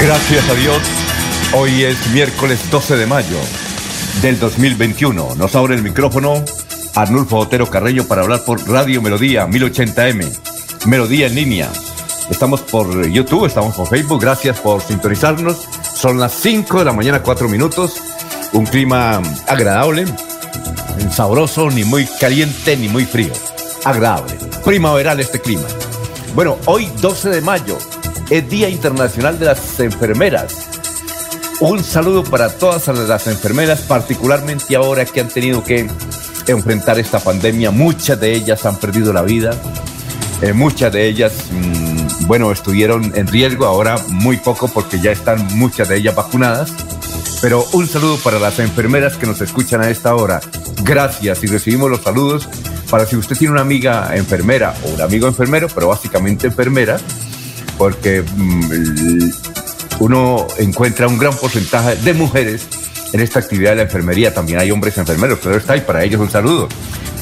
Gracias a Dios, hoy es miércoles 12 de mayo del 2021. Nos abre el micrófono Arnulfo Otero Carreño para hablar por Radio Melodía 1080M, Melodía en línea. Estamos por YouTube, estamos por Facebook, gracias por sintonizarnos. Son las 5 de la mañana, 4 minutos. Un clima agradable, sabroso, ni muy caliente ni muy frío. Agradable, primaveral este clima. Bueno, hoy 12 de mayo, es Día Internacional de las Enfermeras. Un saludo para todas las enfermeras, particularmente ahora que han tenido que enfrentar esta pandemia. Muchas de ellas han perdido la vida. Eh, muchas de ellas, mm, bueno, estuvieron en riesgo, ahora muy poco porque ya están muchas de ellas vacunadas. Pero un saludo para las enfermeras que nos escuchan a esta hora. Gracias y recibimos los saludos para si usted tiene una amiga enfermera o un amigo enfermero, pero básicamente enfermera, porque mm, uno encuentra un gran porcentaje de mujeres en esta actividad de la enfermería. También hay hombres enfermeros, pero está y para ellos un saludo.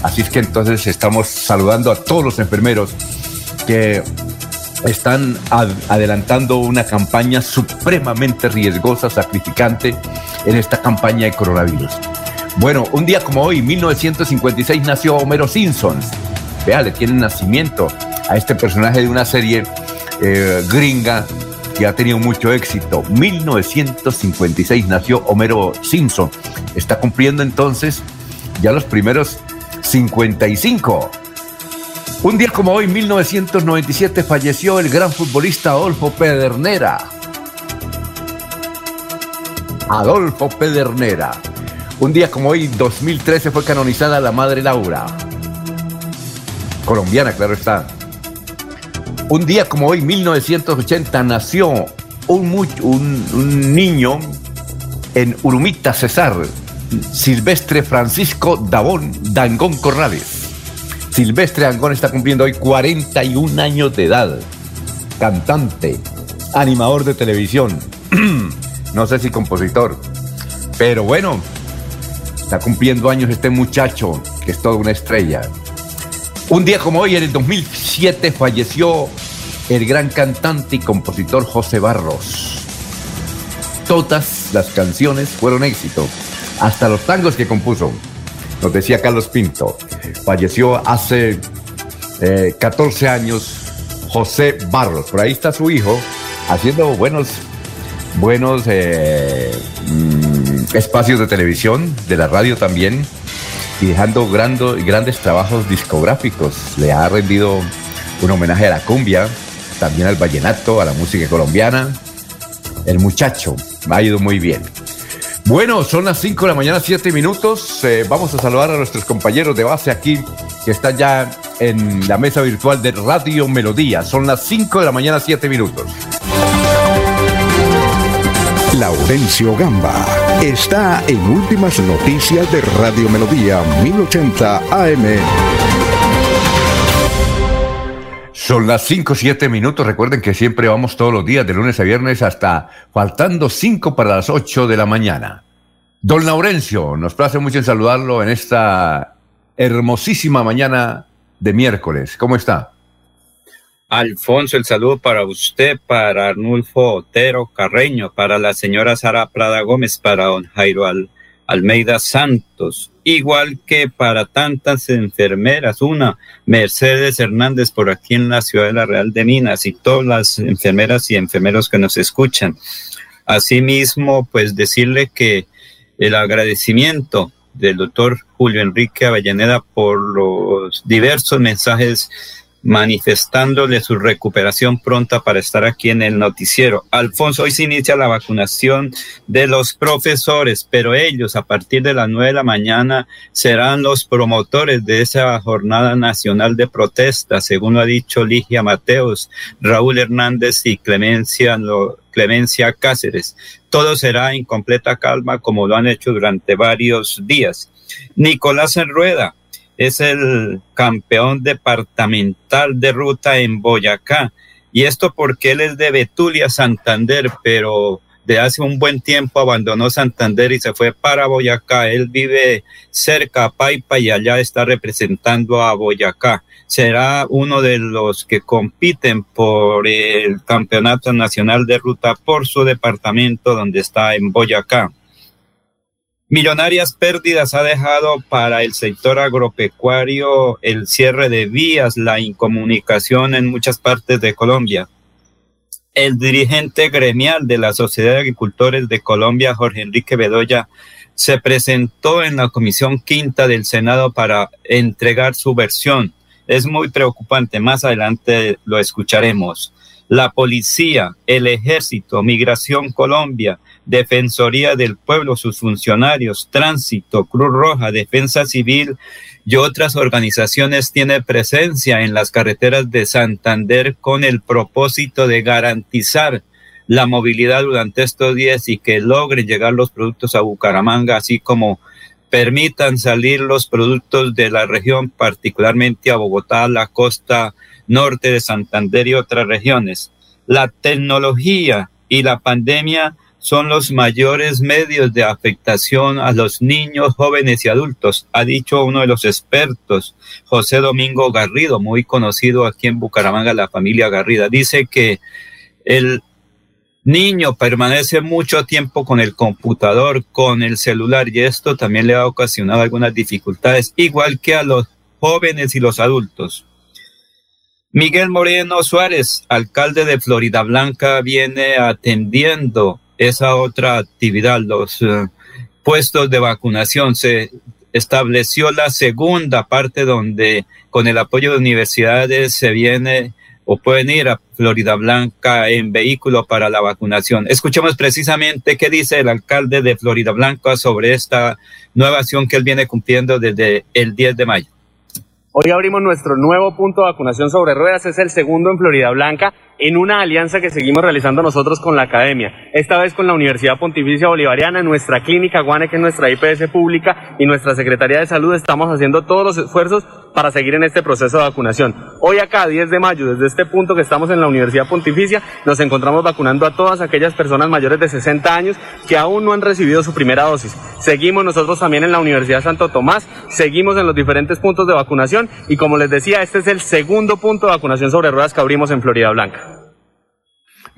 Así es que entonces estamos saludando a todos los enfermeros que están adelantando una campaña supremamente riesgosa, sacrificante en esta campaña de coronavirus. Bueno, un día como hoy, 1956, nació Homero Simpson. Vea, le tiene nacimiento a este personaje de una serie eh, gringa que ha tenido mucho éxito. 1956 nació Homero Simpson. Está cumpliendo entonces ya los primeros 55. Un día como hoy, 1997, falleció el gran futbolista Adolfo Pedernera. Adolfo Pedernera. Un día como hoy, 2013, fue canonizada la Madre Laura. Colombiana, claro está. Un día como hoy, 1980, nació un, un, niño en Urumita, Cesar, Silvestre Francisco Dabón Dangón Corrales. Silvestre Dangón está cumpliendo hoy 41 años de edad. Cantante, animador de televisión, no sé si compositor, pero bueno, está cumpliendo años este muchacho que es toda una estrella. Un día como hoy, en el 2007, falleció el gran cantante y compositor José Barros. Todas las canciones fueron éxito, hasta los tangos que compuso. Nos decía Carlos Pinto. Falleció hace 14 eh, años José Barros. Por ahí está su hijo haciendo buenos, buenos eh, mm, espacios de televisión, de la radio también y dejando grandes trabajos discográficos. Le ha rendido un homenaje a la cumbia, también al vallenato, a la música colombiana. El muchacho ha ido muy bien. Bueno, son las 5 de la mañana, 7 minutos. Eh, vamos a saludar a nuestros compañeros de base aquí que están ya en la mesa virtual de Radio Melodía. Son las 5 de la mañana, 7 minutos. Laurencio Gamba está en Últimas Noticias de Radio Melodía 1080 AM. Son las 5, 7 minutos. Recuerden que siempre vamos todos los días, de lunes a viernes, hasta faltando 5 para las 8 de la mañana. Don Laurencio, nos place mucho en saludarlo en esta hermosísima mañana de miércoles. ¿Cómo está? Alfonso, el saludo para usted, para Arnulfo Otero Carreño, para la señora Sara Prada Gómez, para don Jairo Almeida Santos, igual que para tantas enfermeras, una Mercedes Hernández por aquí en la ciudad de la Real de Minas y todas las enfermeras y enfermeros que nos escuchan. Asimismo, pues decirle que el agradecimiento del doctor Julio Enrique Avellaneda por los diversos mensajes manifestándole su recuperación pronta para estar aquí en el noticiero. Alfonso, hoy se inicia la vacunación de los profesores, pero ellos a partir de las nueve de la mañana serán los promotores de esa jornada nacional de protesta, según lo ha dicho Ligia Mateos, Raúl Hernández y Clemencia, Clemencia Cáceres. Todo será en completa calma como lo han hecho durante varios días. Nicolás Enrueda, es el campeón departamental de ruta en Boyacá. Y esto porque él es de Betulia, Santander, pero de hace un buen tiempo abandonó Santander y se fue para Boyacá. Él vive cerca a Paipa y allá está representando a Boyacá. Será uno de los que compiten por el Campeonato Nacional de Ruta por su departamento donde está en Boyacá. Millonarias pérdidas ha dejado para el sector agropecuario el cierre de vías, la incomunicación en muchas partes de Colombia. El dirigente gremial de la Sociedad de Agricultores de Colombia, Jorge Enrique Bedoya, se presentó en la Comisión Quinta del Senado para entregar su versión. Es muy preocupante, más adelante lo escucharemos. La policía, el ejército, Migración Colombia, Defensoría del Pueblo, sus funcionarios, Tránsito, Cruz Roja, Defensa Civil y otras organizaciones tienen presencia en las carreteras de Santander con el propósito de garantizar la movilidad durante estos días y que logren llegar los productos a Bucaramanga, así como permitan salir los productos de la región, particularmente a Bogotá, la costa norte de Santander y otras regiones. La tecnología y la pandemia son los mayores medios de afectación a los niños, jóvenes y adultos, ha dicho uno de los expertos, José Domingo Garrido, muy conocido aquí en Bucaramanga, la familia Garrida. Dice que el niño permanece mucho tiempo con el computador, con el celular, y esto también le ha ocasionado algunas dificultades, igual que a los jóvenes y los adultos. Miguel Moreno Suárez, alcalde de Florida Blanca, viene atendiendo esa otra actividad, los eh, puestos de vacunación. Se estableció la segunda parte donde con el apoyo de universidades se viene o pueden ir a Florida Blanca en vehículo para la vacunación. Escuchemos precisamente qué dice el alcalde de Florida Blanca sobre esta nueva acción que él viene cumpliendo desde el 10 de mayo. Hoy abrimos nuestro nuevo punto de vacunación sobre ruedas, es el segundo en Florida Blanca en una alianza que seguimos realizando nosotros con la academia, esta vez con la Universidad Pontificia Bolivariana, nuestra clínica Guane, que es nuestra IPS pública, y nuestra Secretaría de Salud, estamos haciendo todos los esfuerzos para seguir en este proceso de vacunación. Hoy acá, 10 de mayo, desde este punto que estamos en la Universidad Pontificia, nos encontramos vacunando a todas aquellas personas mayores de 60 años que aún no han recibido su primera dosis. Seguimos nosotros también en la Universidad Santo Tomás, seguimos en los diferentes puntos de vacunación y como les decía, este es el segundo punto de vacunación sobre ruedas que abrimos en Florida Blanca.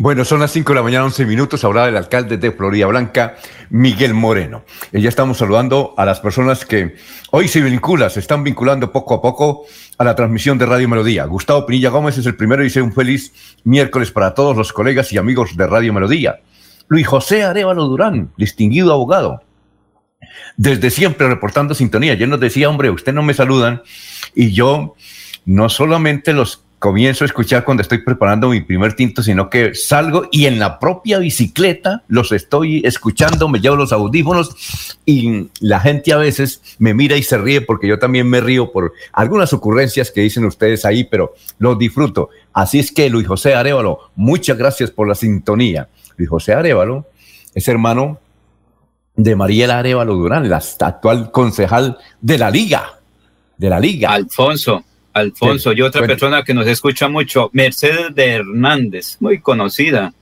Bueno, son las 5 de la mañana, 11 minutos. Hablaba el alcalde de Florida Blanca, Miguel Moreno. Y ya estamos saludando a las personas que hoy se vinculan, se están vinculando poco a poco a la transmisión de Radio Melodía. Gustavo Pinilla Gómez es el primero y dice un feliz miércoles para todos los colegas y amigos de Radio Melodía. Luis José Arevalo Durán, distinguido abogado. Desde siempre reportando sintonía. Yo nos decía, hombre, usted no me saludan. Y yo no solamente los comienzo a escuchar cuando estoy preparando mi primer tinto, sino que salgo y en la propia bicicleta los estoy escuchando, me llevo los audífonos y la gente a veces me mira y se ríe porque yo también me río por algunas ocurrencias que dicen ustedes ahí, pero los disfruto. Así es que Luis José Arevalo, muchas gracias por la sintonía. Luis José Arevalo es hermano de Mariela Arevalo Durán, la actual concejal de la Liga. De la Liga. Alfonso, Alfonso, y otra persona que nos escucha mucho, Mercedes de Hernández, muy conocida,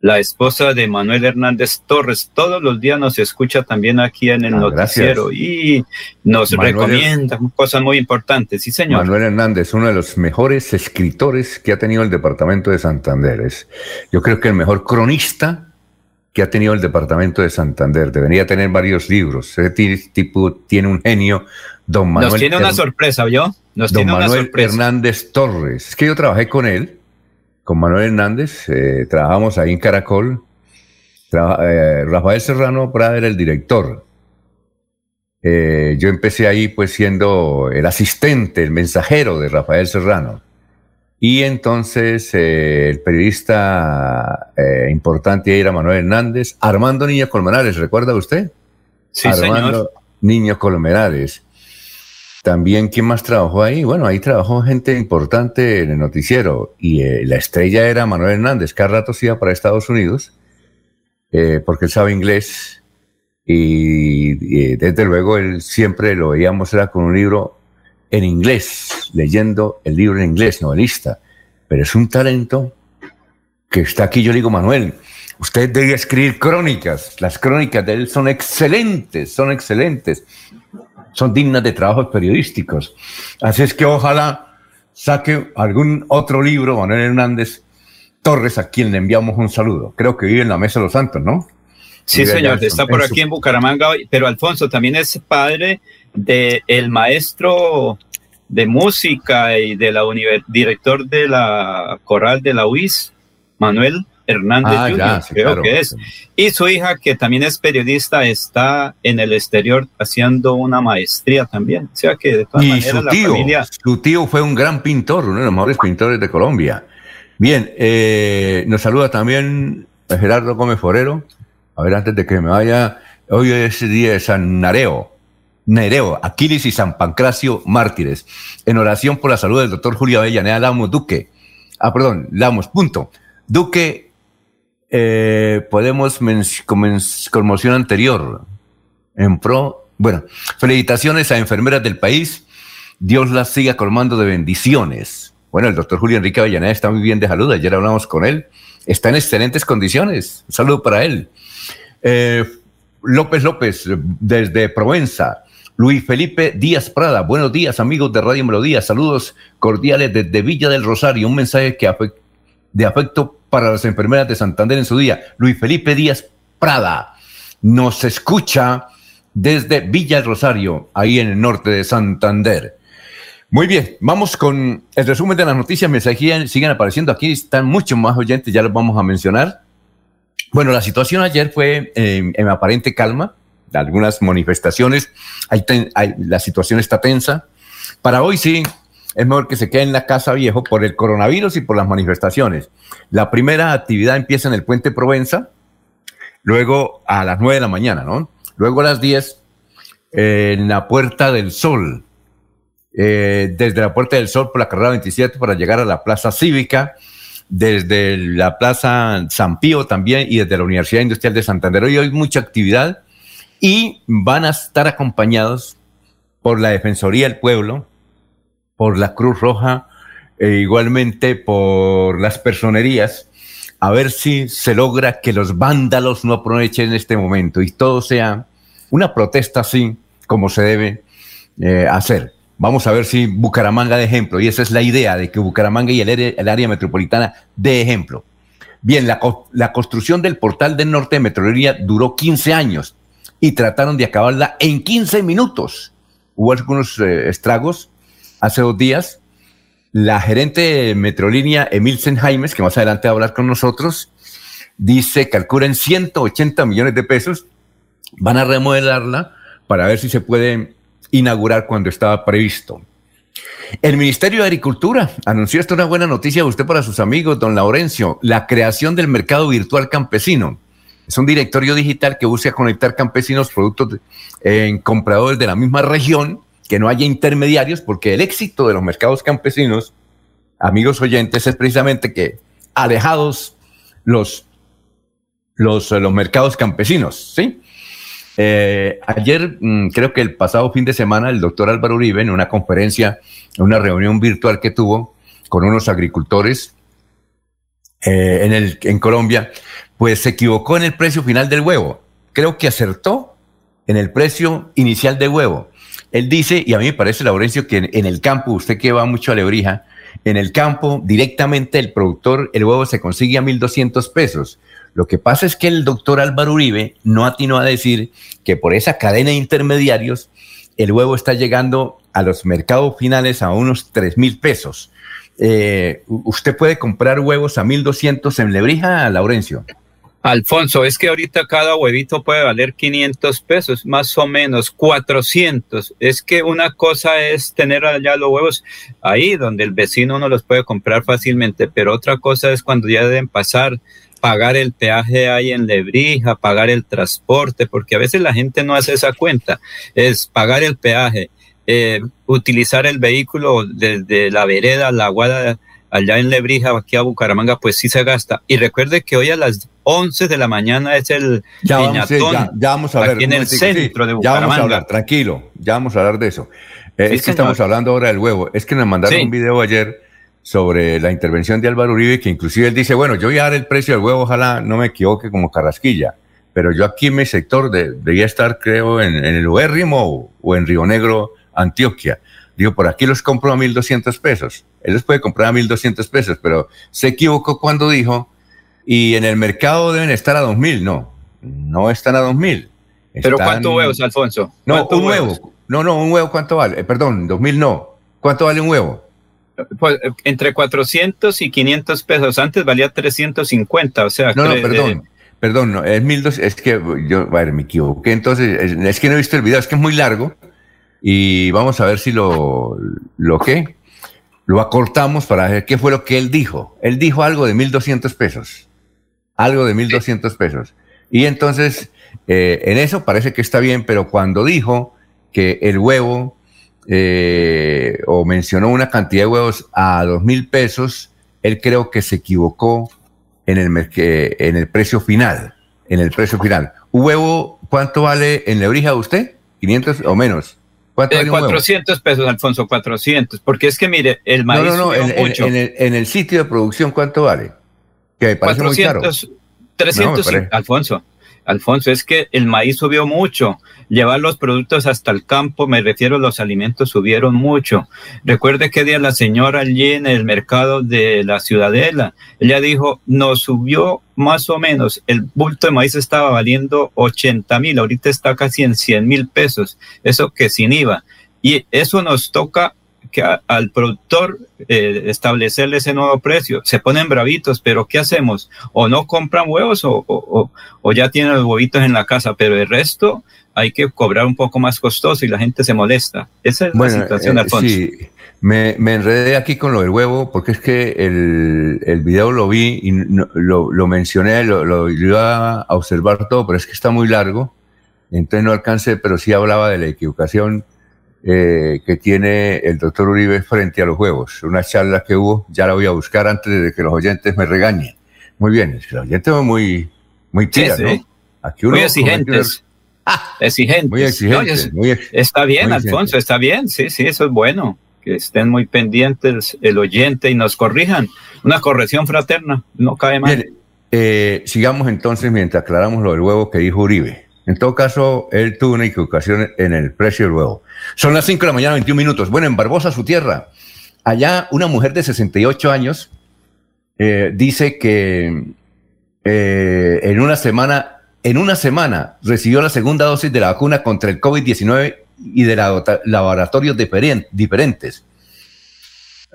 la esposa de Manuel Hernández Torres, todos los días nos escucha también aquí en el ah, noticiero y nos recomienda cosas muy importantes, sí señor. Manuel Hernández, uno de los mejores escritores que ha tenido el departamento de Santander, es yo creo que el mejor cronista que ha tenido el departamento de Santander, debería tener varios libros, ese tipo tiene un genio, don Manuel. Nos tiene una sorpresa, ¿yo? Nos don Manuel Hernández Torres. Es que yo trabajé con él, con Manuel Hernández, eh, trabajamos ahí en Caracol Eh, Rafael Serrano Prada era el director. Eh, yo empecé ahí pues siendo el asistente, el mensajero de Rafael Serrano. Y entonces eh, el periodista importante era Manuel Hernández, Armando Niño Colmenares, ¿recuerda usted? Sí, Armando Niño Colmenares. También, ¿quién más trabajó ahí? Bueno, ahí trabajó gente importante en el noticiero y la estrella era Manuel Hernández, cada rato se iba para Estados Unidos eh, porque él sabe inglés y, desde luego él siempre lo veíamos era con un libro en inglés, leyendo el libro en inglés, novelista, pero es un talento que está aquí, yo digo, Manuel, usted debe escribir crónicas, las crónicas de él son excelentes, son excelentes, son dignas de trabajos periodísticos, así es que ojalá saque algún otro libro, Manuel Hernández, Torres, a quien le enviamos un saludo. Creo que vive en la Mesa de los Santos, ¿no? Sí, señor, está por aquí en Bucaramanga, pero Alfonso también es padre del el maestro de música y de la director de la coral de la UIS, Manuel Hernández ah, creo que es. Y su hija, que también es periodista, está en el exterior haciendo una maestría también. O sea que de todas maneras su tío, su tío fue un gran pintor, uno de los mejores pintores de Colombia. Bien, eh, nos saluda también Gerardo Gómez Forero. A ver, antes de que me vaya, hoy es el día de San Nareo, Nereo, Aquiles y San Pancracio mártires. En oración por la salud del doctor Julio Avellaneda Lamos Duque. Ah, perdón, Lamos, punto. Duque, eh, podemos conmoción anterior. En pro, bueno, felicitaciones a enfermeras del país. Dios las siga colmando de bendiciones. Bueno, el doctor Julio Enrique Avellaneda está muy bien de salud. Ayer hablamos con él. Está en excelentes condiciones. Un saludo para él. Eh, López López, desde Provenza. Luis Felipe Díaz Prada. Buenos días, amigos de Radio Melodía. Saludos cordiales desde Villa del Rosario. Un mensaje que de afecto para las enfermeras de Santander en su día. Luis Felipe Díaz Prada nos escucha desde Villa del Rosario, ahí en el norte de Santander. Muy bien, vamos con el resumen de las noticias. Me siguen apareciendo aquí, están muchos más oyentes, ya los vamos a mencionar. Bueno, la situación ayer fue eh, en aparente calma, algunas manifestaciones, la situación está tensa. Para hoy sí, es mejor que se quede en la casa viejo por el coronavirus y por las manifestaciones. La primera actividad empieza en el puente Provenza, luego a las 9 de la mañana, ¿no? Luego a las 10 en la Puerta del Sol, eh, desde la Puerta del Sol por la carrera 27 para llegar a la Plaza Cívica, desde la Plaza San Pío también y desde la Universidad Industrial de Santander. Hoy hay mucha actividad y van a estar acompañados por la Defensoría del Pueblo, por la Cruz Roja, e igualmente por las personerías, a ver si se logra que los vándalos no aprovechen este momento y todo sea una protesta así como se debe eh, hacer. Vamos a ver si Bucaramanga de ejemplo, y esa es la idea de que Bucaramanga y el, área metropolitana de ejemplo. Bien, la, construcción del portal del norte de Metrolínea duró 15 años y trataron de acabarla en 15 minutos. Hubo algunos eh, estragos hace dos días. La gerente de Metrolínea, Emil Senheimes, que más adelante va a hablar con nosotros, dice, calcula en 180 millones de pesos, van a remodelarla para ver si se puede inaugurar cuando estaba previsto. El Ministerio de Agricultura anunció esto una buena noticia a usted para sus amigos, don Laurencio, la creación del mercado virtual campesino. Es un directorio digital que busca conectar campesinos productos en compradores de la misma región, que no haya intermediarios, porque el éxito de los mercados campesinos, amigos oyentes, es precisamente que alejados los, los, mercados campesinos, ¿sí? Eh, ayer, mm, creo que el pasado fin de semana, el doctor Álvaro Uribe, en una conferencia, en una reunión virtual que tuvo con unos agricultores eh, en, el, en Colombia, pues se equivocó en el precio final del huevo. Creo que acertó en el precio inicial del huevo. Él dice, y a mí me parece, Laurencio, que en, el campo, usted que va mucho a Lebrija, en el campo directamente el productor, el huevo se consigue a 1.200 pesos. Lo que pasa es que el doctor Álvaro Uribe no atinó a decir que por esa cadena de intermediarios el huevo está llegando a los mercados finales a unos 3 mil pesos. Eh, ¿Usted puede comprar huevos a 1.200 en Lebrija, Laurencio? Alfonso, es que ahorita cada huevito puede valer 500 pesos, más o menos 400. Es que una cosa es tener allá los huevos ahí donde el vecino no los puede comprar fácilmente, pero otra cosa es cuando ya deben pasar, pagar el peaje ahí en Lebrija, pagar el transporte, porque a veces la gente no hace esa cuenta. Es pagar el peaje, eh, utilizar el vehículo desde la vereda, la guada allá en Lebrija, aquí a Bucaramanga, pues sí se gasta. Y recuerde que hoy a las 11 de la mañana es el ya vamos, ya, vamos a ver. Aquí en el centro de Bucaramanga. Ya vamos a hablar, tranquilo, ya vamos a hablar de eso. Eh, es que estamos hablando ahora del huevo. Es que nos mandaron un video ayer sobre la intervención de Álvaro Uribe, que inclusive él dice, bueno, yo voy a dar el precio del huevo, ojalá no me equivoque como Carrasquilla, pero yo aquí en mi sector de, debía estar, creo, en, en el Uérrimo o en Río Negro, Antioquia. Digo, por aquí los compro a 1.200 pesos. Él los puede comprar a 1.200 pesos, pero se equivocó cuando dijo, y en el mercado deben estar a 2.000. No, no están a 2.000. ¿Pero cuántos huevos, Alfonso? No, un huevo. No, no, un huevo, ¿cuánto vale? Eh, perdón, 2.000 no. ¿Cuánto vale un huevo? Pues, eh, entre 400 y 500 pesos. Antes valía 350, o sea... No, no, perdón. Perdón, no, es 1.200. Es que yo, a ver, me equivoqué. Entonces, es, es que no he visto el video, es que es muy largo y vamos a ver si lo, lo que lo acortamos para ver qué fue lo que él dijo. Él dijo algo de 1.200 pesos, algo de 1.200 pesos. Y entonces, eh, en eso parece que está bien, pero cuando dijo que el huevo, eh, o mencionó una cantidad de huevos a 2.000 pesos, él creo que se equivocó en el, en el precio final, en el precio final. ¿Un huevo cuánto vale en la orija de usted? ¿500 o menos? ¿Cuánto 400 eh, pesos, Alfonso, 400. Porque es que, mire, el maíz. No, no, no, en, el, sitio de producción, ¿cuánto vale? Que parece 400, muy caro. 300, Alfonso. Alfonso, es que el maíz subió mucho. Llevar los productos hasta el campo, me refiero a los alimentos, subieron mucho. Recuerde que día la señora allí en el mercado de la Ciudadela, ella dijo, nos subió más o menos, el bulto de maíz estaba valiendo 80 mil, ahorita está casi en 100 mil pesos, eso que sin IVA. Y eso nos toca que al productor eh, establecerle ese nuevo precio. Se ponen bravitos, pero ¿qué hacemos? O no compran huevos o, o, ya tienen los huevitos en la casa, pero el resto hay que cobrar un poco más costoso y la gente se molesta. Esa es la situación, eh, Alfonso. Sí, me, me, enredé aquí con lo del huevo porque es que el, el video lo vi y lo, lo, mencioné, lo, lo iba a observar todo, pero es que está muy largo, entonces no alcancé, pero sí hablaba de la equivocación eh, que tiene el doctor Uribe frente a los huevos. Una charla que hubo, ya la voy a buscar antes de que los oyentes me regañen. Muy bien, los oyentes son muy, muy tiras, ¿no? Aquí muy exigentes. exigentes. Muy exigentes. está bien, Alfonso, está bien, sí, sí, eso es bueno. Que estén muy pendientes el oyente y nos corrijan. Una corrección fraterna, no cae mal. Eh, sigamos entonces mientras aclaramos lo del huevo que dijo Uribe. En todo caso, él tuvo una equivocación en el precio del huevo. Son las 5 de la mañana, 21 minutos. Bueno, en Barbosa, su tierra, allá una mujer de 68 años eh, dice que eh, en una semana, en una semana recibió la segunda dosis de la vacuna contra el COVID-19 y de laboratorios diferentes.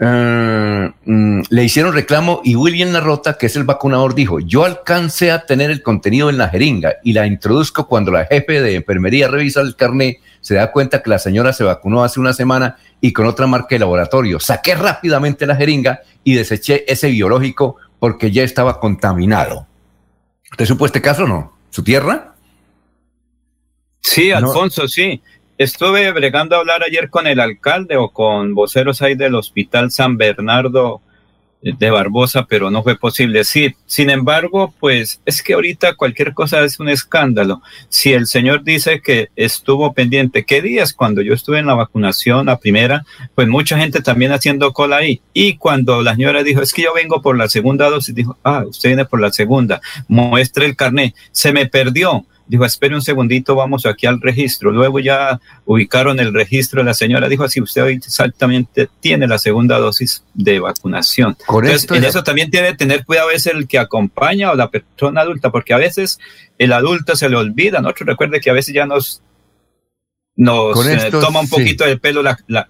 Eh, mm, le hicieron reclamo y William Narrota, que es el vacunador, dijo, yo alcancé a tener el contenido en la jeringa y la introduzco cuando la jefe de enfermería revisa el carnet, se da cuenta que la señora se vacunó hace una semana y con otra marca de laboratorio. Saqué rápidamente la jeringa y deseché ese biológico porque ya estaba contaminado. ¿Usted supo este caso o no? ¿Su tierra? Sí, Alfonso, sí. Estuve bregando a hablar ayer con el alcalde o con voceros ahí del Hospital San Bernardo de Barbosa, pero no fue posible. Sí, sin embargo, pues es que ahorita cualquier cosa es un escándalo. Si el señor dice que estuvo pendiente, ¿qué días? Cuando yo estuve en la vacunación, la primera, pues mucha gente también haciendo cola ahí. Y cuando la señora dijo, es que yo vengo por la segunda dosis, dijo, ah, usted viene por la segunda, muestre el carnet, se me perdió dijo, espere un segundito, vamos aquí al registro. Luego ya ubicaron el registro, la señora dijo, así usted hoy exactamente tiene la segunda dosis de vacunación. Entonces, en eso también tiene que tener cuidado a veces el que acompaña o la persona adulta, porque a veces el adulto se le olvida, ¿no? Recuerde que a veces ya nos nos eh, toma un poquito de pelo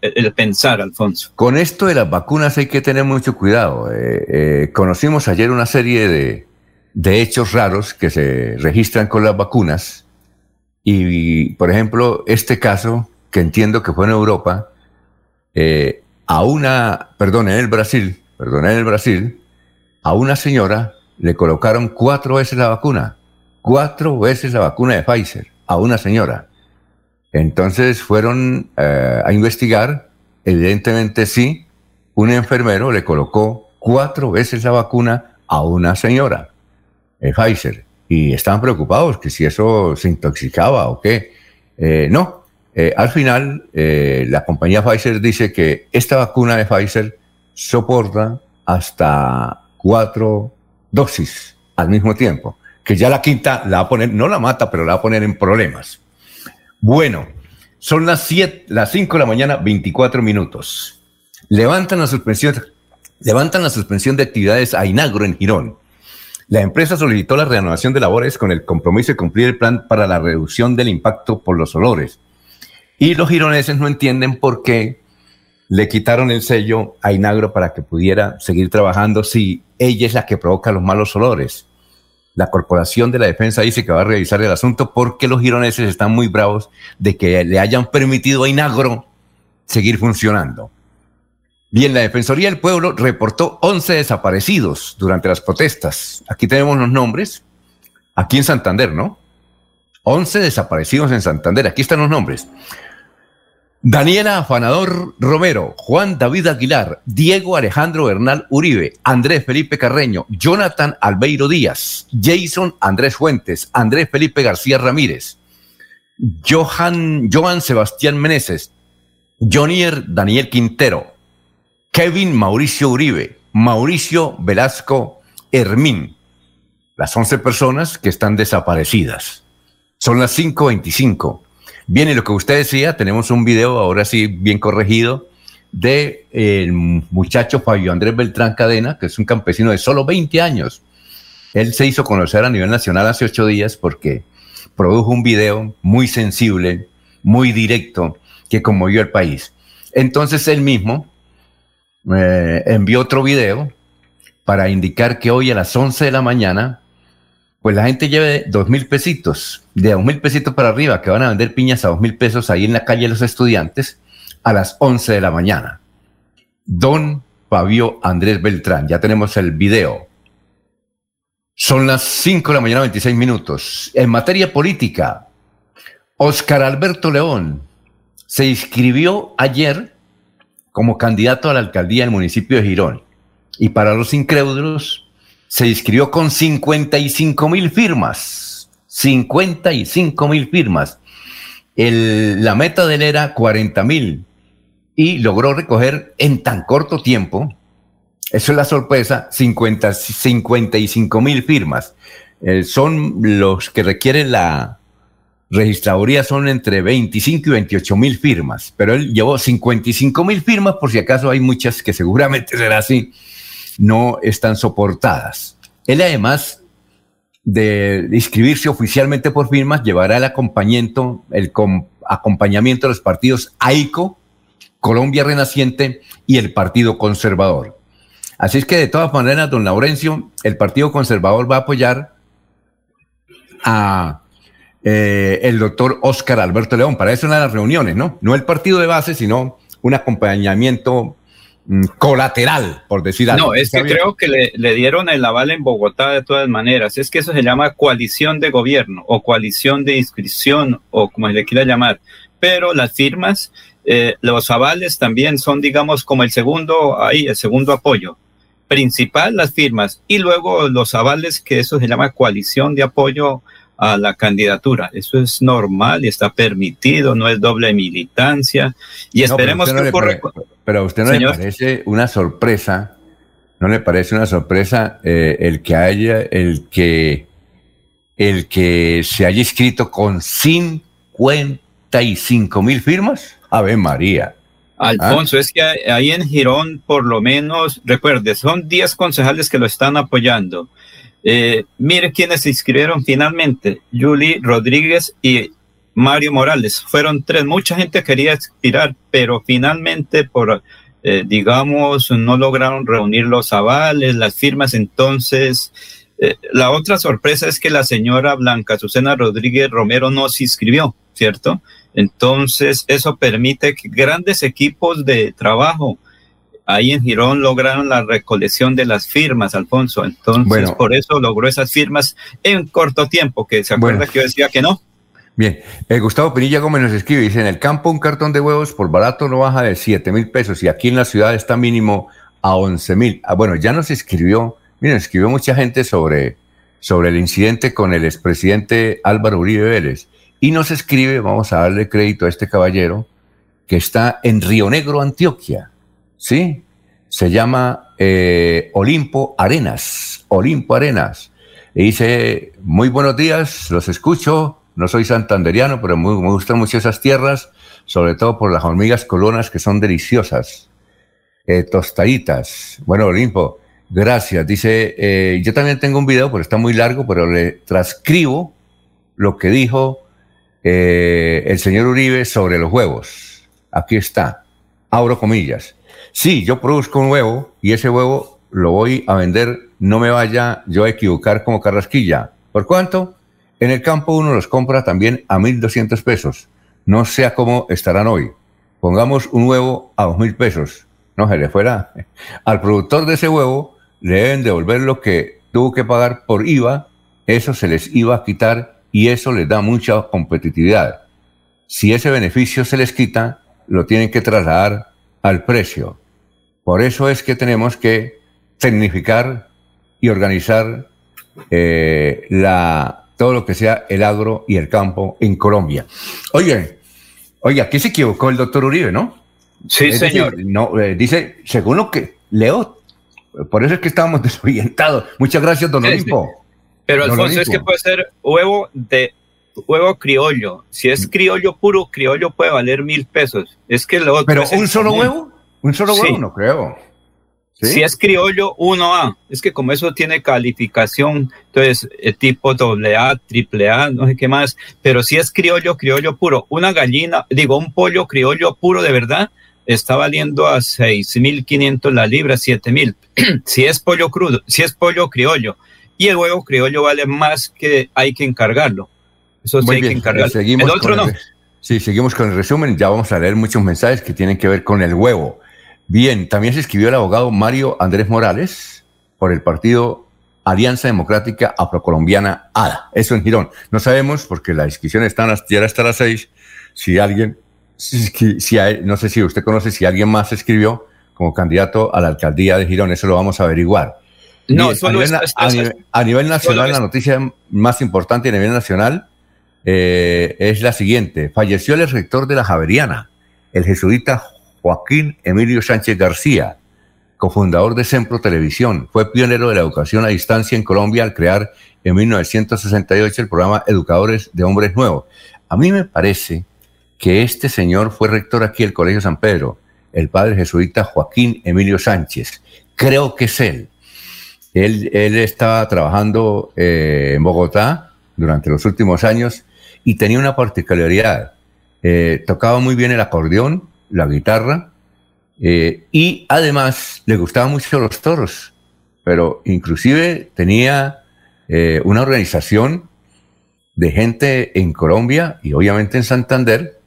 el pensar, Alfonso. Con esto de las vacunas hay que tener mucho cuidado. Eh, eh, conocimos ayer una serie de, de hechos raros que se registran con las vacunas. Y, por ejemplo, este caso, que entiendo que fue en Europa, eh, a una, perdón, en el Brasil, perdón, en el Brasil, a una señora le colocaron cuatro veces la vacuna, cuatro veces la vacuna de Pfizer, a una señora. Entonces fueron eh, a investigar, evidentemente sí, un enfermero le colocó cuatro veces la vacuna a una señora, de Pfizer, y estaban preocupados que si eso se intoxicaba o qué. Eh, no, eh, al final la compañía Pfizer dice que esta vacuna de Pfizer soporta hasta cuatro dosis al mismo tiempo, que ya la quinta la va a poner, no la mata, pero la va a poner en problemas. Bueno, son las siete, las 5 de la mañana, 24 minutos. Levantan la suspensión, levantan la suspensión de actividades a Inagro en Girón. La empresa solicitó la reanudación de labores con el compromiso de cumplir el plan para la reducción del impacto por los olores. Y los gironeses no entienden por qué le quitaron el sello a Inagro para que pudiera seguir trabajando si ella es la que provoca los malos olores. La Corporación de la Defensa dice que va a revisar el asunto porque los gironeses están muy bravos de que le hayan permitido a Inagro seguir funcionando. Bien, la Defensoría del Pueblo reportó 11 desaparecidos durante las protestas. Aquí tenemos los nombres. Aquí en Santander, ¿no? 11 desaparecidos en Santander. Aquí están los nombres. Daniela Afanador Romero, Juan David Aguilar, Diego Alejandro Bernal Uribe, Andrés Felipe Carreño, Jonathan Albeiro Díaz, Jason Andrés Fuentes, Andrés Felipe García Ramírez, Johan, Johan Sebastián Meneses, Jonier Daniel Quintero, Kevin Mauricio Uribe, Mauricio Velasco Hermín. Las 11 personas que están desaparecidas. Son las 5.25. Bien, y lo que usted decía, tenemos un video ahora sí bien corregido de el muchacho Fabio Andrés Beltrán Cadena, que es un campesino de solo 20 años. Él se hizo conocer a nivel nacional hace ocho días porque produjo un video muy sensible, muy directo, que conmovió al país. Entonces él mismo eh, envió otro video para indicar que hoy a las 11 de la mañana pues la gente lleve dos mil pesitos, de dos mil pesitos para arriba, que van a vender piñas a dos mil pesos ahí en la calle de los estudiantes a las once de la mañana. Don Fabio Andrés Beltrán, ya tenemos el video. Son las cinco de la mañana, 26 minutos. En materia política, Oscar Alberto León se inscribió ayer como candidato a la alcaldía del municipio de Girón. Y para los incrédulos, se inscribió con 55 mil firmas. 55 mil firmas. la meta de él era 40 mil y logró recoger en tan corto tiempo, eso es la sorpresa, 50, 55 mil firmas. Eh, son los que requieren la registraduría, son entre 25 y 28 mil firmas, pero él llevó 55 mil firmas, por si acaso hay muchas que seguramente será así no están soportadas. Él además de inscribirse oficialmente por firmas, llevará el acompañamiento, el acompañamiento de los partidos AICO, Colombia Renaciente y el Partido Conservador. Así es que de todas maneras, don Laurencio, el Partido Conservador va a apoyar a eh, el doctor Oscar Alberto León. Para eso en las reuniones, ¿no? No el partido de base, sino un acompañamiento Mm, colateral, por decir algo. No, es que creo que le, dieron el aval en Bogotá de todas maneras. Es que eso se llama coalición de gobierno o coalición de inscripción o como se le quiera llamar. Pero las firmas, eh, los avales también son, digamos, como el segundo, ahí, el segundo apoyo. Principal las firmas y luego los avales, que eso se llama coalición de apoyo a la candidatura. Eso es normal y está permitido, no es doble militancia. Y esperemos que ocurra. pero a usted no le parece una sorpresa, no le parece una sorpresa eh, el que haya, el que, el que se haya inscrito con 55 mil firmas. Ave María. Alfonso, es que ahí en Girón, por lo menos, recuerde, son 10 concejales que lo están apoyando. Eh, mire quiénes se inscribieron finalmente, Julie Rodríguez y Mario Morales. Fueron tres. Mucha gente quería expirar, pero finalmente por, eh, digamos, no lograron reunir los avales, las firmas. Entonces, Eh, la otra sorpresa es que la señora Blanca Susana Rodríguez Romero no se inscribió, ¿cierto? Entonces, eso permite que grandes equipos de trabajo ahí en Girón lograron la recolección de las firmas, Alfonso. Entonces, por eso logró esas firmas en corto tiempo, que se acuerda que yo decía que no. Bien, eh, Gustavo Pinilla Gómez nos escribe, dice, en el campo un cartón de huevos por barato no baja de 7 mil pesos y aquí en la ciudad está mínimo a 11 mil. Ah, bueno, ya nos escribió, miren, escribió mucha gente sobre, sobre el incidente con el expresidente Álvaro Uribe Vélez y nos escribe, vamos a darle crédito a este caballero, que está en Río Negro, Antioquia. ¿Sí? Se llama eh, Olimpo Arenas, Olimpo Arenas. Y dice, muy buenos días, los escucho, no soy santanderiano, pero me gustan mucho esas tierras, sobre todo por las hormigas colonas que son deliciosas, eh, tostaditas. Bueno, Olimpo, gracias. Dice, eh, yo también tengo un video, pero está muy largo, pero le transcribo lo que dijo el señor Uribe sobre los huevos. Aquí está, abro comillas. Sí, yo produzco un huevo y ese huevo lo voy a vender, no me vaya yo a equivocar como carrasquilla. ¿Por cuánto? En el campo uno los compra también a 1.200 pesos. No sé a cómo estarán hoy. Pongamos un huevo a 2.000 pesos. No se le fuera. Al productor de ese huevo le deben devolver lo que tuvo que pagar por IVA. Eso se les iba a quitar y eso les da mucha competitividad. Si ese beneficio se les quita, lo tienen que trasladar al precio. Por eso es que tenemos que tecnificar y organizar eh, la, todo lo que sea el agro y el campo en Colombia. Oye, oye, aquí se equivocó el doctor Uribe, ¿no? Sí, señor. no, eh, dice, según lo que leo, por eso es que estábamos desorientados. Muchas gracias, don Olimpo. Pero Alfonso, es que puede ser huevo de huevo criollo. Si es criollo puro, criollo puede valer mil pesos. Es que lo Pero un solo huevo. Un solo huevo no creo. Si es criollo 1A, es que como eso tiene calificación, entonces eh, tipo AA, AAA, no sé qué más, pero si es criollo, criollo puro, una gallina, digo, un pollo criollo puro de verdad, está valiendo a 6.500 la libra, 7.000. si es pollo crudo, si es pollo criollo, y el huevo criollo vale más que hay que encargarlo. Eso sí hay que encargarlo. el otro no. sí, seguimos con el resumen, ya vamos a leer muchos mensajes que tienen que ver con el huevo. Bien, también se escribió el abogado Mario Andrés Morales por el partido Alianza Democrática Afrocolombiana ADA. Eso en Girón. No sabemos, porque la inscripción está ya hasta las seis, si alguien, si, no sé si usted conoce si alguien más se escribió como candidato a la alcaldía de Girón. Eso lo vamos a averiguar. No, a, nivel, nacional, la noticia más importante a nivel nacional eh, es la siguiente. Falleció el rector de la Javeriana, el jesuita Joaquín Emilio Sánchez García, cofundador de Sempro Televisión. Fue pionero de la educación a distancia en Colombia al crear en 1968 el programa Educadores de Hombres Nuevos. A mí me parece que este señor fue rector aquí del Colegio San Pedro, el padre jesuita Joaquín Emilio Sánchez. Creo que es él. Él, estaba trabajando eh, en Bogotá durante los últimos años y tenía una particularidad. Eh, tocaba muy bien el acordeón, la guitarra, eh, y además le gustaban mucho los toros, pero inclusive tenía eh, una organización de gente en Colombia y obviamente en Santander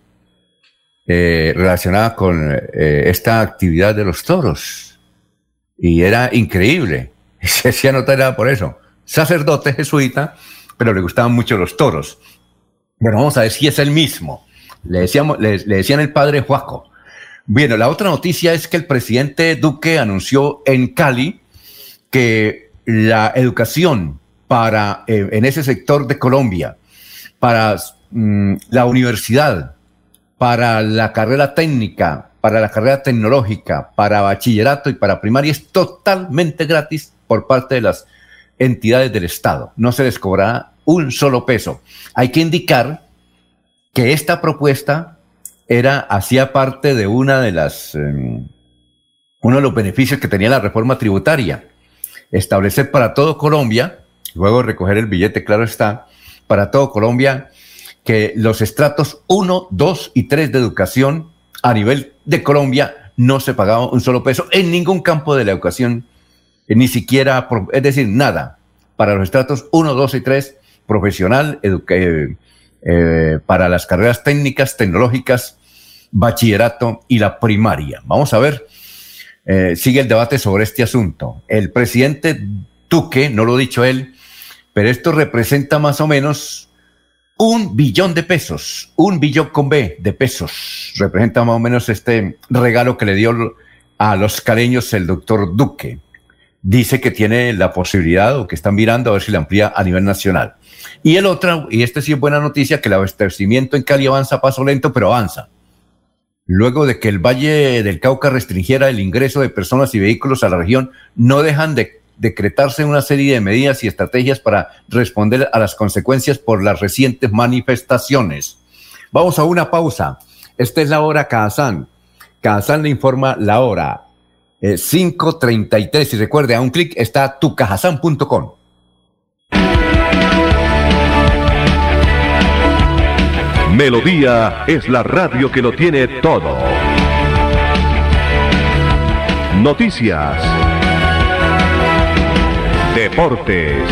eh, relacionada con esta actividad de los toros. Y era increíble. Se hacía notar por eso. Sacerdote jesuita, pero le gustaban mucho los toros. Bueno, vamos a ver si es el mismo. Le, decíamos, le, le decían el padre Juaco. Bien, la otra noticia es que el presidente Duque anunció en Cali que la educación para eh, en ese sector de Colombia, para mm, la universidad, para la carrera técnica, para la carrera tecnológica, para bachillerato y para primaria es totalmente gratis por parte de las entidades del Estado. No se les cobrará un solo peso. Hay que indicar que esta propuesta era, hacía parte de una de las, em, uno de los beneficios que tenía la reforma tributaria. Establecer para todo Colombia, luego recoger el billete, claro está, para todo Colombia, que los estratos 1, 2 y 3 de educación a nivel de Colombia no se pagaba un solo peso en ningún campo de la educación, ni siquiera, es decir, nada. para los estratos 1, 2 y 3, profesional, eh, eh, para las carreras técnicas, tecnológicas, bachillerato y la primaria. Vamos a ver, eh, sigue el debate sobre este asunto. El presidente Duque, no lo ha dicho él, pero esto representa más o menos un billón de pesos, un billón con B de pesos. Representa más o menos este regalo que le dio a los caleños el doctor Duque. Dice que tiene la posibilidad o que están mirando a ver si la amplía a nivel nacional. Y el otro, y este sí es buena noticia, que el abastecimiento en Cali avanza a paso lento, pero avanza. Luego de que el Valle del Cauca restringiera el ingreso de personas y vehículos a la región, no dejan de decretarse una serie de medidas y estrategias para responder a las consecuencias por las recientes manifestaciones. Vamos a una pausa. Esta es la hora Kazán. Kazán le informa la hora. 5.33 eh, y recuerde, a un clic está tucajazán.com. Melodía es la radio que lo tiene todo. Noticias deportes,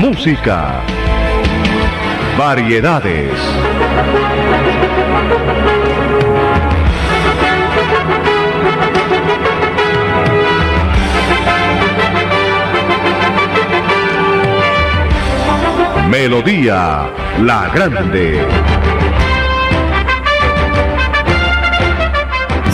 música, variedades. Melodía La Grande.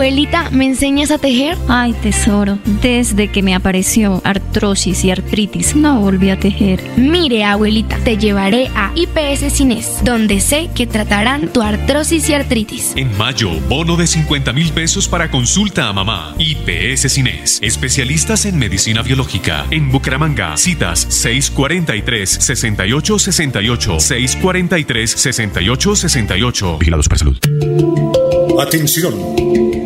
Abuelita, ¿me enseñas a tejer? Ay, tesoro, desde que me apareció artrosis y artritis, no volví a tejer. Mire, abuelita, te llevaré a IPS Cines, donde sé que tratarán tu artrosis y artritis. En mayo, bono de 50 mil pesos para consulta a mamá. IPS Cines, especialistas en medicina biológica. En Bucaramanga, citas 643-6868, 643-6868. Vigilados para salud. Atención.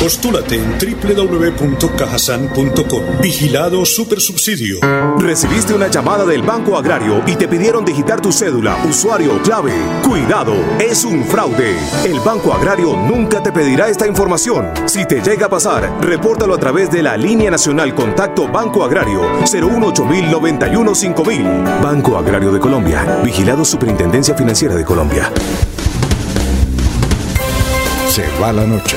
Postúlate en www.cajasan.com. Vigilado Supersubsidio. Recibiste una llamada del Banco Agrario y te pidieron digitar tu cédula, usuario, clave. Cuidado, es un fraude. El Banco Agrario nunca te pedirá esta información. Si te llega a pasar, repórtalo a través de la línea nacional Contacto Banco Agrario 018 Banco Agrario de Colombia. Vigilado Superintendencia Financiera de Colombia. Se va la noche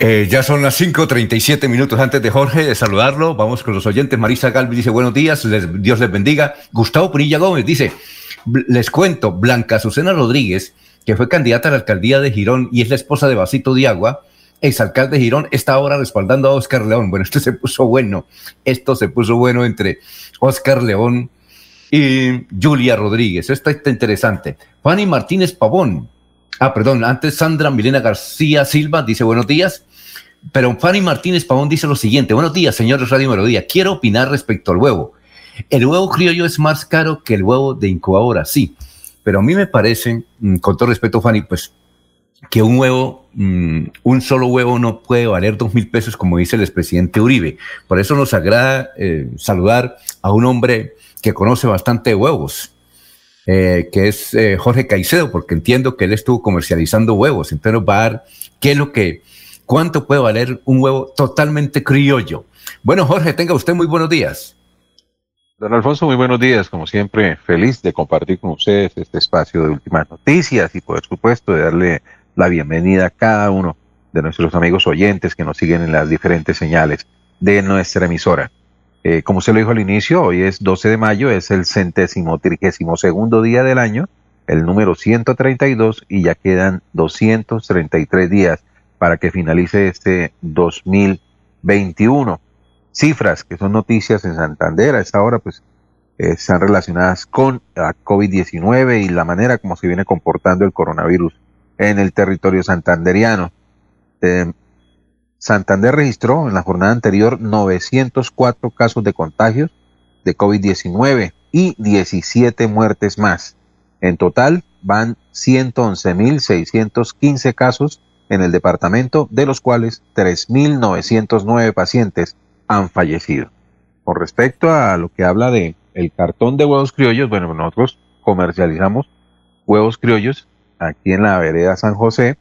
Eh, ya son las 5.37 minutos antes de Jorge de saludarlo. Vamos con los oyentes. Marisa Galvi dice buenos días, Dios les bendiga. Gustavo Pinilla Gómez dice, les cuento, Blanca Azucena Rodríguez, que fue candidata a la alcaldía de Girón y es la esposa de Vasito Diagua, exalcalde de Girón, está ahora respaldando a Oscar León. Bueno, esto se puso bueno, esto se puso bueno entre Oscar León y Julia Rodríguez. Esto está interesante. Fanny Martínez Pavón. Ah, perdón, antes Sandra Milena García Silva dice buenos días. Pero Fanny Martínez Pavón dice lo siguiente, buenos días, señores Radio Melodía, quiero opinar respecto al huevo. El huevo criollo es más caro que el huevo de incubadora, sí, pero a mí me parece, mm, con todo respeto, Fanny, pues que un huevo, mm, un solo huevo no puede valer dos mil pesos, como dice el expresidente Uribe. Por eso nos agrada eh, saludar a un hombre que conoce bastante huevos, eh, que es eh, Jorge Caicedo, porque entiendo que él estuvo comercializando huevos. Entonces nos va a dar qué es lo que, cuánto puede valer un huevo totalmente criollo. Bueno, Jorge, tenga usted muy buenos días. Don Alfonso, muy buenos días. Como siempre, feliz de compartir con ustedes este espacio de últimas noticias y, por supuesto, de darle la bienvenida a cada uno de nuestros amigos oyentes que nos siguen en las diferentes señales de nuestra emisora. Eh, como se lo dijo al inicio, hoy es 12 de mayo, es el centésimo trigésimo segundo día del año, el número 132, y ya quedan 233 días para que finalice este 2021 cifras que son noticias en Santander a esta hora, pues eh, están relacionadas con la COVID-19 y la manera como se viene comportando el coronavirus en el territorio santanderiano. Eh, Santander registró en la jornada anterior 904 casos de contagios de COVID-19 y 17 muertes más. En total van 111.615 casos en el departamento, de los cuales 3.909 pacientes han fallecido. Con respecto a lo que habla de el cartón de huevos criollos, bueno, nosotros comercializamos huevos criollos aquí en la vereda San José,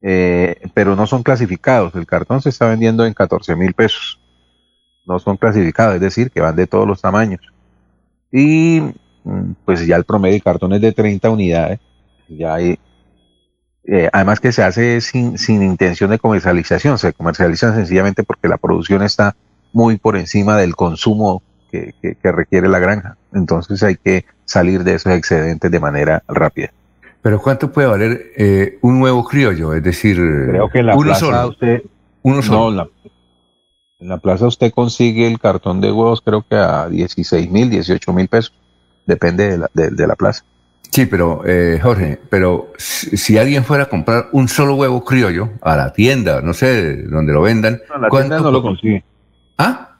eh, pero no son clasificados. El cartón se está vendiendo en 14 mil pesos. No son clasificados, es decir, que van de todos los tamaños. Y mm, pues ya el promedio de cartón es de 30 unidades. Ya hay, eh, además que se hace sin, sin intención de comercialización, se comercializa sencillamente porque la producción está muy por encima del consumo que, requiere la granja. Entonces hay que salir de esos excedentes de manera rápida. Pero ¿cuánto puede valer eh, un huevo criollo? Es decir, creo que en la plaza usted, uno solo. en la plaza usted consigue el cartón de huevos creo que a 16 mil, 18 mil pesos. Depende de la, de la plaza. Sí, pero eh, Jorge, pero si, alguien fuera a comprar un solo huevo criollo a la tienda, no sé, donde lo vendan, no, la tienda no lo consigue. ¿Ah?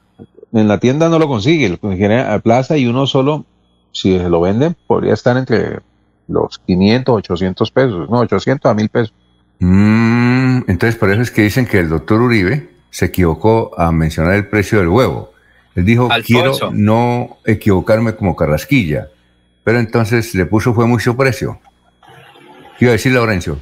En la tienda no lo consigue, lo consigue a plaza y uno solo, si se lo venden, podría estar entre los 500, 800 pesos, no, 800 a 1000 pesos. Mm, entonces, por eso es que dicen que el doctor Uribe se equivocó a mencionar el precio del huevo. Él dijo, quiero no equivocarme como carrasquilla pero entonces le puso fue mucho precio. ¿Qué iba a decir Laurencio?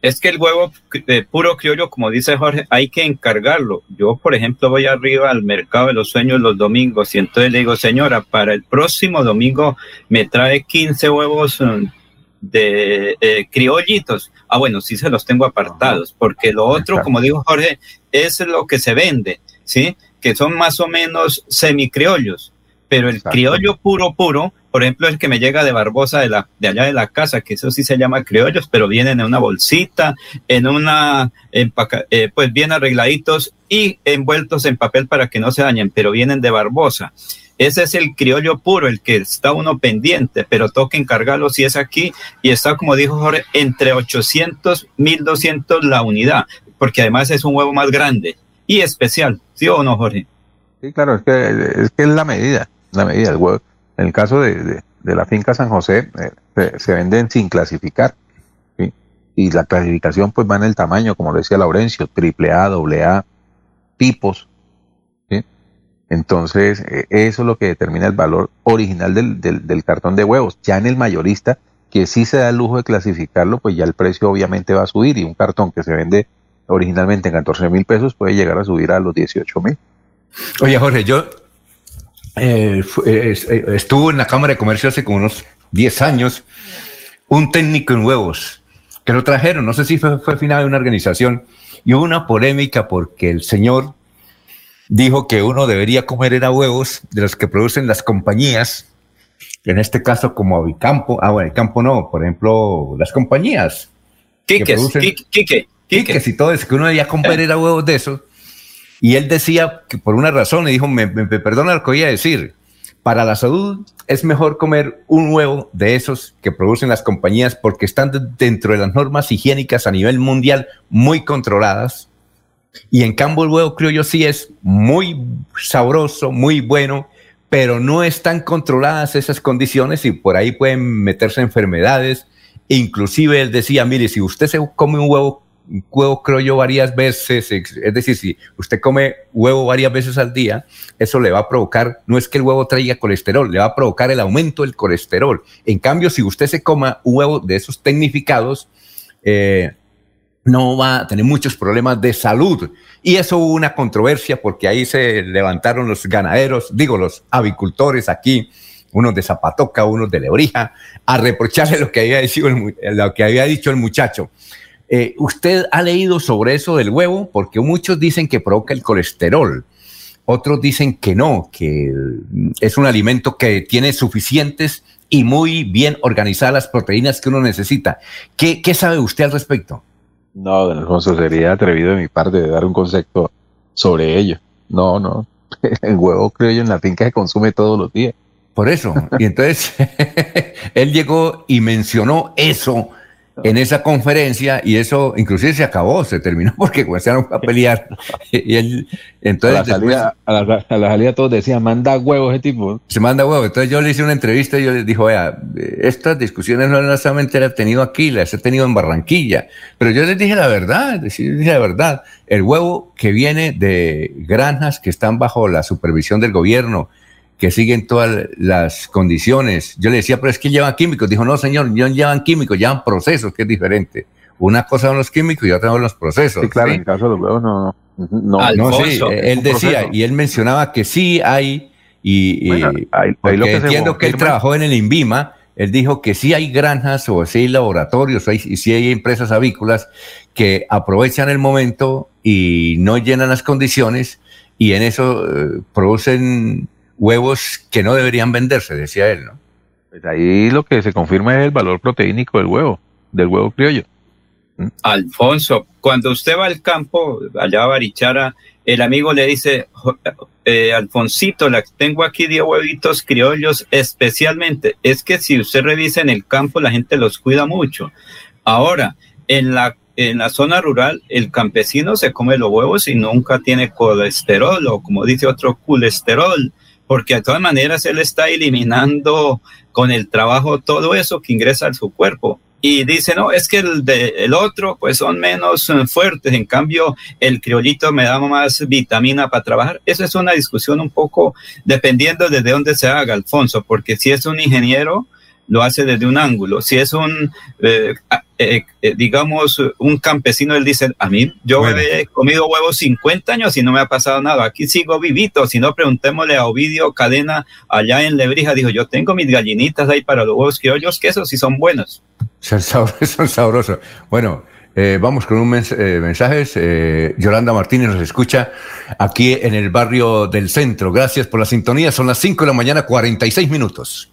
Es que el huevo de puro criollo, como dice Jorge, hay que encargarlo. Yo, por ejemplo, voy arriba al mercado de los sueños los domingos y entonces le digo, señora, para el próximo domingo me trae 15 huevos um, de eh, criollitos. Ah, bueno, sí se los tengo apartados, porque lo otro, como dijo Jorge, es lo que se vende, ¿sí? Que son más o menos semicriollos pero el criollo puro, puro, por ejemplo, el que me llega de Barbosa de, la, de allá de la casa, que eso sí se llama criollos, pero vienen en una bolsita, en una, eh, pues bien arregladitos y envueltos en papel para que no se dañen, pero vienen de Barbosa. Ese es el criollo puro, el que está uno pendiente, pero toca encargarlo si es aquí y está, como dijo Jorge, entre 800, 1200 la unidad, porque además es un huevo más grande y especial, ¿sí o no, Jorge? Sí, claro, es que es, que es la medida la medida. del huevo. En el caso de, la finca San José, eh, se, venden sin clasificar. Y la clasificación pues va en el tamaño, como decía Laurencio, triple A, doble A, tipos. Entonces, eh, eso es lo que determina el valor original del, del, cartón de huevos. Ya en el mayorista, que sí se da el lujo de clasificarlo, pues ya el precio obviamente va a subir y un cartón que se vende originalmente en 14 mil pesos puede llegar a subir a los 18 mil. Oye, Jorge, yo eh, eh, eh, estuvo en la Cámara de Comercio hace como unos 10 años un técnico en huevos que lo trajeron, no sé si fue, fue final de una organización, y hubo una polémica porque el señor dijo que uno debería comer era huevos de los que producen las compañías, en este caso como Avicampo, ah bueno, el campo no, por ejemplo, las compañías. Quiques, Quiques y todo eso, que uno debería comer era huevos de esos y él decía que por una razón, y dijo, me, perdona lo que voy a decir, para la salud es mejor comer un huevo de esos que producen las compañías porque están dentro de las normas higiénicas a nivel mundial muy controladas. Y en cambio el huevo criollo sí es muy sabroso, muy bueno, pero no están controladas esas condiciones y por ahí pueden meterse enfermedades inclusive él decía, mire, si usted se come un huevo, huevo creo yo varias veces, es decir, si usted come huevo varias veces al día, eso le va a provocar, no es que el huevo traiga colesterol, le va a provocar el aumento del colesterol. En cambio, si usted se coma un huevo de esos tecnificados, eh, no va a tener muchos problemas de salud. Y eso hubo una controversia porque ahí se levantaron los ganaderos, digo, los avicultores aquí, unos de Zapatoca, unos de Lebrija, a reprocharle lo que había lo que había dicho el muchacho. Eh, ¿Usted ha leído sobre eso del huevo? Porque muchos dicen que provoca el colesterol, otros dicen que no, que es un alimento que tiene suficientes y muy bien organizadas las proteínas que uno necesita. ¿Qué, qué sabe usted al respecto? No, don Alfonso, sería atrevido de mi parte de dar un concepto sobre ello. No, no. El huevo creo yo en la finca se consume todos los días. Por eso. Y entonces él llegó y mencionó eso en esa conferencia y eso inclusive se acabó, se terminó porque comenzaron a pelear. y él, entonces, a, la salida, a, la, a la salida todos decían, manda huevos ese tipo. Se manda huevos. Entonces yo le hice una entrevista y yo le dije, vea, estas discusiones no solamente las he tenido aquí, las he tenido en Barranquilla. Pero yo les dije la verdad, les dije la verdad. El huevo que viene de granjas que están bajo la supervisión del gobierno, que siguen todas las condiciones. Yo le decía, pero es que llevan químicos. Dijo, no, señor, no llevan químicos, llevan procesos, que es diferente. Una cosa son los químicos y otra son los procesos. Sí, claro, en el caso de los huevos no. No, no, sí, él decía, y él mencionaba que sí hay, y, porque entiendo que él trabajó en el INVIMA, él dijo que sí hay granjas o sí hay laboratorios y sí hay empresas avícolas que aprovechan el momento y no llenan las condiciones y en eso eh, producen huevos que no deberían venderse, decía él, ¿no? Pues ahí lo que se confirma es el valor proteínico del huevo, del huevo criollo. ¿Mm? Alfonso, cuando usted va al campo, allá a Barichara, el amigo le dice, eh, Alfonsito, la, tengo aquí 10 huevitos criollos especialmente. Es que si usted revisa en el campo, la gente los cuida mucho. Ahora, en la, en la zona rural, el campesino se come los huevos y nunca tiene colesterol o como dice otro, colesterol porque de todas maneras él está eliminando con el trabajo todo eso que ingresa a su cuerpo. Y dice, no, es que el, de, el otro pues son menos eh, fuertes, en cambio el criollito me da más vitamina para trabajar. Eso es una discusión un poco dependiendo de dónde se haga, Alfonso, porque si es un ingeniero, lo hace desde un ángulo. Si es un, eh, eh, eh, digamos, un campesino, él dice, a mí yo he comido huevos 50 años y no me ha pasado nada, aquí sigo vivito, si no preguntémosle a Ovidio Cadena allá en Lebrija, dijo, yo tengo mis gallinitas ahí para los huevos criollos, que esos sí son buenos. Son sabrosos. Son sabrosos. Bueno. vamos con un mensaje. Yolanda Martínez nos escucha aquí en el barrio del centro. Gracias por la sintonía. Son las 5 de la mañana, 46 minutos.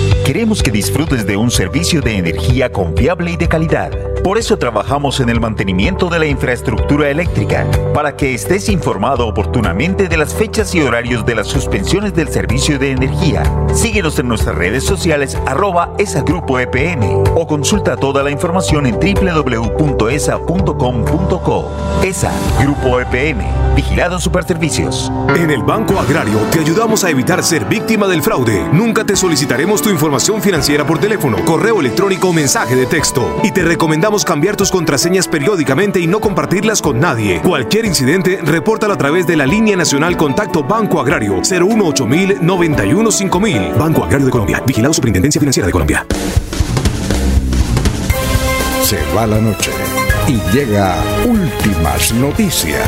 Queremos que disfrutes de un servicio de energía confiable y de calidad. Por eso trabajamos en el mantenimiento de la infraestructura eléctrica, para que estés informado oportunamente de las fechas y horarios de las suspensiones del servicio de energía. Síguenos en nuestras redes sociales arroba esa grupo EPM o consulta toda la información en www.esa.com.co. ESA, Grupo EPM, Vigilado Superservicios. En el Banco Agrario te ayudamos a evitar ser víctima del fraude. Nunca te solicitaremos tu información financiera por teléfono, correo electrónico o mensaje de texto. Y te recomendamos cambiar tus contraseñas periódicamente y no compartirlas con nadie. Cualquier incidente, repórtalo a través de la línea nacional Contacto Banco Agrario 018 91 5000. Banco Agrario de Colombia. Vigilado Superintendencia Financiera de Colombia. Se va la noche y llega últimas noticias.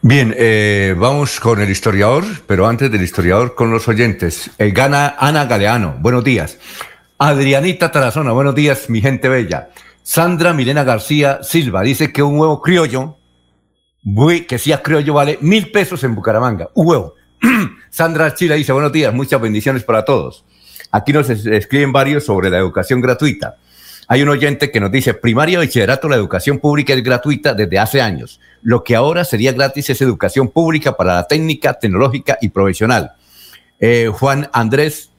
Bien, eh, vamos con el historiador, pero antes del historiador con los oyentes. El gana Ana Galeano, buenos días. Adrianita Tarazona, buenos días, mi gente bella. Sandra Milena García Silva dice que un huevo criollo, que sea criollo, vale mil pesos en Bucaramanga. Un huevo. Sandra Chila dice, buenos días, muchas bendiciones para todos. Aquí nos escriben varios sobre la educación gratuita. Hay un oyente que nos dice, primaria y bachillerato, la educación pública es gratuita desde hace años. Lo que ahora sería gratis es educación pública para la técnica, tecnológica y profesional. Eh, Juan Andrés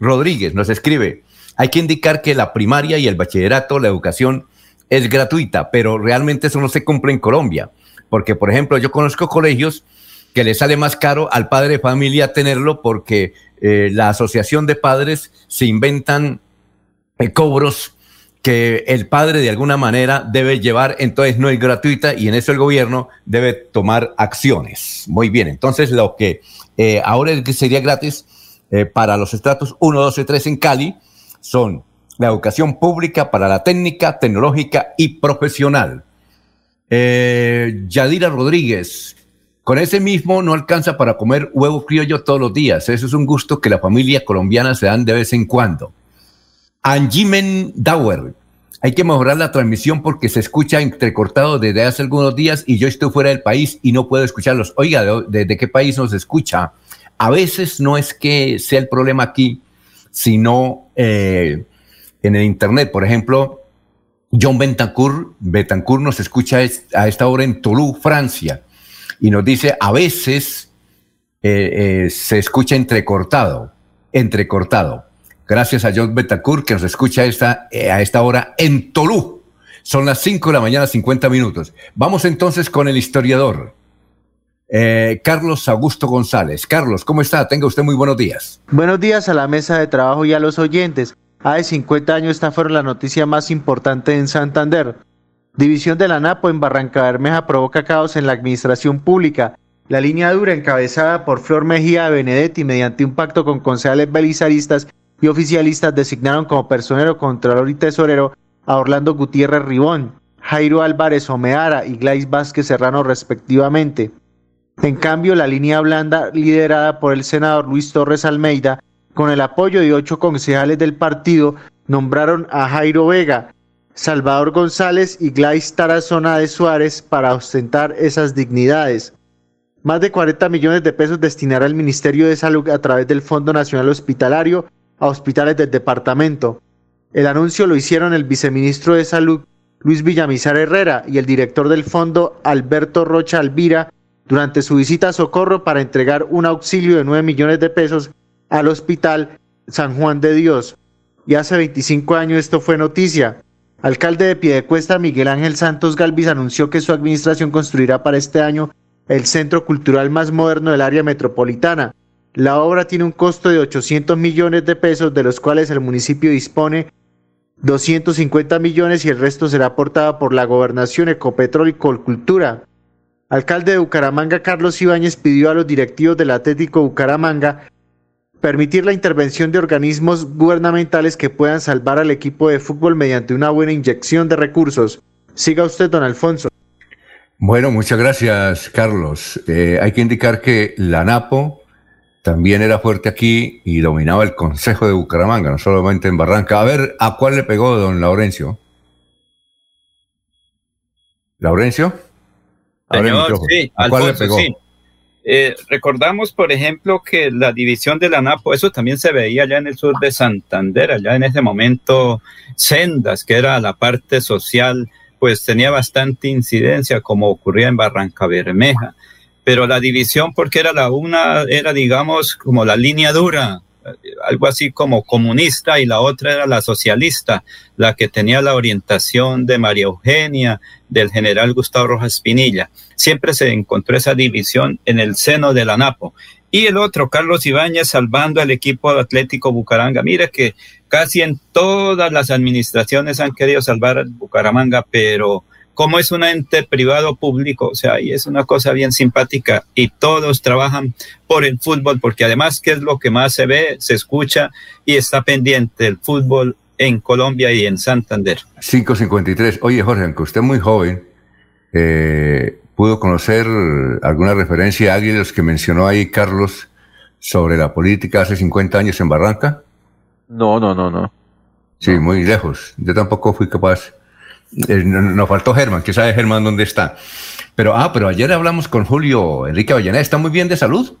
Rodríguez nos escribe, hay que indicar que la primaria y el bachillerato, la educación es gratuita, pero realmente eso no se cumple en Colombia. Porque, por ejemplo, yo conozco colegios que le sale más caro al padre de familia tenerlo porque eh, la asociación de padres se inventan eh, cobros que el padre de alguna manera debe llevar, entonces no es gratuita y en eso el gobierno debe tomar acciones. Muy bien, entonces lo que eh, ahora sería gratis para los estratos 1, 2 y 3 en Cali son la educación pública para la técnica, tecnológica y profesional. Yadira Rodríguez, con ese mismo no alcanza para comer huevo criollo todos los días. Eso es un gusto que la familia colombiana se dan de vez en cuando. Anjimen Dauer. Hay que mejorar la transmisión porque se escucha entrecortado desde hace algunos días y yo estoy fuera del país y no puedo escucharlos. Oiga, ¿desde qué país nos escucha? A veces no es que sea el problema aquí, sino eh, en el Internet. Por ejemplo, John Betancourt, Betancourt nos escucha a esta hora en Toulouse, Francia y nos dice, a veces eh, eh, se escucha entrecortado, entrecortado. Gracias a John Betancourt que nos escucha esta, eh, a esta hora en Tolú. Son las 5 de la mañana, 50 minutos. Vamos entonces con el historiador. Carlos Augusto González. Carlos, ¿cómo está? Tenga usted muy buenos días. Buenos días a la mesa de trabajo y a los oyentes. Hace 50 años esta fue la noticia más importante en Santander. División de la Napo en Barranca Bermeja provoca caos en la administración pública. La línea dura encabezada por Flor Mejía Benedetti mediante un pacto con concejales belizaristas y oficialistas designaron como personero, contralor y tesorero a Orlando Gutiérrez Ribón, Jairo Álvarez Omeara y Glais Vázquez Serrano respectivamente. En cambio, la línea blanda, liderada por el senador Luis Torres Almeida, con el apoyo de ocho concejales del partido, nombraron a Jairo Vega, Salvador González y Glais Tarazona de Suárez para ostentar esas dignidades. Más de 40 millones de pesos destinará el Ministerio de Salud a través del Fondo Nacional Hospitalario a hospitales del departamento. El anuncio lo hicieron el viceministro de Salud, Luis Villamizar Herrera, y el director del fondo, Alberto Rocha Alvira, durante su visita a Socorro para entregar un auxilio de 9 millones de pesos al Hospital San Juan de Dios. Y hace 25 años esto fue noticia. Alcalde de Piedecuesta, Miguel Ángel Santos Galvis anunció que su administración construirá para este año el centro cultural más moderno del área metropolitana. La obra tiene un costo de 800 millones de pesos, de los cuales el municipio dispone 250 millones y el resto será aportado por la gobernación, Ecopetrol y Colcultura. Alcalde de Bucaramanga, Carlos Ibáñez, pidió a los directivos del Atlético Bucaramanga permitir la intervención de organismos gubernamentales que puedan salvar al equipo de fútbol mediante una buena inyección de recursos. Siga usted, don Alfonso. Bueno, muchas gracias, Carlos. Eh, hay que indicar que la NAPO también era fuerte aquí y dominaba el Consejo de Bucaramanga, no solamente en Barranca. A ver, ¿a cuál le pegó don Laurencio? ¿Laurencio? Señor, sí, ¿A cuál le pegó? Sí. Eh, recordamos, por ejemplo, que la división de la NAPO, eso también se veía allá en el sur de Santander, allá en ese momento, Sendas, que era la parte social, pues tenía bastante incidencia, como ocurría en Barranca Bermeja. Pero la división, porque era la una, era digamos como la línea dura, algo así como comunista y la otra era la socialista, la que tenía la orientación de María Eugenia, del general Gustavo Rojas Pinilla. Siempre se encontró esa división en el seno de la NAPO. Y el otro, Carlos Ibáñez, salvando al equipo Atlético Bucaranga. Mira que casi en todas las administraciones han querido salvar a Bucaramanga, pero como es un ente privado público, o sea, y es una cosa bien simpática y todos trabajan por el fútbol, porque además, ¿qué es lo que más se ve, se escucha y está pendiente el fútbol en Colombia y en Santander? 553. Oye, Jorge, aunque usted es muy joven, eh, ¿pudo conocer alguna referencia a alguien de los que mencionó ahí Carlos sobre la política hace 50 años en Barranca? No, no, no, no. Sí, muy lejos. Yo tampoco fui capaz. Eh, nos faltó Germán, que sabe Germán dónde está. Pero, ah, pero ayer hablamos con Julio Enrique Avellaneda, está muy bien de salud.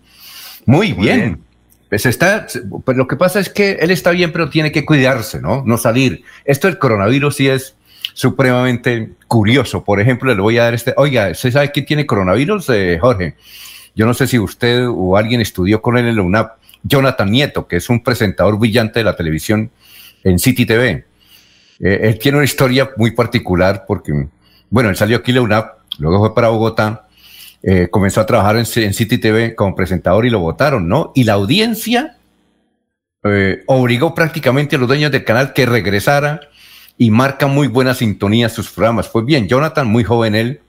Muy, bien. Pues está, pues lo que pasa es que él está bien, pero tiene que cuidarse, ¿no? No salir. Esto del coronavirus sí es supremamente curioso. Por ejemplo, le voy a dar este. Oiga, ¿usted sabe quién tiene coronavirus, eh, Jorge? Yo no sé si usted o alguien estudió con él en la UNAP. Jonathan Nieto, que es un presentador brillante de la televisión en City TV. Eh, él tiene una historia muy particular porque, bueno, él salió aquí de la UNAP, luego fue para Bogotá, eh, comenzó a trabajar en, City TV como presentador y lo votaron, ¿no? Y la audiencia eh, obligó prácticamente a los dueños del canal que regresara y marca muy buena sintonía sus programas. Pues bien, Jonathan, muy joven él,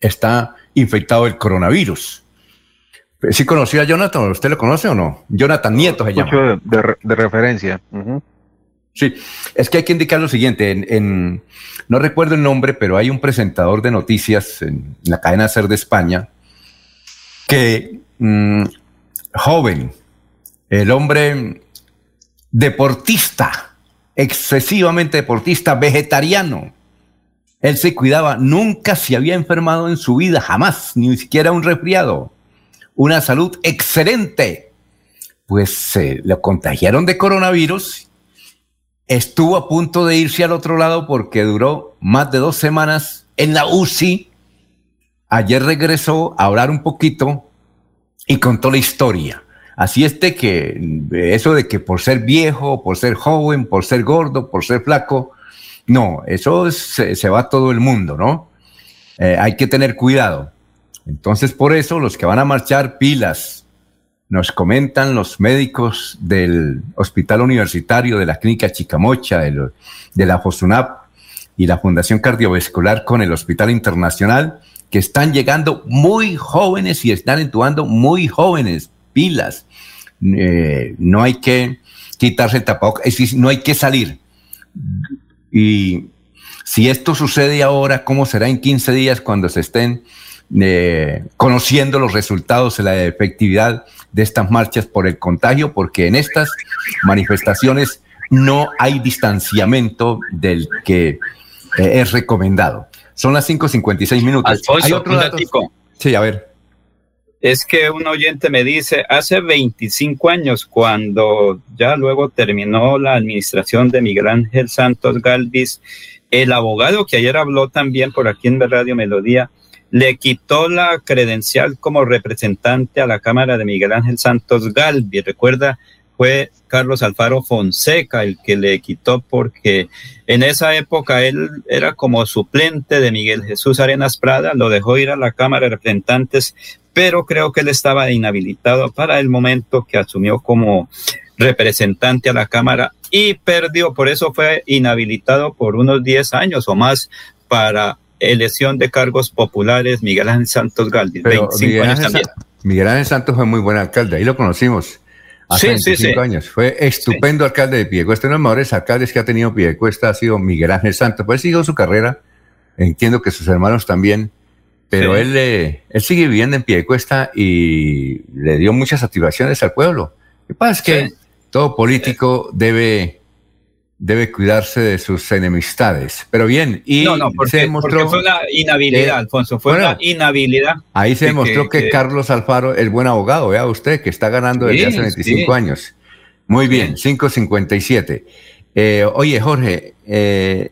está infectado del coronavirus. ¿Sí conoció a Jonathan? ¿Usted lo conoce o no? Jonathan Nieto se llama. De, de referencia. Sí, es que hay que indicar lo siguiente, en, no recuerdo el nombre, pero hay un presentador de noticias en, la cadena Ser de España que mm, joven, el hombre deportista, excesivamente deportista, vegetariano, él se cuidaba, nunca se había enfermado en su vida, jamás, ni siquiera un resfriado, una salud excelente. Pues se lo contagiaron de coronavirus estuvo a punto de irse al otro lado porque duró más de dos semanas en la UCI. Ayer regresó a hablar un poquito y contó la historia. Así es que eso de que por ser viejo, por ser joven, por ser gordo, por ser flaco, no, eso se, va a todo el mundo, ¿no? Eh, hay que tener cuidado. Entonces, por eso los que van a marchar pilas, nos comentan los médicos del Hospital Universitario de la Clínica Chicamocha, de, la FOSUNAP y la Fundación Cardiovascular con el Hospital Internacional, que están llegando muy jóvenes y están entubando muy jóvenes, pilas. Eh, no hay que quitarse el tapabocas, es decir, no hay que salir. Y si esto sucede ahora, ¿cómo será en 15 días cuando se estén eh, conociendo los resultados de la efectividad de estas marchas por el contagio, porque en estas manifestaciones no hay distanciamiento del que eh, es recomendado. Son las 5.56 minutos. Alfonso, ¿Hay otro dato? Sí, a ver. Es que un oyente me dice, hace 25 años, cuando ya luego terminó la administración de Miguel Ángel Santos Galvis, el abogado que ayer habló también por aquí en Radio Melodía, le quitó la credencial como representante a la Cámara de Miguel Ángel Santos Galvi. Recuerda, fue Carlos Alfaro Fonseca el que le quitó porque en esa época él era como suplente de Miguel Jesús Arenas Prada, lo dejó ir a la Cámara de Representantes, pero creo que él estaba inhabilitado para el momento que asumió como representante a la Cámara y perdió, por eso fue inhabilitado por unos 10 años o más para elección de cargos populares, Miguel Ángel Santos Galdi, 25 Miguel años también. Miguel Ángel Santos fue muy buen alcalde, ahí lo conocimos. Hace 25 años. Fue estupendo alcalde de Piedecuesta. Uno de los mejores alcaldes que ha tenido Piedecuesta ha sido Miguel Ángel Santos. Pues siguió su carrera. Entiendo que sus hermanos también. Pero él, eh, él sigue viviendo en Piedecuesta y le dio muchas satisfacciones al pueblo. Lo que pasa es que todo político debe debe cuidarse de sus enemistades. Pero bien, y no, no, porque, se demostró, fue una inhabilidad, Alfonso, fue una inhabilidad. Ahí se demostró que, Carlos Alfaro, el buen abogado, vea usted, que está ganando desde hace 25 años. Muy bien, 557. Eh, oye, Jorge, eh,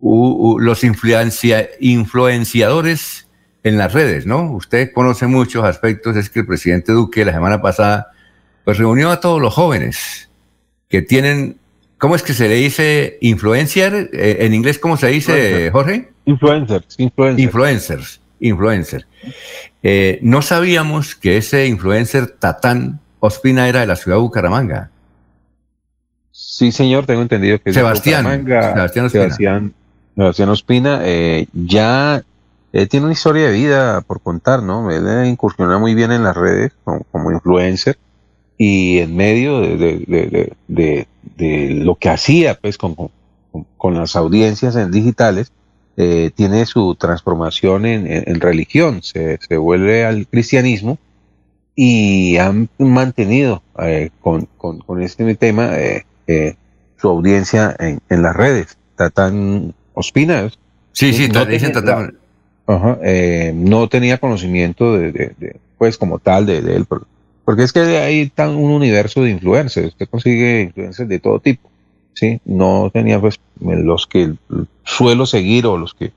los influencia, influenciadores en las redes, ¿no? Usted conoce muchos aspectos, es que el presidente Duque la semana pasada pues reunió a todos los jóvenes que tienen ¿Cómo es que se le dice influencer? Eh, en inglés, ¿cómo se dice, Jorge? Influencers, influencers. Influencers. influencer. Eh, no sabíamos que ese influencer Tatán Ospina era de la ciudad de Bucaramanga. Sí, señor, tengo entendido que Sebastián, Sebastián Ospina. Sebastián, Ospina eh, ya eh, tiene una historia de vida por contar, ¿no? Él incursiona muy bien en las redes como, influencer y en medio de, lo que hacía, pues, con, con, las audiencias en digitales, eh, tiene su transformación en, religión, se, se, vuelve al cristianismo y han mantenido eh, con, con, este tema eh, su audiencia en, en, las redes. Tatán Ospina. Sí, sí, no dicen Tatán. Ajá, no tenía conocimiento de, pues como tal de, él, porque, es que ahí está un universo de influencers, usted consigue influencers de todo tipo. ¿sí? No tenía pues los que suelo seguir o los que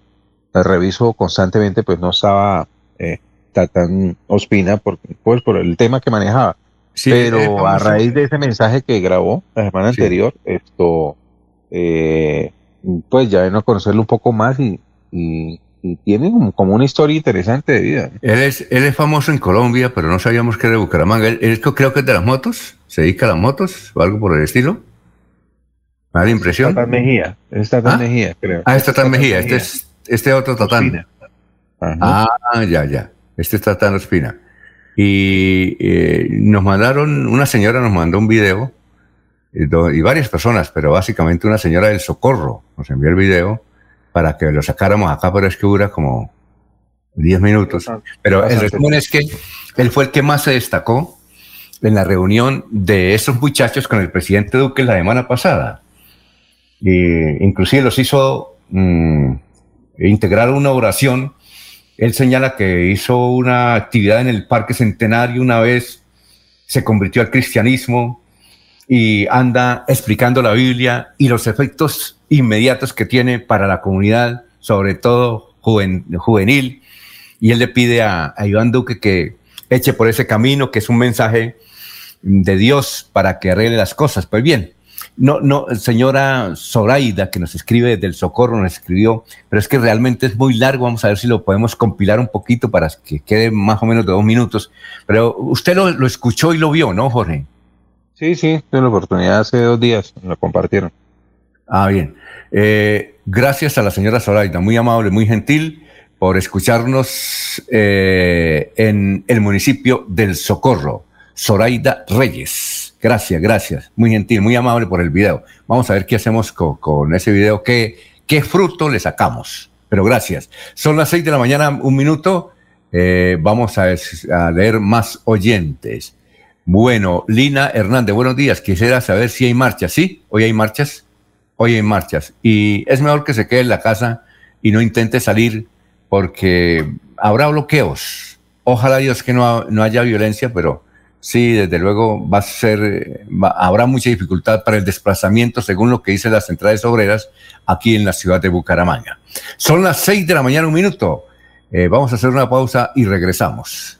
reviso constantemente, pues no estaba eh, tan Ospina por, pues, por el tema que manejaba. Pero a raíz de ese mensaje que grabó la semana anterior, esto, eh, pues ya vino a conocerlo un poco más y, y, tiene como, una historia interesante de vida. Él es, él es famoso en Colombia, pero no sabíamos que era de Bucaramanga. Él, creo que es de las motos, se dedica a las motos o algo por el estilo. ¿Me da la impresión? Tatán Mejía. Es Tatán ¿Ah? Mejía, creo. Ah, es Tatán Mejía. Este es este otro Tatán. Ah, ya, ya. Este es Tatán Espina. Y eh, nos mandaron, una señora nos mandó un video, y, y, varias personas, pero básicamente una señora del Socorro nos envió el video para que lo sacáramos acá, pero es que dura como 10 minutos. Pero el resumen es que él fue el que más se destacó en la reunión de esos muchachos con el presidente Duque la semana pasada y inclusive los hizo mm, integrar una oración. Él señala que hizo una actividad en el Parque Centenario una vez, se convirtió al cristianismo y anda explicando la Biblia y los efectos inmediatos que tiene para la comunidad, sobre todo juvenil. Y él le pide a, a Iván Duque que eche por ese camino, que es un mensaje de Dios para que arregle las cosas. Pues bien, no, no, señora Zoraida, que nos escribe desde el Socorro, nos escribió, pero es que realmente es muy largo. Vamos a ver si lo podemos compilar un poquito para que quede más o menos de dos minutos. Pero usted lo, escuchó y lo vio, ¿no, Jorge? Sí, sí, tuve la oportunidad hace dos días, lo compartieron. Ah, bien. Eh, gracias a la señora Zoraida, muy amable, muy gentil, por escucharnos eh, en el municipio del Socorro. Zoraida Reyes. Gracias, gracias. Muy gentil, muy amable por el video. Vamos a ver qué hacemos con, ese video, qué, qué fruto le sacamos. Pero gracias. Son las seis de la mañana, un minuto. Eh, vamos a, leer más oyentes. Bueno, Lina Hernández, buenos días. Quisiera saber si hay marchas. ¿Sí? ¿Hoy hay marchas? Hoy hay marchas. Y es mejor que se quede en la casa y no intente salir porque habrá bloqueos. Ojalá Dios que no, no haya violencia, pero Sí, desde luego va a ser, habrá mucha dificultad para el desplazamiento, según lo que dicen las centrales obreras aquí en la ciudad de Bucaramanga. Son las seis de la mañana, un minuto. Eh, vamos a hacer una pausa y regresamos.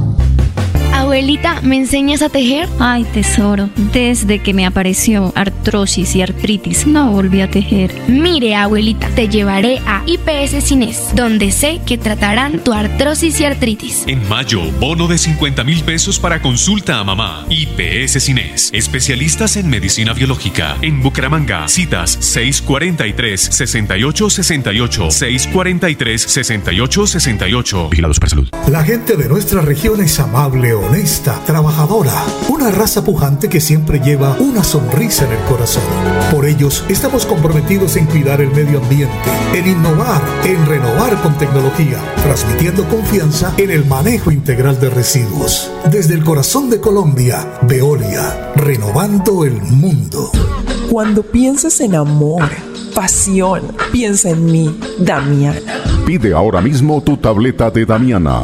Abuelita, ¿me enseñas a tejer? Ay, tesoro, desde que me apareció artrosis y artritis, no volví a tejer. Mire, abuelita, te llevaré a IPS Cines, donde sé que tratarán tu artrosis y artritis. En mayo, bono de 50 mil pesos para consulta a mamá. IPS Cines, especialistas en medicina biológica. En Bucaramanga, citas 643-6868, 643-6868. Vigilados para salud. La gente de nuestra región es amable, honesta, trabajadora, una raza pujante que siempre lleva una sonrisa en el corazón. Por ellos estamos comprometidos en cuidar el medio ambiente, en innovar, en renovar con tecnología, transmitiendo confianza en el manejo integral de residuos. Desde el corazón de Colombia, Veolia, renovando el mundo. Cuando pienses en amor, pasión, piensa en mí, Damiana. Pide ahora mismo tu tableta de Damiana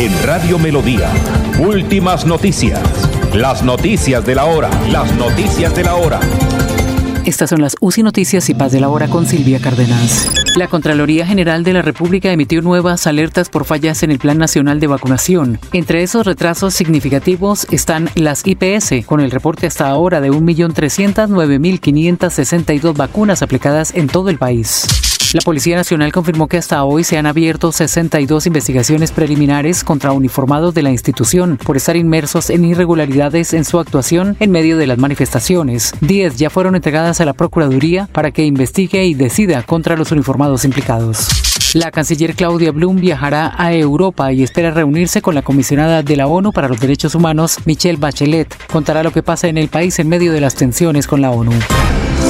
En Radio Melodía, últimas noticias. Las noticias de la hora, las noticias de la hora. Estas son las UCI Noticias y Paz de la Hora con Silvia Cárdenas. La Contraloría General de la República emitió nuevas alertas por fallas en el Plan Nacional de Vacunación. Entre esos retrasos significativos están las IPS, con el reporte hasta ahora de 1.309.562 vacunas aplicadas en todo el país. La Policía Nacional confirmó que hasta hoy se han abierto 62 investigaciones preliminares contra uniformados de la institución por estar inmersos en irregularidades en su actuación en medio de las manifestaciones. 10 ya fueron entregadas a la Procuraduría para que investigue y decida contra los uniformados implicados. La canciller Claudia Blum viajará a Europa y espera reunirse con la comisionada de la ONU para los Derechos Humanos, Michelle Bachelet. Contará lo que pasa en el país en medio de las tensiones con la ONU.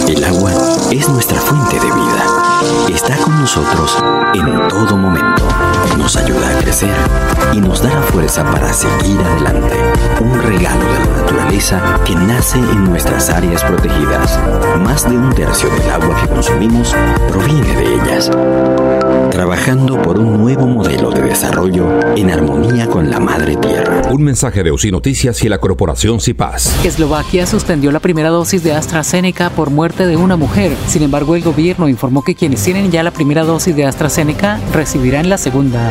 El agua es nuestra fuente de vida. Está con nosotros en todo momento. Nos ayuda a crecer y nos da la fuerza para seguir adelante. Un regalo de la naturaleza que nace en nuestras áreas protegidas. Más de un tercio del agua que consumimos proviene de ellas. Trabajando por un nuevo modelo de desarrollo en armonía con la madre tierra. Un mensaje de UCI Noticias y la corporación CIPAS. Eslovaquia suspendió la primera dosis de AstraZeneca por muerte de una mujer. Sin embargo, el gobierno informó que quienes tienen ya la primera dosis de AstraZeneca recibirán la segunda.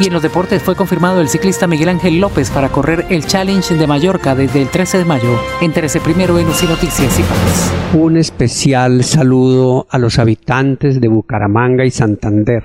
Y en los deportes fue confirmado el ciclista Miguel Ángel López para correr el Challenge de Mallorca desde el 13 de mayo. Entérese primero en UCI Noticias y Paz. Un especial saludo a los habitantes de Bucaramanga y Santander.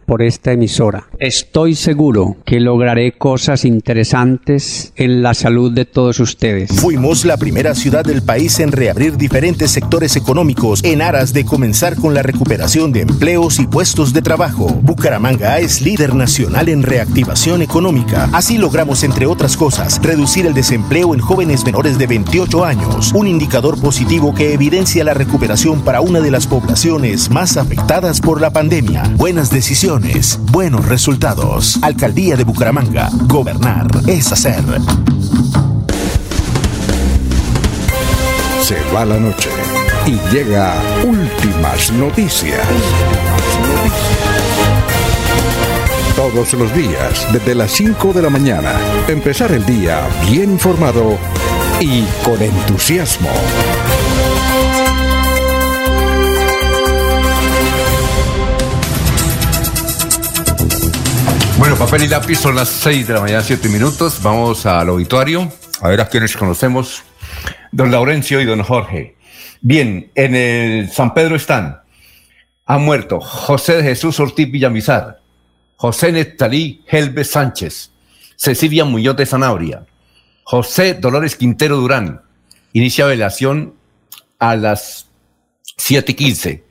por esta emisora. Estoy seguro que lograré cosas interesantes en la salud de todos ustedes. Fuimos la primera ciudad del país en reabrir diferentes sectores económicos en aras de comenzar con la recuperación de empleos y puestos de trabajo. Bucaramanga es líder nacional en reactivación económica. Así logramos, entre otras cosas, reducir el desempleo en jóvenes menores de 28 años, un indicador positivo que evidencia la recuperación para una de las poblaciones más afectadas por la pandemia. Buenas decisiones buenos resultados. Alcaldía de Bucaramanga. Gobernar es hacer. Se va la noche y llega últimas noticias. Todos los días, desde las 5 de la mañana, empezar el día bien informado y con entusiasmo. Bueno, papel y lápiz son las 6 de la mañana, 7 minutos. Vamos al auditorio, a ver a quienes conocemos. Don Laurencio y don Jorge. Bien, en el San Pedro están. Han muerto José de Jesús Ortiz Villamizar, José Nestalí Helves Sánchez, Cecilia Muñoz de Zanabria, José Dolores Quintero Durán. Inicia velación a las 7 y 15.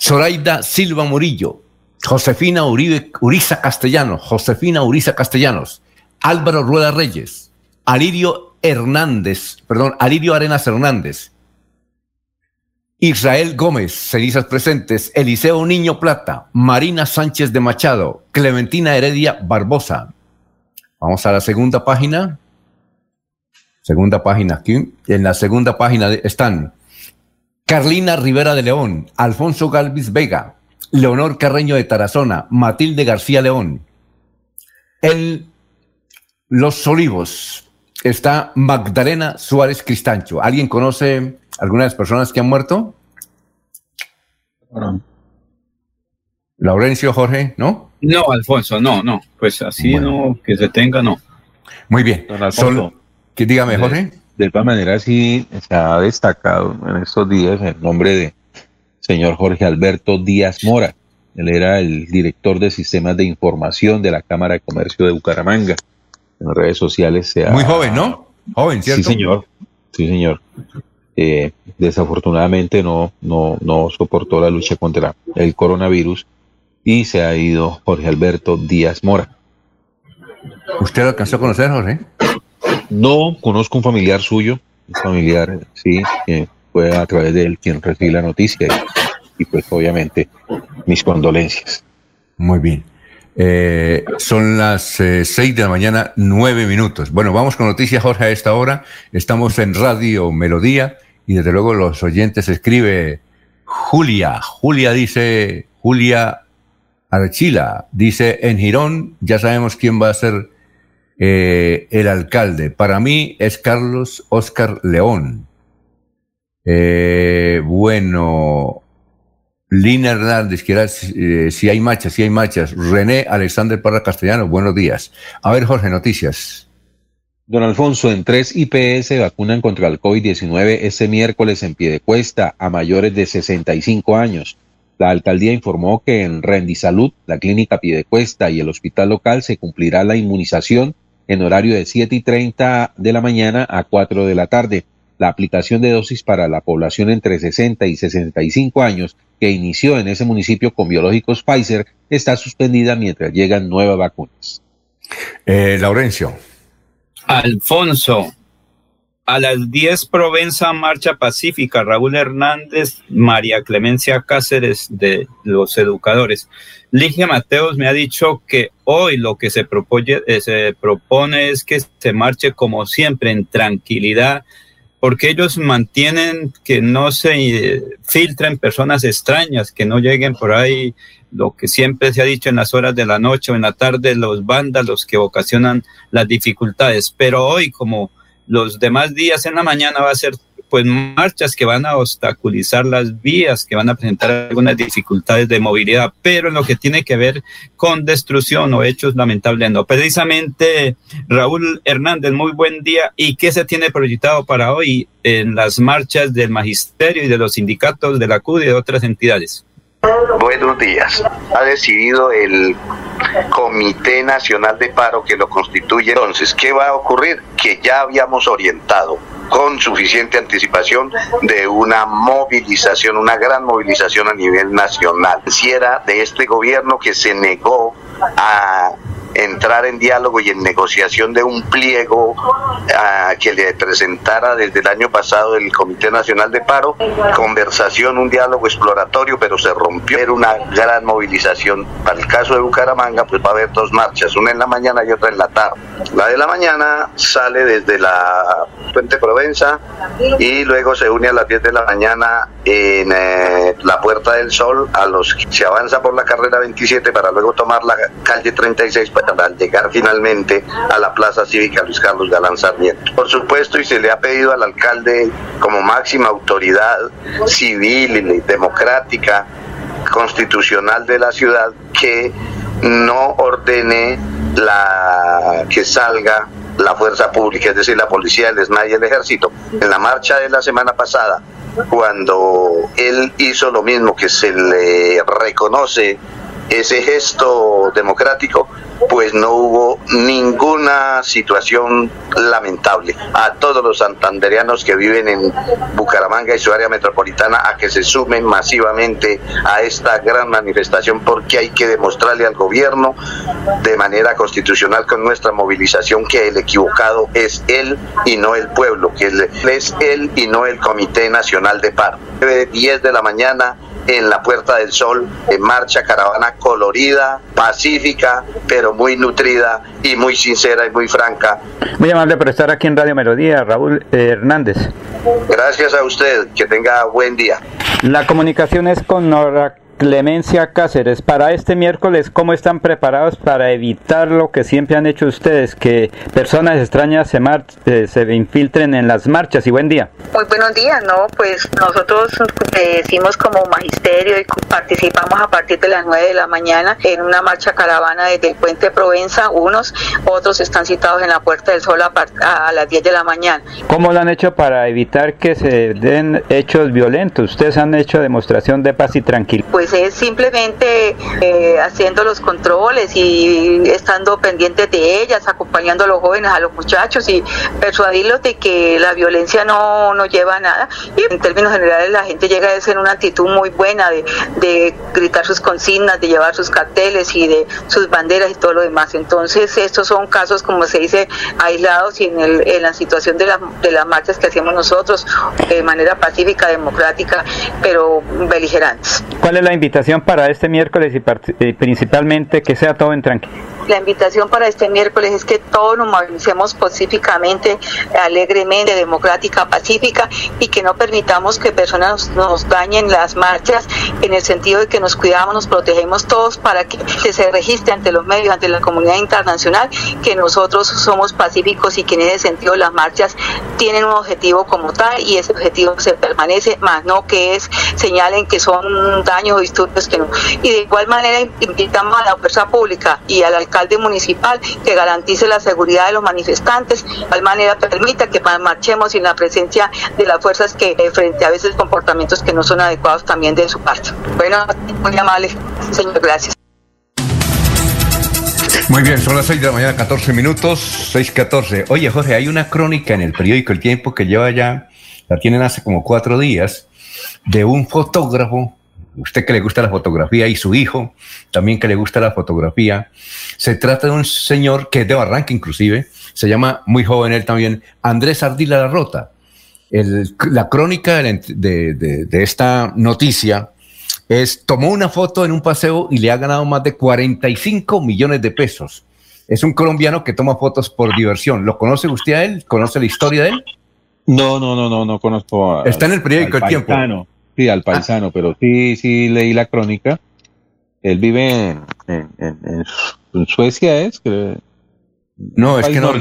Zoraida Silva Murillo, Josefina Uriza Castellanos, Josefina Uriza Castellanos, Álvaro Rueda Reyes, Alirio Hernández, perdón, Alirio Arenas Hernández, Israel Gómez, cenizas presentes, Eliseo Niño Plata, Marina Sánchez de Machado, Clementina Heredia Barbosa. Vamos a la segunda página. Segunda página aquí. En la segunda página están Carlina Rivera de León, Alfonso Galvis Vega, Leonor Carreño de Tarazona, Matilde García León. En Los Olivos está Magdalena Suárez Cristancho. ¿Alguien conoce alguna de las personas que han muerto? Laurencio, Jorge, ¿no? No, Alfonso, no, no. Pues así no, que se tenga, no. Muy bien. Solo, que dígame, Jorge. De todas maneras, sí se ha destacado en estos días el nombre de señor Jorge Alberto Díaz Mora. Él era el director de sistemas de información de la Cámara de Comercio de Bucaramanga. En las redes sociales se ha... Muy joven, ¿no? Joven, ¿cierto? Sí, señor. Sí, señor. Eh, desafortunadamente no, no, no soportó la lucha contra el coronavirus y se ha ido Jorge Alberto Díaz Mora. ¿Usted lo alcanzó a conocer, Jorge? No, conozco un familiar suyo, un familiar, sí, que fue a través de él quien recibí la noticia y, pues obviamente mis condolencias. Muy bien. Eh, son las eh, seis de la mañana, nueve minutos. Bueno, vamos con noticias, Jorge, a esta hora. Estamos en Radio Melodía y desde luego los oyentes escribe Julia. Julia dice, Julia Archila, dice, en Girón ya sabemos quién va a ser eh, el alcalde. Para mí es Carlos Oscar León. Eh, bueno, Lina Hernández, que eh, si hay marchas, si hay marchas. René Alexander Parra Castellano, buenos días. A ver, Jorge, noticias. Don Alfonso, en tres IPS vacunan contra el COVID-19 este miércoles en Piedecuesta a mayores de 65 años. La alcaldía informó que en Rendisalud, la clínica Piedecuesta y el hospital local se cumplirá la inmunización en horario de 7 y 30 de la mañana a 4 de la tarde. La aplicación de dosis para la población entre 60 y 65 años que inició en ese municipio con biológicos Pfizer está suspendida mientras llegan nuevas vacunas. Eh, Laurencio. Alfonso, a las 10 Provenza Marcha Pacífica, Raúl Hernández, María Clemencia Cáceres de los Educadores. Ligia Mateos me ha dicho que hoy lo que se propone, eh, se propone es que se marche como siempre en tranquilidad, porque ellos mantienen que no se eh, filtren personas extrañas, que no lleguen por ahí lo que siempre se ha dicho en las horas de la noche o en la tarde, los vándalos que ocasionan las dificultades. Pero hoy, como los demás días en la mañana va a ser pues marchas que van a obstaculizar las vías, que van a presentar algunas dificultades de movilidad, pero en lo que tiene que ver con destrucción o hechos lamentables no. Precisamente Raúl Hernández, muy buen día. ¿Y qué se tiene proyectado para hoy en las marchas del magisterio y de los sindicatos de la CUD y de otras entidades? Buenos días. Ha decidido el Comité Nacional de Paro que lo constituye. Entonces, ¿qué va a ocurrir? Que ya habíamos orientado con suficiente anticipación de una movilización, una gran movilización a nivel nacional. Si era de este gobierno que se negó a entrar en diálogo y en negociación de un pliego ah, que le presentara desde el año pasado el Comité Nacional de Paro, conversación, un diálogo exploratorio, pero se rompió. Era una gran movilización. Para el caso de Bucaramanga, pues va a haber dos marchas, una en la mañana y otra en la tarde. La de la mañana sale desde la Puente Provenza y luego se une a las 10 de la mañana en eh, la Puerta del Sol, a los se avanza por la carrera 27 para luego tomar la calle 36 para llegar finalmente a la Plaza Cívica Luis Carlos Galán Sarmiento. Por supuesto, y se le ha pedido al alcalde como máxima autoridad civil y democrática constitucional de la ciudad que no ordene la que salga la fuerza pública, es decir, la policía, el SNAI y el ejército. En la marcha de la semana pasada, cuando él hizo lo mismo que se le reconoce ese gesto democrático, pues no hubo ninguna situación lamentable. A todos los santandereanos que viven en Bucaramanga y su área metropolitana a que se sumen masivamente a esta gran manifestación porque hay que demostrarle al gobierno de manera constitucional con nuestra movilización que el equivocado es él y no el pueblo, que es él y no el Comité Nacional de Paro. 10 de la mañana en la Puerta del Sol, en marcha, caravana colorida, pacífica, pero muy nutrida y muy sincera y muy franca. Muy amable por estar aquí en Radio Melodía, Raúl eh, Hernández. Gracias a usted, que tenga buen día. La comunicación es con Nora Clemencia Cáceres, para este miércoles, ¿cómo están preparados para evitar lo que siempre han hecho ustedes, que personas extrañas se, eh, se infiltren en las marchas? Y buen día. Muy buenos días, ¿no? Pues nosotros eh, decimos como magisterio y participamos a partir de las 9 de la mañana en una marcha caravana desde el puente Provenza, unos, otros están citados en la Puerta del Sol a, a las 10 de la mañana. ¿Cómo lo han hecho para evitar que se den hechos violentos? Ustedes han hecho demostración de paz y tranquilidad. Pues es simplemente eh, haciendo los controles y estando pendientes de ellas, acompañando a los jóvenes, a los muchachos y persuadirlos de que la violencia no, no lleva a nada. Y en términos generales la gente llega a ser una actitud muy buena de, de gritar sus consignas, de llevar sus carteles y de sus banderas y todo lo demás. Entonces estos son casos, como se dice, aislados y en, el, en la situación de, la, de las marchas que hacemos nosotros de manera pacífica, democrática, pero beligerantes. ¿Cuál es la invitación para este miércoles y, principalmente que sea todo en tranquilidad? La invitación para este miércoles es que todos nos movilicemos pacíficamente, alegremente, democrática, pacífica y que no permitamos que personas nos, dañen las marchas en el sentido de que nos cuidamos, nos protegemos todos para que, se registre ante los medios, ante la comunidad internacional, que nosotros somos pacíficos y que en ese sentido las marchas tienen un objetivo como tal y ese objetivo se permanece, más no que es señalen que son daños o disturbios que no. Y de igual manera invitamos a la fuerza pública y al alcalde municipal que garantice la seguridad de los manifestantes, de igual manera permita que marchemos sin la presencia de las fuerzas que eh, frente a veces comportamientos que no son adecuados también de su parte. Bueno, muy amable, señor, gracias. Muy bien, son las 6 de la mañana, 14 minutos, 6.14. Oye, Jorge, hay una crónica en el periódico El Tiempo que lleva ya, la tienen hace como cuatro días, de un fotógrafo usted que le gusta la fotografía y su hijo también que le gusta la fotografía. Se trata de un señor que es de Barranca inclusive, se llama muy joven él también, Andrés Ardila La Rota. la crónica de, esta noticia es, tomó una foto en un paseo y le ha ganado más de 45 millones de pesos. Es un colombiano que toma fotos por diversión. ¿Lo conoce usted a él? ¿Conoce la historia de él? No, no, no, no, no conozco. Está en el periódico El Tiempo. Sí, al paisano, pero sí, sí leí la crónica. Él vive en, en, Suecia, ¿es? Que, no, es que no,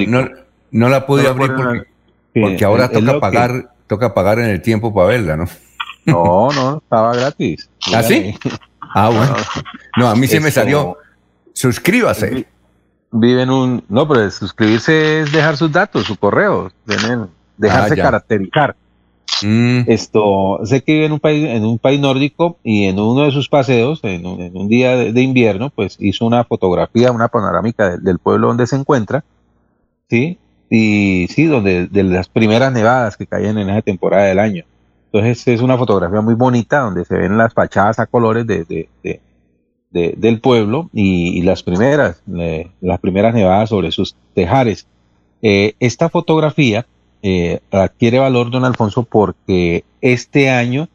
no, la pude abrir porque, ahora toca pagar, toca pagar en el tiempo para verla, ¿no? No, no, estaba gratis. ¿Ah, sí? Ah, bueno. No, a mí sí me salió. Suscríbase. Vive en un. No, pero suscribirse es dejar sus datos, su correo, dejarse ah, caracterizar. Mm. Esto, sé que vive en un país, en un país nórdico y en uno de sus paseos, en un, día de, invierno, pues hizo una fotografía, una panorámica del, pueblo donde se encuentra, sí, y sí, donde de las primeras nevadas que caían en esa temporada del año. Entonces es una fotografía muy bonita donde se ven las fachadas a colores de, de, del pueblo y, las primeras, las primeras nevadas sobre sus tejares. Eh, esta fotografía eh, adquiere valor, don Alfonso, porque este año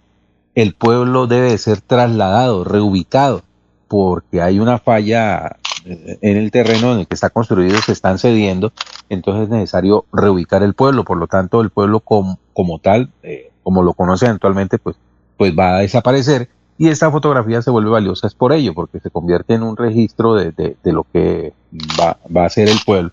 el pueblo debe ser trasladado, reubicado, porque hay una falla eh, en el terreno en el que está construido, se están cediendo, entonces es necesario reubicar el pueblo, por lo tanto el pueblo como, tal, eh, como lo conoce actualmente, pues, pues va a desaparecer y esta fotografía se vuelve valiosa es por ello, porque se convierte en un registro de, de, lo que va, va, a ser el pueblo.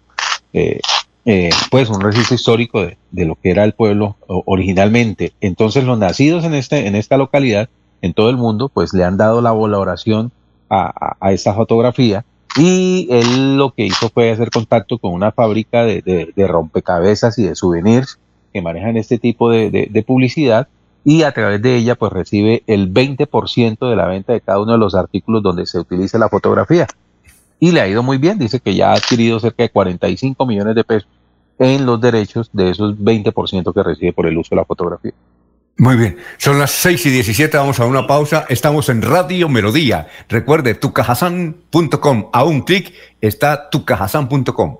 Eh, eh, pues un registro histórico de, de, lo que era el pueblo originalmente. Entonces los nacidos en, este, en esta localidad, en todo el mundo, pues le han dado la valoración a, a, esta fotografía y él lo que hizo fue hacer contacto con una fábrica de, de, rompecabezas y de souvenirs que manejan este tipo de, publicidad y a través de ella pues recibe el 20% de la venta de cada uno de los artículos donde se utiliza la fotografía y le ha ido muy bien. Dice que ya ha adquirido cerca de 45 millones de pesos en los derechos de esos 20% que recibe por el uso de la fotografía. Muy bien, son las 6 y 17, vamos a una pausa. Estamos en Radio Melodía. Recuerde, tucajasan.com. A un clic está tucajasan.com.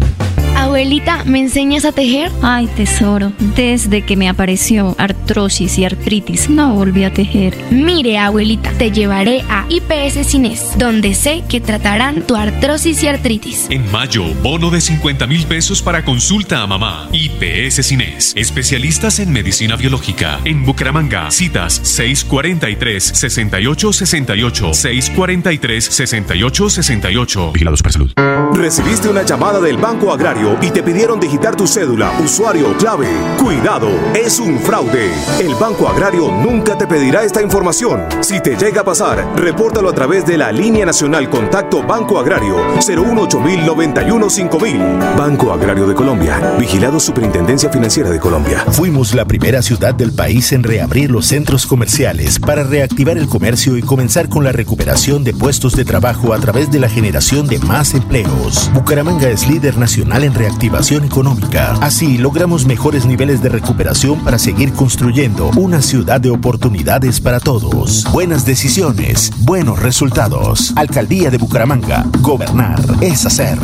Abuelita, ¿me enseñas a tejer? Ay, tesoro, desde que me apareció artrosis y artritis, no volví a tejer. Mire, abuelita, te llevaré a IPS Cines, donde sé que tratarán tu artrosis y artritis. En mayo, bono de 50 mil pesos para consulta a mamá. IPS Cines, especialistas en medicina biológica. En Bucaramanga, citas 643-6868, 643-6868. Vigilados para salud. Recibiste una llamada del Banco Agrario y te pidieron digitar tu cédula, usuario, clave. Cuidado, es un fraude. El Banco Agrario nunca te pedirá esta información. Si te llega a pasar, repórtalo a través de la línea nacional Contacto Banco Agrario 018 5000 Banco Agrario de Colombia. Vigilado Superintendencia Financiera de Colombia. Fuimos la primera ciudad del país en reabrir los centros comerciales para reactivar el comercio y comenzar con la recuperación de puestos de trabajo a través de la generación de más empleos. Bucaramanga es líder nacional en reactivación económica. Así logramos mejores niveles de recuperación para seguir construyendo una ciudad de oportunidades para todos. Buenas decisiones, buenos resultados. Alcaldía de Bucaramanga. Gobernar es hacer.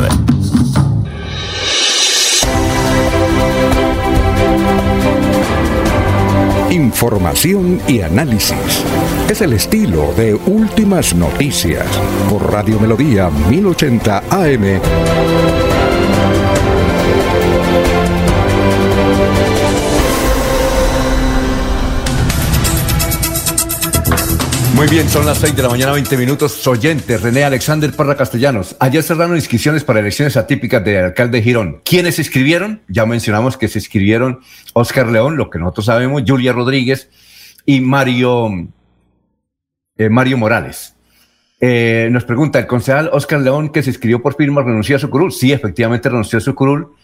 Información y análisis. Es el estilo de Últimas Noticias por Radio Melodía 1080 AM. Muy bien, son las 6 de la mañana, 20 minutos. Oyente, René Alexander Parra Castellanos. Ayer cerraron inscripciones para elecciones atípicas de alcalde de Girón. ¿Quiénes se inscribieron? Ya mencionamos que se inscribieron Oscar León, lo que nosotros sabemos, Julia Rodríguez y Mario, eh, Mario Morales. Eh, nos pregunta el concejal Oscar León, que se inscribió por firma, renunció a su curul. Sí, efectivamente renunció a su curul.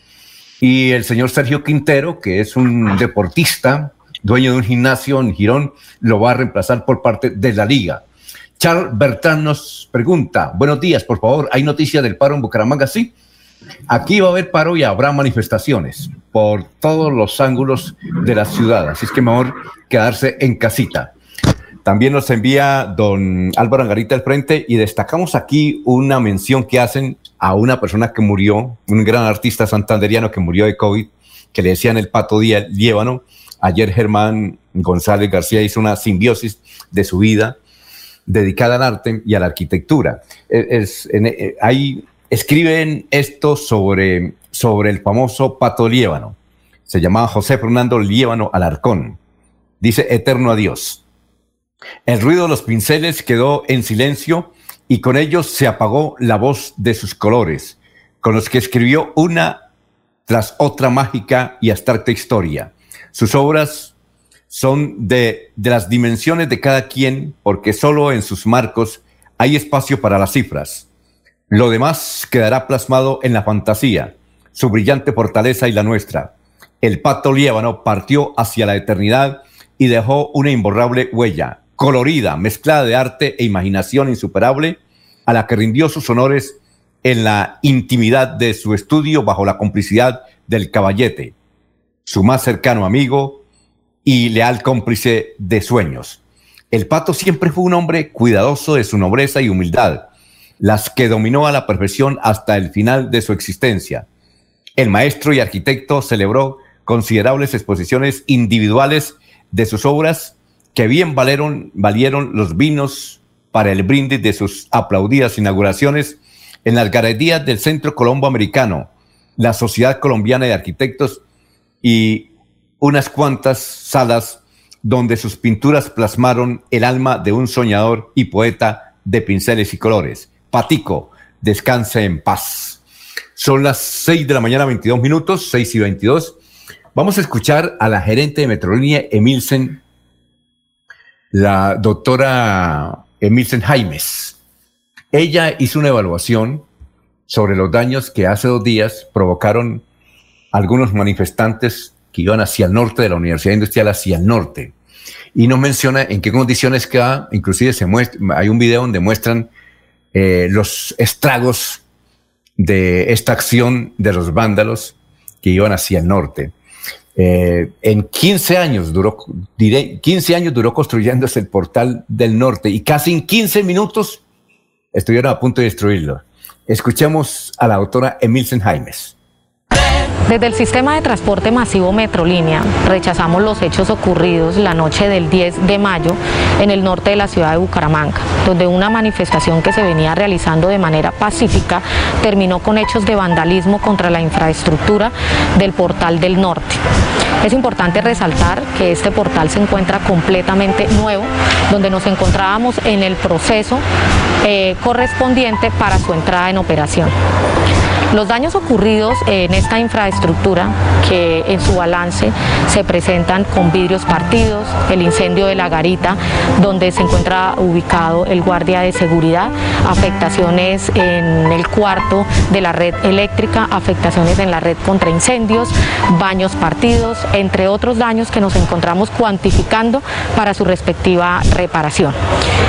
Y el señor Sergio Quintero, que es un deportista, dueño de un gimnasio en Girón, lo va a reemplazar por parte de la liga. Charles Bertrand nos pregunta, buenos días, por favor, ¿hay noticia del paro en Bucaramanga? Sí. Aquí va a haber paro y habrá manifestaciones por todos los ángulos de la ciudad, así es que mejor quedarse en casita. También nos envía don Álvaro Angarita al frente y destacamos aquí una mención que hacen a una persona que murió, un gran artista santanderiano que murió de COVID, que le decían el pato día Líbano, Ayer Germán González García hizo una simbiosis de su vida dedicada al arte y a la arquitectura. Es, eh, ahí escriben esto sobre, sobre el famoso Pato Liébano. Se llamaba José Fernando Liébano Alarcón. Dice Eterno Adiós. El ruido de los pinceles quedó en silencio y con ellos se apagó la voz de sus colores, con los que escribió una tras otra mágica y abstracta historia. Sus obras son de, las dimensiones de cada quien, porque solo en sus marcos hay espacio para las cifras. Lo demás quedará plasmado en la fantasía, su brillante fortaleza y la nuestra. El pato liébano partió hacia la eternidad y dejó una imborrable huella, colorida, mezclada de arte e imaginación insuperable, a la que rindió sus honores en la intimidad de su estudio bajo la complicidad del caballete, su más cercano amigo y leal cómplice de sueños. El pato siempre fue un hombre cuidadoso de su nobleza y humildad, las que dominó a la perfección hasta el final de su existencia. El maestro y arquitecto celebró considerables exposiciones individuales de sus obras que bien valieron, valieron los vinos para el brindis de sus aplaudidas inauguraciones en las galerías del Centro Colombo Americano, la Sociedad Colombiana de Arquitectos y unas cuantas salas donde sus pinturas plasmaron el alma de un soñador y poeta de pinceles y colores. Patico, descanse en paz. Son las 6 de la mañana, 22 minutos, 6 y 22. Vamos a escuchar a la gerente de Metrolínea, Emilsen, la doctora Emilsen Jaimes. Ella hizo una evaluación sobre los daños que hace dos días provocaron algunos manifestantes que iban hacia el norte de la Universidad Industrial, hacia el norte. Y nos menciona en qué condiciones queda, inclusive se muestra, hay un video donde muestran eh, los estragos de esta acción de los vándalos que iban hacia el norte. Eh, en 15 años duró, diré, 15 años duró construyéndose el portal del norte y casi en 15 minutos estuvieron a punto de destruirlo. Escuchemos a la autora Emilsen Jaimes. Desde el sistema de transporte masivo Metrolínea rechazamos los hechos ocurridos la noche del 10 de mayo en el norte de la ciudad de Bucaramanga, donde una manifestación que se venía realizando de manera pacífica terminó con hechos de vandalismo contra la infraestructura del portal del norte. Es importante resaltar que este portal se encuentra completamente nuevo, donde nos encontrábamos en el proceso eh, correspondiente para su entrada en operación. Los daños ocurridos en esta infraestructura, que en su balance se presentan con vidrios partidos, el incendio de la garita, donde se encuentra ubicado el guardia de seguridad, afectaciones en el cuarto de la red eléctrica, afectaciones en la red contra incendios, baños partidos, entre otros daños que nos encontramos cuantificando para su respectiva reparación.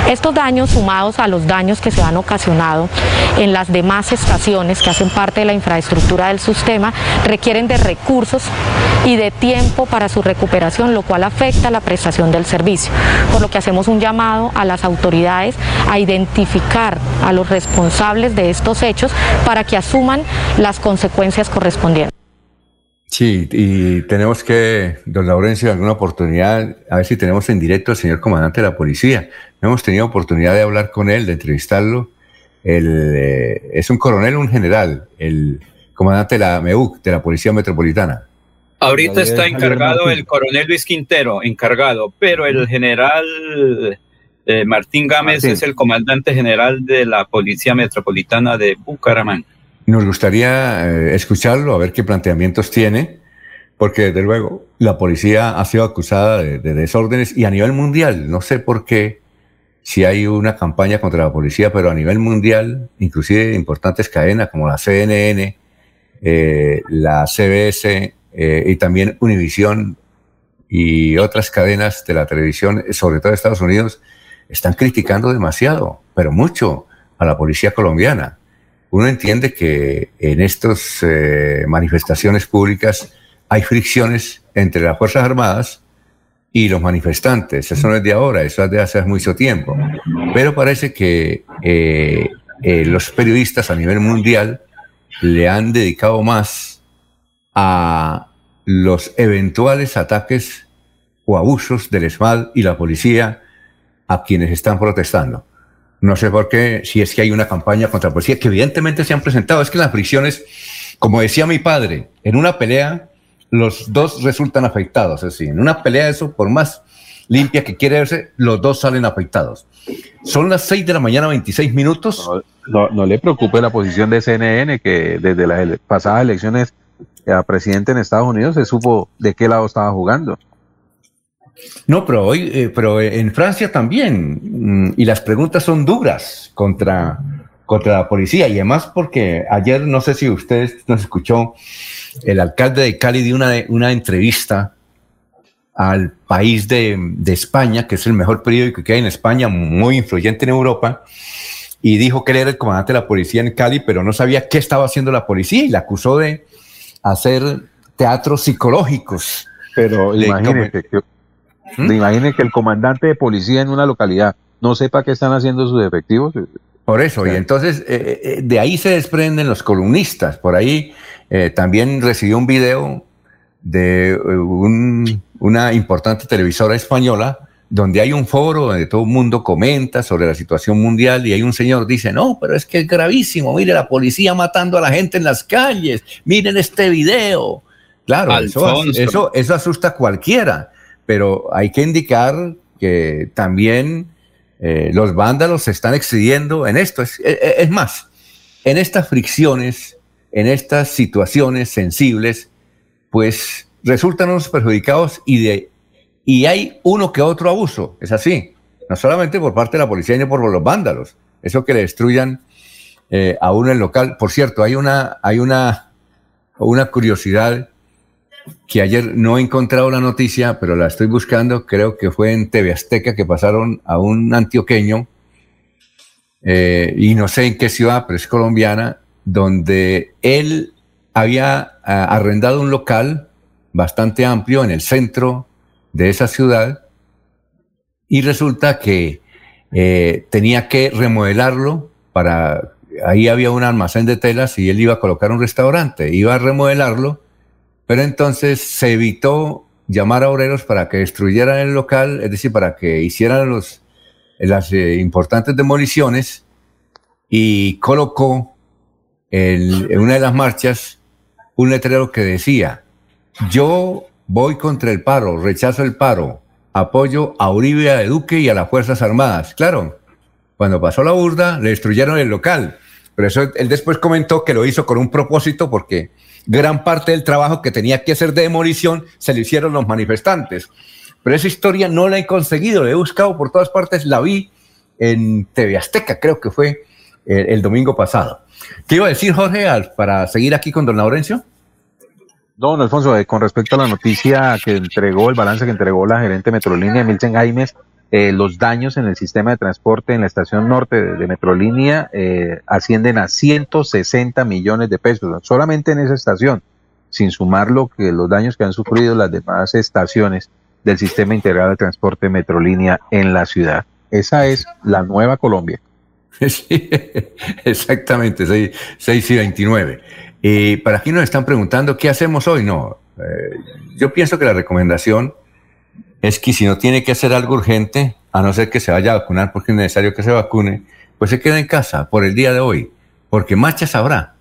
Estos daños sumados a los daños que se han ocasionado en las demás estaciones que hacen parte de la infraestructura del sistema requieren de recursos y de tiempo para su recuperación, lo cual afecta la prestación del servicio. Por lo que hacemos un llamado a las autoridades a identificar a los responsables de estos hechos para que asuman las consecuencias correspondientes. Sí, y tenemos que, don Laurencio, alguna oportunidad, a ver si tenemos en directo al señor comandante de la policía. No hemos tenido oportunidad de hablar con él, de entrevistarlo el, eh, es un coronel, un general, el comandante de la MEUC, de la Policía Metropolitana. Ahorita está encargado el coronel Luis Quintero, encargado, pero el general eh, Martín Gámez es el comandante general de la Policía Metropolitana de Bucaramanga. Nos gustaría eh, escucharlo, a ver qué planteamientos tiene, porque desde luego la policía ha sido acusada de desórdenes y a nivel mundial, no sé por qué si hay una campaña contra la policía, pero a nivel mundial, inclusive importantes cadenas como la CNN, eh, la CBS eh, y también Univision y otras cadenas de la televisión, sobre todo de Estados Unidos, están criticando demasiado, pero mucho, a la policía colombiana. Uno entiende que en estas eh, manifestaciones públicas hay fricciones entre las Fuerzas Armadas y los manifestantes. Eso no es de ahora, eso es de hace mucho tiempo. Pero parece que eh, eh, los periodistas a nivel mundial le han dedicado más a los eventuales ataques o abusos del ESMAD y la policía a quienes están protestando. No sé por qué, si es que hay una campaña contra la policía, que evidentemente se han presentado. Es que las fricciones, como decía mi padre, en una pelea los dos resultan afectados. Es decir, en una pelea eso, por más limpia que quiere verse, los dos salen afectados. Son las 6 de la mañana, 26 minutos. No, le preocupe la posición de CNN, que desde las pasadas elecciones a presidente en Estados Unidos se supo de qué lado estaba jugando. No, pero hoy, eh, pero en Francia también, mm, y las preguntas son duras contra, contra la policía, y además porque ayer, no sé si usted nos escuchó, el alcalde de Cali dio una, una entrevista al país de, España, que es el mejor periódico que hay en España, muy influyente en Europa, y dijo que él era el comandante de la policía en Cali, pero no sabía qué estaba haciendo la policía y la acusó de hacer teatros psicológicos. Pero imagínese que, ¿Mm? que el comandante de policía en una localidad no sepa qué están haciendo sus efectivos. Por eso, y entonces eh, eh, de ahí se desprenden los columnistas. Por ahí eh, también recibió un video de una importante televisora española donde hay un foro donde todo el mundo comenta sobre la situación mundial y hay un señor dice, no, pero es que es gravísimo, mire la policía matando a la gente en las calles, miren este video. Claro, eso, eso, eso, asusta a cualquiera, pero hay que indicar que también eh, los vándalos se están excediendo en esto. Es, es más, en estas fricciones, en estas situaciones sensibles, pues resultan unos perjudicados y de y hay uno que otro abuso, es así, no solamente por parte de la policía, ni por los vándalos, eso que le destruyan eh, a uno el local. Por cierto, hay una, hay una, una curiosidad que ayer no he encontrado la noticia, pero la estoy buscando, creo que fue en TV Azteca que pasaron a un antioqueño, eh, y no sé en qué ciudad, pero es colombiana, donde él había arrendado un local bastante amplio en el centro de esa ciudad y resulta que eh, tenía que remodelarlo para, ahí había un almacén de telas y él iba a colocar un restaurante, iba a remodelarlo, pero entonces se evitó llamar a obreros para que destruyeran el local, es decir, para que hicieran los, las eh, importantes demoliciones y colocó en una de las marchas un letrero que decía, yo Voy contra el paro, rechazo el paro, apoyo a Uribe, a Duque y a las Fuerzas Armadas. Claro, cuando pasó la burda, le destruyeron el local. Pero eso él después comentó que lo hizo con un propósito porque gran parte del trabajo que tenía que hacer de demolición se lo hicieron los manifestantes. Pero esa historia no la he conseguido, la he buscado por todas partes, la vi en TV Azteca, creo que fue el, el domingo pasado. ¿Qué iba a decir Jorge para seguir aquí con don Laurencio? Don Alfonso, eh, con respecto a la noticia que entregó, el balance que entregó la gerente Metrolínea, Milton Jaimes, eh, los daños en el sistema de transporte en la estación norte de, Metrolínea eh, ascienden a 160 millones de pesos, solamente en esa estación, sin sumar lo que los daños que han sufrido las demás estaciones del sistema integrado de transporte Metrolínea en la ciudad. Esa es la nueva Colombia. Sí, exactamente, 6, 6 y 29. Y para aquí nos están preguntando, ¿qué hacemos hoy? No, eh, yo pienso que la recomendación es que si no tiene que hacer algo urgente, a no ser que se vaya a vacunar porque es necesario que se vacune, pues se quede en casa por el día de hoy, porque marchas habrá.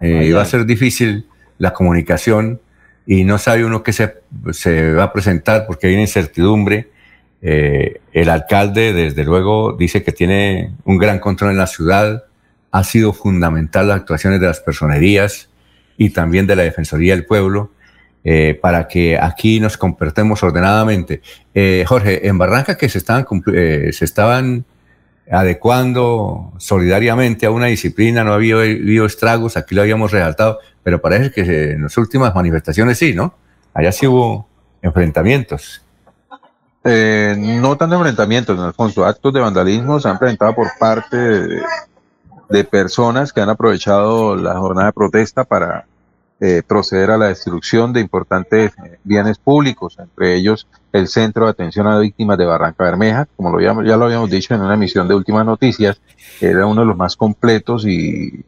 Eh, va a ser difícil la comunicación y no sabe uno qué se, se va a presentar porque hay una incertidumbre. Eh, el alcalde, desde luego, dice que tiene un gran control en la ciudad. Ha sido fundamental las actuaciones de las personerías, y también de la Defensoría del Pueblo, eh, para que aquí nos comportemos ordenadamente. Eh, Jorge, en Barranca que se estaban, eh, se estaban adecuando solidariamente a una disciplina, no había habido estragos, aquí lo habíamos resaltado, pero parece que en las últimas manifestaciones sí, ¿no? Allá sí hubo enfrentamientos. No tanto enfrentamientos, Alfonso, actos de vandalismo se han presentado por parte de, de personas que han aprovechado la jornada de protesta para eh, proceder a la destrucción de importantes eh, bienes públicos, entre ellos el Centro de Atención a Víctimas de Barranca Bermeja, como lo ya, ya lo habíamos dicho en una emisión de Últimas Noticias, era uno de los más completos y,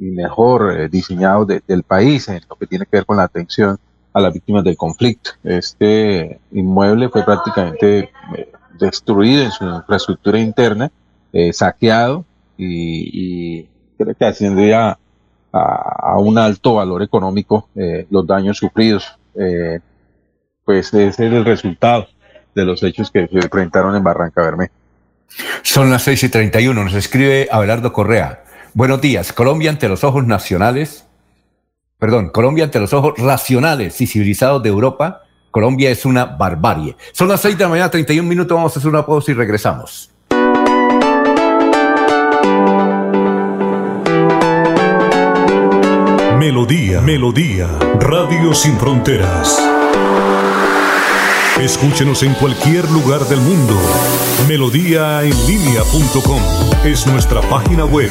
mejor eh, diseñados del país en lo que tiene que ver con la atención a las víctimas del conflicto. Este inmueble fue prácticamente destruido en su infraestructura interna, saqueado, y, y creo que asciende a, un alto valor económico eh, los daños sufridos. Eh, pues ese es el resultado de los hechos que se enfrentaron en Barranca Bermeja. Son las 6 y 31, nos escribe Abelardo Correa. Buenos días, Colombia ante los ojos nacionales, perdón, Colombia ante los ojos racionales y civilizados de Europa, Colombia es una barbarie. Son las 6 de la mañana, 31 minutos, vamos a hacer una pausa y regresamos. Melodía, Melodía, Radio Sin Fronteras. Escúchenos en cualquier lugar del mundo. Melodíaenlínea.com es nuestra página web.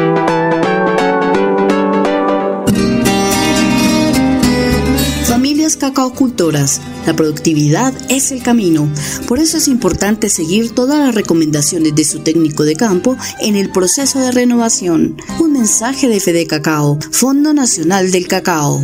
Las cacaocultoras. La productividad es el camino. Por eso es importante seguir todas las recomendaciones de su técnico de campo en el proceso de renovación. Un mensaje de Fede Cacao, Fondo Nacional del Cacao.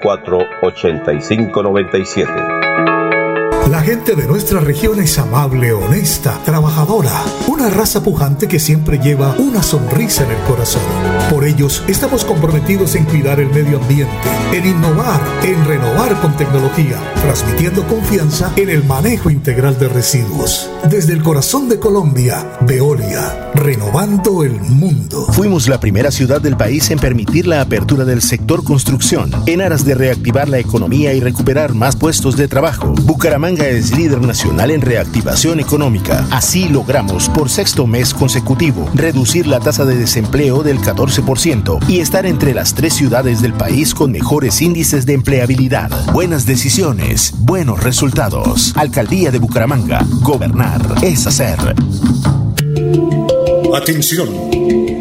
8597. La gente de nuestra región es amable, honesta, trabajadora, una raza pujante que siempre lleva una sonrisa en el corazón. Por ellos estamos comprometidos en cuidar el medio ambiente, en innovar, en renovar con tecnología, transmitiendo confianza en el manejo integral de residuos. Desde el corazón de Colombia, Veolia, renovando el mundo. Fuimos la primera ciudad del país en permitir la apertura del sector construcción, en aras de reactivar la economía y recuperar más puestos de trabajo. Bucaramanga es líder nacional en reactivación económica. Así logramos, por sexto mes consecutivo, reducir la tasa de desempleo del 14% y estar entre las tres ciudades del país con mejores índices de empleabilidad. Buenas decisiones, buenos resultados. Alcaldía de Bucaramanga. Gobernar es hacer. Atención.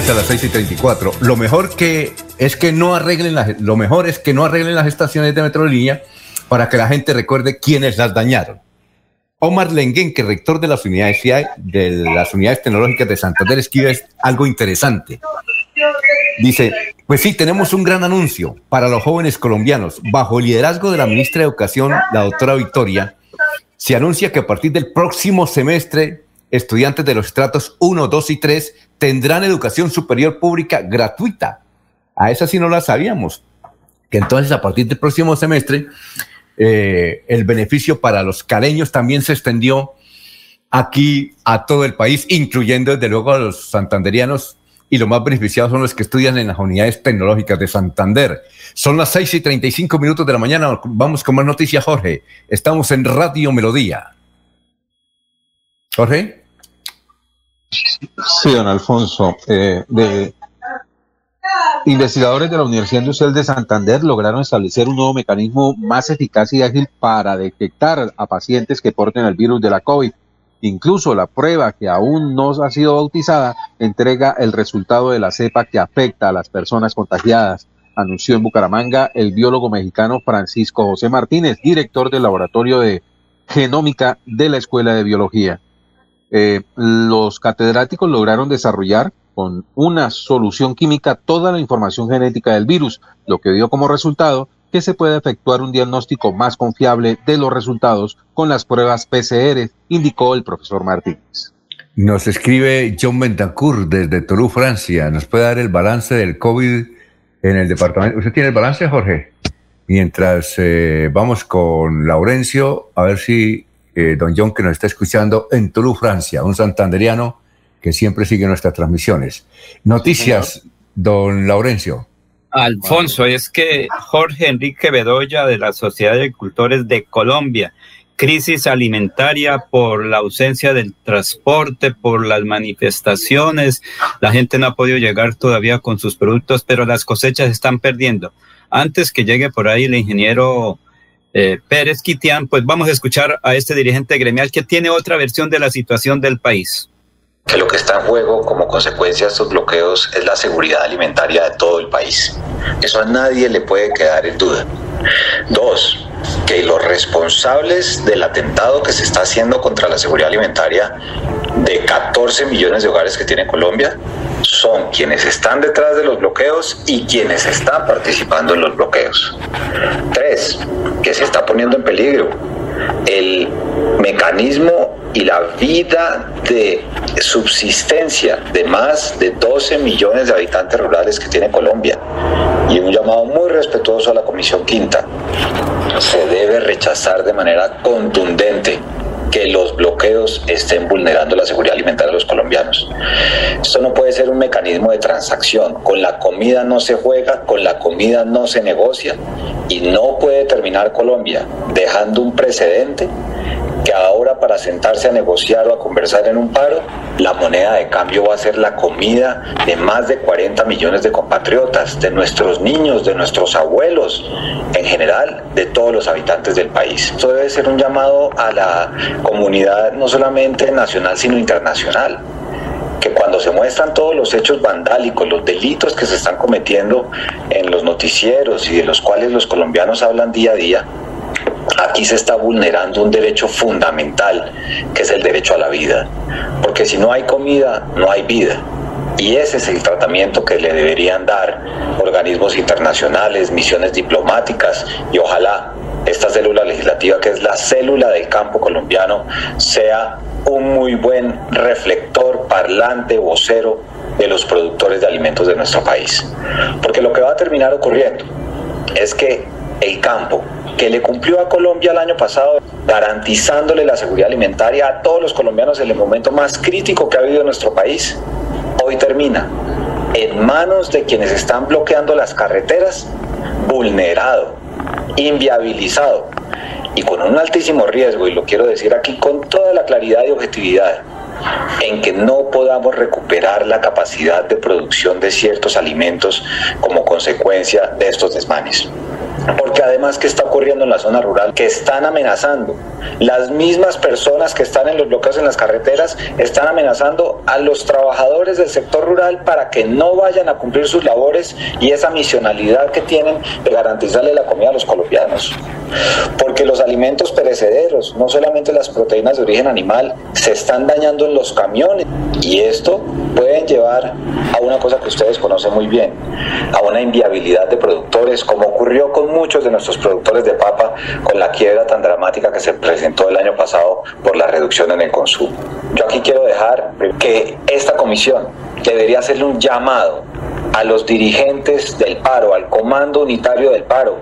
Dice a las 6 y 34. Lo mejor que es que no arreglen las, lo mejor es que no arreglen las estaciones de Metrolínea para que la gente recuerde quiénes las dañaron. Omar Lenguén, que rector de las unidades de las unidades tecnológicas de Santander, escribe algo interesante. Dice, pues sí, tenemos un gran anuncio para los jóvenes colombianos. Bajo el liderazgo de la ministra de Educación, la doctora Victoria, se anuncia que a partir del próximo semestre, estudiantes de los estratos 1, 2 y 3 tendrán educación superior pública gratuita. A esa sí no la sabíamos. Que entonces a partir del próximo semestre eh, el beneficio para los caleños también se extendió aquí a todo el país, incluyendo desde luego a los santanderianos y los más beneficiados son los que estudian en las unidades tecnológicas de Santander. Son las 6 y 35 minutos de la mañana. Vamos con más noticias, Jorge. Estamos en Radio Melodía. Jorge. Sí, don Alfonso. Eh, de, investigadores de la Universidad Industrial de Santander lograron establecer un nuevo mecanismo más eficaz y ágil para detectar a pacientes que porten el virus de la COVID. Incluso la prueba que aún no ha sido bautizada entrega el resultado de la cepa que afecta a las personas contagiadas, anunció en Bucaramanga el biólogo mexicano Francisco José Martínez, director del laboratorio de genómica de la Escuela de Biología. Eh, los catedráticos lograron desarrollar con una solución química toda la información genética del virus, lo que dio como resultado que se puede efectuar un diagnóstico más confiable de los resultados con las pruebas PCR, indicó el profesor Martínez. Nos escribe John Bentancur desde Toulouse, Francia. ¿Nos puede dar el balance del COVID en el departamento? ¿Usted tiene el balance, Jorge? Mientras eh, vamos con Laurencio, a ver si eh, don John, que nos está escuchando en Toulouse, Francia, un santanderiano que siempre sigue nuestras transmisiones. Noticias, don Laurencio. Alfonso, es que Jorge Enrique Bedoya de la Sociedad de Agricultores de Colombia, crisis alimentaria por la ausencia del transporte, por las manifestaciones, la gente no ha podido llegar todavía con sus productos, pero las cosechas se están perdiendo. Antes que llegue por ahí el ingeniero eh, Pérez Quitián, pues vamos a escuchar a este dirigente gremial que tiene otra versión de la situación del país que lo que está en juego como consecuencia de estos bloqueos es la seguridad alimentaria de todo el país. Eso a nadie le puede quedar en duda. Dos, que los responsables del atentado que se está haciendo contra la seguridad alimentaria de 14 millones de hogares que tiene Colombia son quienes están detrás de los bloqueos y quienes están participando en los bloqueos. Tres, que se está poniendo en peligro el mecanismo y la vida de subsistencia de más de 12 millones de habitantes rurales que tiene Colombia. Y un llamado muy respetuoso a la Comisión Quinta. Se debe rechazar de manera contundente que los bloqueos estén vulnerando la seguridad alimentaria de los colombianos. Esto no puede ser un mecanismo de transacción. Con la comida no se juega, con la comida no se negocia y no puede terminar Colombia dejando un precedente que ahora para sentarse a negociar o a conversar en un paro, la moneda de cambio va a ser la comida de más de 40 millones de compatriotas, de nuestros niños, de nuestros abuelos, en general, de todos los habitantes del país. Esto debe ser un llamado a la comunidad no solamente nacional, sino internacional que cuando se muestran todos los hechos vandálicos, los delitos que se están cometiendo en los noticieros y de los cuales los colombianos hablan día a día, aquí se está vulnerando un derecho fundamental, que es el derecho a la vida. Porque si no hay comida, no hay vida. Y ese es el tratamiento que le deberían dar organismos internacionales, misiones diplomáticas y ojalá esta célula legislativa, que es la célula del campo colombiano, sea un muy buen reflector, parlante, vocero de los productores de alimentos de nuestro país. Porque lo que va a terminar ocurriendo es que el campo, que le cumplió a Colombia el año pasado, garantizándole la seguridad alimentaria a todos los colombianos en el momento más crítico que ha habido en nuestro país, hoy termina en manos de quienes están bloqueando las carreteras, vulnerado, inviabilizado. Y con un altísimo riesgo, y lo quiero decir aquí con toda la claridad y objetividad, en que no podamos recuperar la capacidad de producción de ciertos alimentos como consecuencia de estos desmanes. Porque además, ¿qué está ocurriendo en la zona rural? Que están amenazando. Las mismas personas que están en los bloqueos en las carreteras están amenazando a los trabajadores del sector rural para que no vayan a cumplir sus labores y esa misionalidad que tienen de garantizarle la comida a los colombianos. Porque los alimentos perecederos, no solamente las proteínas de origen animal, se están dañando los camiones. Y esto pueden llevar a una cosa que ustedes conocen muy bien, a una inviabilidad de productores, como ocurrió con muchos de nuestros productores de papa con la quiebra tan dramática que se presentó el año pasado por la reducción en el consumo. Yo aquí quiero dejar que esta comisión debería hacerle un llamado a los dirigentes del paro, al comando unitario del paro,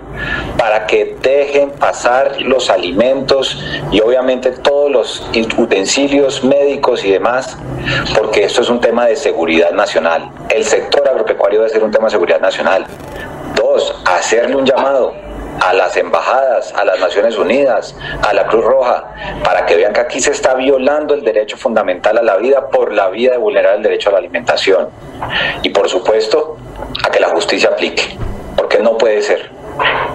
para que dejen pasar los alimentos y obviamente todos los utensilios médicos y demás, porque esto es un tema de seguridad nacional. El sector agropecuario debe ser un tema de seguridad nacional. Dos, hacerle un llamado a las embajadas, a las Naciones Unidas, a la Cruz Roja, para que vean que aquí se está violando el derecho fundamental a la vida por la vía de vulnerar el derecho a la alimentación. Y por supuesto, a que la justicia aplique, porque no puede ser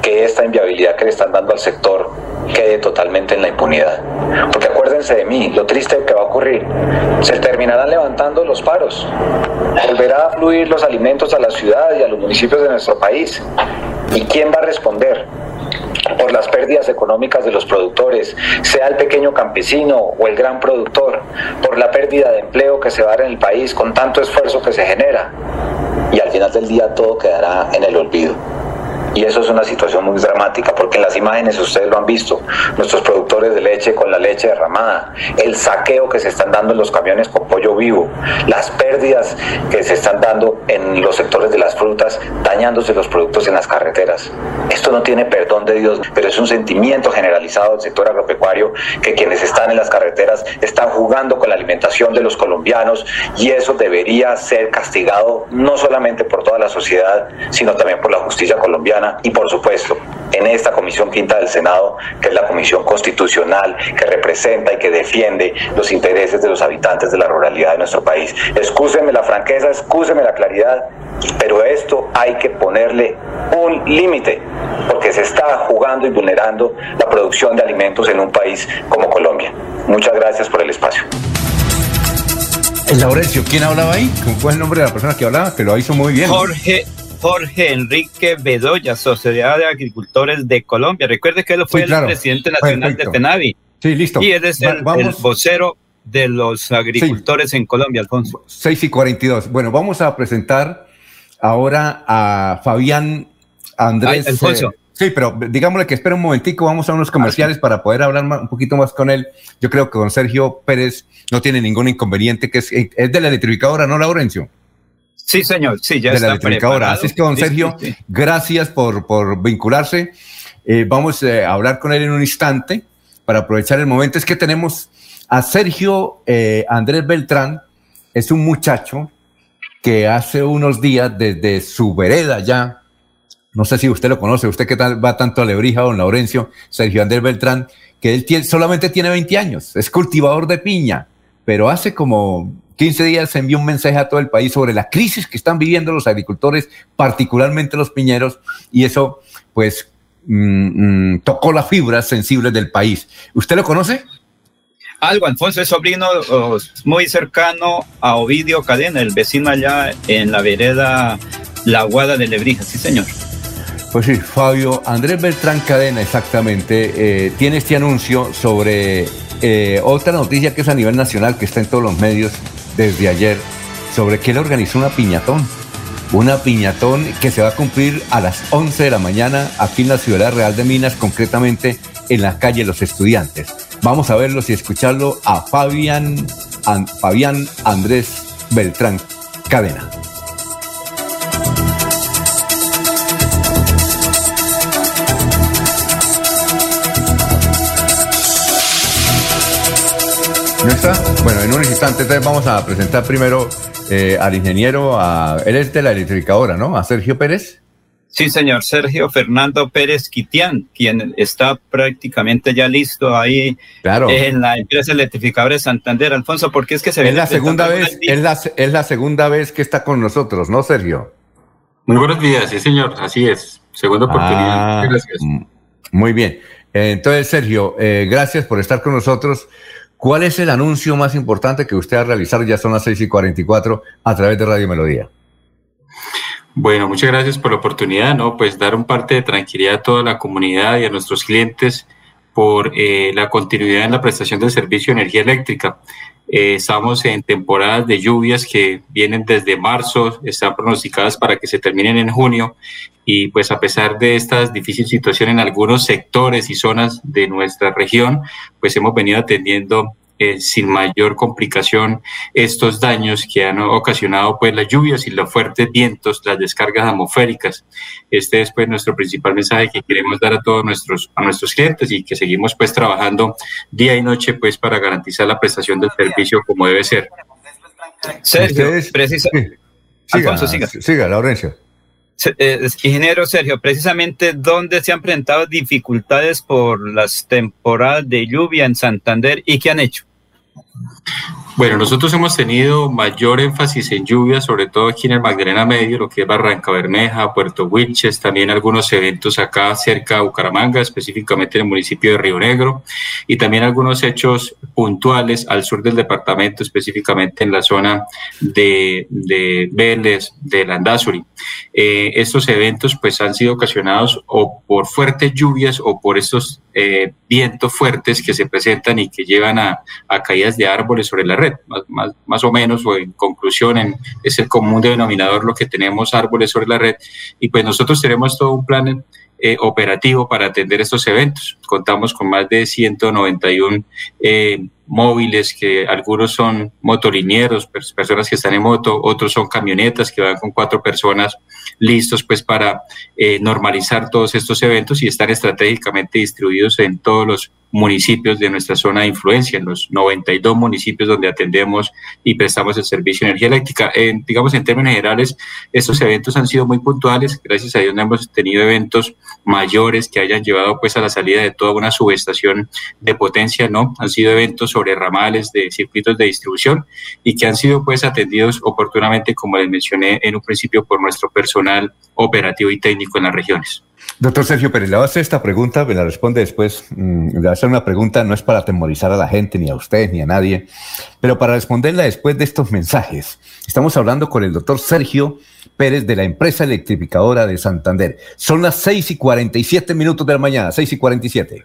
que esta inviabilidad que le están dando al sector quede totalmente en la impunidad. Porque acuérdense de mí, lo triste que va a ocurrir, se terminarán levantando los paros, volverá a fluir los alimentos a la ciudad y a los municipios de nuestro país. ¿Y quién va a responder? por las pérdidas económicas de los productores, sea el pequeño campesino o el gran productor, por la pérdida de empleo que se va a dar en el país con tanto esfuerzo que se genera. Y al final del día todo quedará en el olvido. Y eso es una situación muy dramática, porque en las imágenes ustedes lo han visto, nuestros productores de leche con la leche derramada, el saqueo que se están dando en los camiones con pollo vivo, las pérdidas que se están dando en los sectores de las frutas, dañándose los productos en las carreteras. Esto no tiene perdón de Dios, pero es un sentimiento generalizado del sector agropecuario que quienes están en las carreteras están jugando con la alimentación de los colombianos y eso debería ser castigado no solamente por toda la sociedad, sino también por la justicia colombiana y por supuesto en esta Comisión Quinta del Senado, que es la comisión constitucional que representa y que defiende los intereses de los habitantes de la ruralidad de nuestro país. Excúseme la franqueza, excúseme la claridad, pero esto hay que ponerle un límite, porque se está jugando y vulnerando la producción de alimentos en un país como Colombia. Muchas gracias por el espacio. Laurencio, ¿quién hablaba ahí? ¿Cuál fue el nombre de la persona que hablaba? Que lo hizo muy bien. Jorge Jorge Enrique Bedoya, Sociedad de Agricultores de Colombia. Recuerde que él fue el presidente nacional de FENAVI. Sí, listo. Y él es el, vocero de los agricultores en Colombia, Alfonso. 6 y 42. Bueno, vamos a presentar ahora a Fabián Andrés. Alfonso. Eh, sí, pero digámosle que espera un momentico, vamos a unos comerciales para poder hablar un poquito más con él. Yo creo que con Sergio Pérez no tiene ningún inconveniente, que es, es de la electrificadora, ¿no, Laurencio? Sí, señor, sí, ya de está la electrificadora. Así es que, don Sergio, gracias por, por vincularse. Eh, vamos eh, a hablar con él en un instante para aprovechar el momento. Es que tenemos a Sergio eh, Andrés Beltrán, es un muchacho que hace unos días desde su vereda ya, no sé si usted lo conoce, usted que tal, va tanto a Lebrija, don Laurencio, Sergio Andrés Beltrán, que él tiene, solamente tiene 20 años, es cultivador de piña, pero hace como 15 días envió un mensaje a todo el país sobre la crisis que están viviendo los agricultores, particularmente los piñeros, y eso pues mmm, tocó las fibras sensibles del país. ¿Usted lo conoce? Algo, Alfonso es sobrino oh, muy cercano a Ovidio Cadena, el vecino allá en la vereda La Guada de Lebrija, sí señor. Pues sí, Fabio Andrés Beltrán Cadena, exactamente, eh, tiene este anuncio sobre eh, otra noticia que es a nivel nacional, que está en todos los medios desde ayer, sobre que él organizó una piñatón. Una piñatón que se va a cumplir a las 11 de la mañana aquí en la Ciudad Real de Minas, concretamente en la calle Los Estudiantes. Vamos a verlos y escucharlo a Fabián, Fabián Andrés Beltrán Cadena. ¿No está? Bueno, en un instante entonces vamos a presentar primero eh, al ingeniero, a, él es de la electrificadora, ¿no? A Sergio Pérez. Sí, señor Sergio Fernando Pérez Quitián, quien está prácticamente ya listo ahí claro. en la empresa electrificadora de Santander. Alfonso, ¿por qué es que se es la segunda vez, es la, es la segunda vez que está con nosotros, ¿no, Sergio? Muy buenos días, sí, señor, así es. Segunda oportunidad. Ah, gracias. Muy bien. Entonces, Sergio, eh, gracias por estar con nosotros. ¿Cuál es el anuncio más importante que usted ha realizado? Ya son las 6 y 44 a través de Radio Melodía. Bueno, muchas gracias por la oportunidad, ¿no? Pues dar un parte de tranquilidad a toda la comunidad y a nuestros clientes por eh, la continuidad en la prestación del servicio de energía eléctrica. Eh, estamos en temporadas de lluvias que vienen desde marzo, están pronosticadas para que se terminen en junio. Y pues a pesar de esta difícil situación en algunos sectores y zonas de nuestra región, pues hemos venido atendiendo eh, sin mayor complicación estos daños que han ocasionado pues las lluvias y los fuertes vientos, las descargas atmosféricas. Este es pues nuestro principal mensaje que queremos dar a todos nuestros a nuestros clientes y que seguimos pues trabajando día y noche pues para garantizar la prestación del servicio como debe ser. Sergio, precisa. Siga, Alfonso, siga. Siga, Laurencio. Eh, ingeniero Sergio, precisamente dónde se han presentado dificultades por las temporadas de lluvia en Santander y qué han hecho. Bueno, nosotros hemos tenido mayor énfasis en lluvias, sobre todo aquí en el Magdalena Medio, lo que es Barranca Bermeja, Puerto Wilches, también algunos eventos acá cerca de Bucaramanga, específicamente en el municipio de Río Negro, y también algunos hechos puntuales al sur del departamento, específicamente en la zona de, de Vélez, de Landazuri. Eh, estos eventos pues han sido ocasionados o por fuertes lluvias o por estos eh, vientos fuertes que se presentan y que llevan a, caídas de árboles sobre la red, más, más, más, o menos, o en conclusión, en, es el común denominador lo que tenemos árboles sobre la red, y pues nosotros tenemos todo un plan eh, operativo para atender estos eventos. Contamos con más de 191 eh, móviles, que algunos son motolinieros, personas que están en moto, otros son camionetas que van con cuatro personas listos pues para eh, normalizar todos estos eventos y estar estratégicamente distribuidos en todos los municipios de nuestra zona de influencia, en los 92 municipios donde atendemos y prestamos el servicio de energía eléctrica. En, digamos, en términos generales, estos eventos han sido muy puntuales. Gracias a Dios no hemos tenido eventos mayores que hayan llevado pues a la salida de toda una subestación de potencia, no. Han sido eventos sobre ramales de circuitos de distribución y que han sido pues atendidos oportunamente, como les mencioné en un principio, por nuestro personal operativo y técnico en las regiones. Doctor Sergio Pérez, le voy a hacer esta pregunta, me la responde después. Mm, le voy a hacer una pregunta, no es para atemorizar a la gente, ni a usted, ni a nadie, pero para responderla después de estos mensajes. Estamos hablando con el doctor Sergio Pérez de la empresa electrificadora de Santander. Son las 6 y 47 minutos de la mañana, 6 y 47.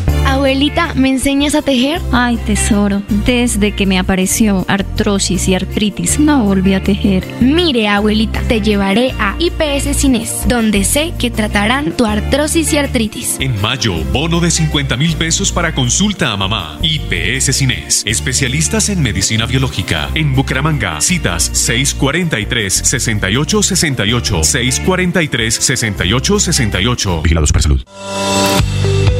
Abuelita, ¿me enseñas a tejer? Ay, tesoro, desde que me apareció artrosis y artritis, no volví a tejer. Mire, abuelita, te llevaré a IPS Cines, donde sé que tratarán tu artrosis y artritis. En mayo, bono de 50 mil pesos para consulta a mamá. IPS Cines, especialistas en medicina biológica. En Bucaramanga, citas 643-6868, 643-6868. Vigilados para salud.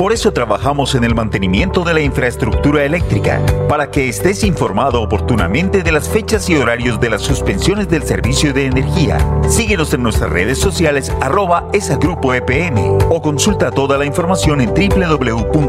Por eso trabajamos en el mantenimiento de la infraestructura eléctrica, para que estés informado oportunamente de las fechas y horarios de las suspensiones del servicio de energía. Síguenos en nuestras redes sociales arroba esa grupo EPN o consulta toda la información en www.esa.com.co.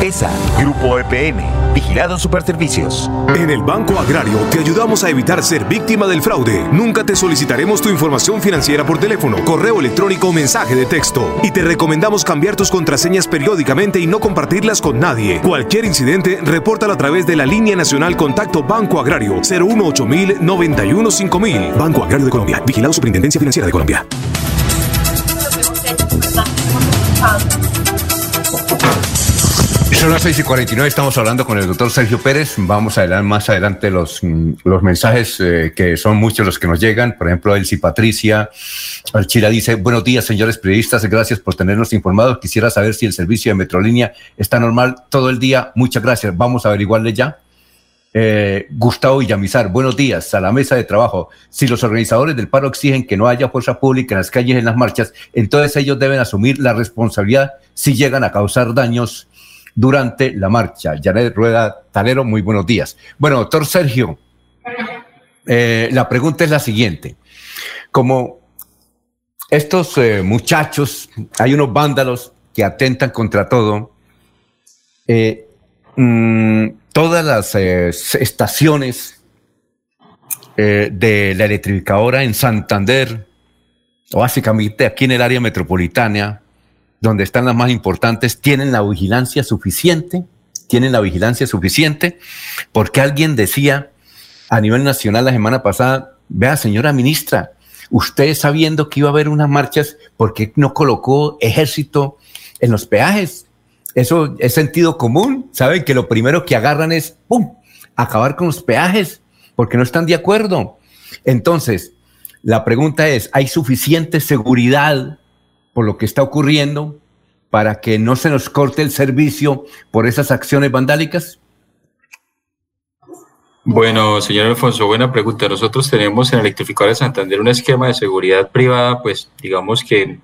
ESA Grupo EPN, Vigilado Superservicios. En el Banco Agrario te ayudamos a evitar ser víctima del fraude. Nunca te solicitaremos tu información financiera por teléfono, correo electrónico o mensaje de texto. Y te recomendamos cambiar tus contraseñas periódicamente y no compartirlas con nadie. Cualquier incidente, repórtalo a través de la línea nacional Contacto Banco Agrario 018 91 5000. Banco Agrario de Colombia. Vigilado Superintendencia Financiera de Colombia. Son las 6 y 49, estamos hablando con el doctor Sergio Pérez. Vamos a ver más adelante los, mm, los mensajes eh, que son muchos los que nos llegan. Por ejemplo, Elsie Patricia Alchira dice, buenos días, señores periodistas, gracias por tenernos informados. Quisiera saber si el servicio de Metrolínea está normal todo el día. Muchas gracias. Vamos a averiguarle ya. Eh, Gustavo Villamizar, buenos días a la mesa de trabajo. Si los organizadores del paro exigen que no haya fuerza pública en las calles, en las marchas, entonces ellos deben asumir la responsabilidad si llegan a causar daños durante la marcha. Janet Rueda Talero, muy buenos días. Bueno, doctor Sergio, eh, la pregunta es la siguiente. Como estos eh, muchachos, hay unos vándalos que atentan contra todo, eh, mm, todas las estaciones de la electrificadora en Santander, básicamente aquí en el área metropolitana, donde están las más importantes, tienen la vigilancia suficiente, tienen la vigilancia suficiente, porque alguien decía a nivel nacional la semana pasada, vea señora ministra, usted sabiendo que iba a haber unas marchas, ¿por qué no colocó ejército en los peajes? Eso es sentido común, saben que lo primero que agarran es, ¡pum!, acabar con los peajes, porque no están de acuerdo. Entonces, la pregunta es, ¿hay suficiente seguridad por lo que está ocurriendo para que no se nos corte el servicio por esas acciones vandálicas? Bueno, señor Alfonso, buena pregunta. Nosotros tenemos en Electrificadora de Santander un esquema de seguridad privada, pues digamos que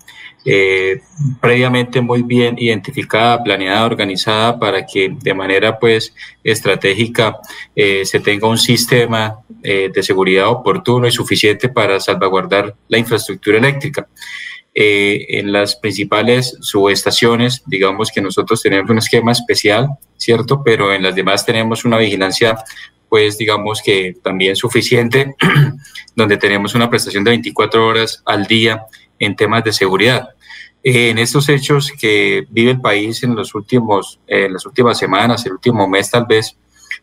eh, previamente muy bien identificada, planeada, organizada para que de manera pues estratégica eh, se tenga un sistema eh, de seguridad oportuno y suficiente para salvaguardar la infraestructura eléctrica. Eh, en las principales subestaciones, digamos que nosotros tenemos un esquema especial, ¿cierto? Pero en las demás tenemos una vigilancia, pues digamos que también suficiente, donde tenemos una prestación de 24 horas al día en temas de seguridad. en estos hechos que vive el país en los últimos, en las últimas semanas, el último mes tal vez,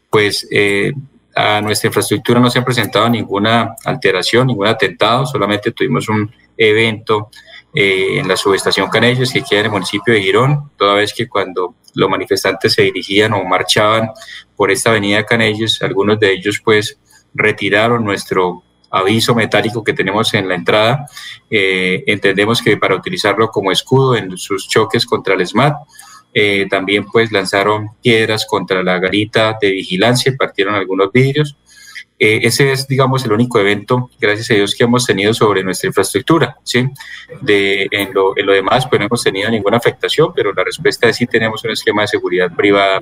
pues eh, a nuestra infraestructura no se ha presentado ninguna alteración, ningún atentado, solamente tuvimos un evento eh, en la subestación Canellos, que queda en el municipio de Girón, toda vez que cuando los manifestantes se dirigían o marchaban por esta avenida Canellos, algunos de ellos pues retiraron nuestro aviso metálico que tenemos en la entrada. Eh, entendemos que para utilizarlo como escudo en sus choques contra el SMAT, eh, también pues lanzaron piedras contra la garita de vigilancia y partieron algunos vidrios. Eh, ese es, digamos, el único evento, gracias a Dios, que hemos tenido sobre nuestra infraestructura, ¿sí? De, en, lo, en lo demás, pues no hemos tenido ninguna afectación, pero la respuesta es sí tenemos un esquema de seguridad privada,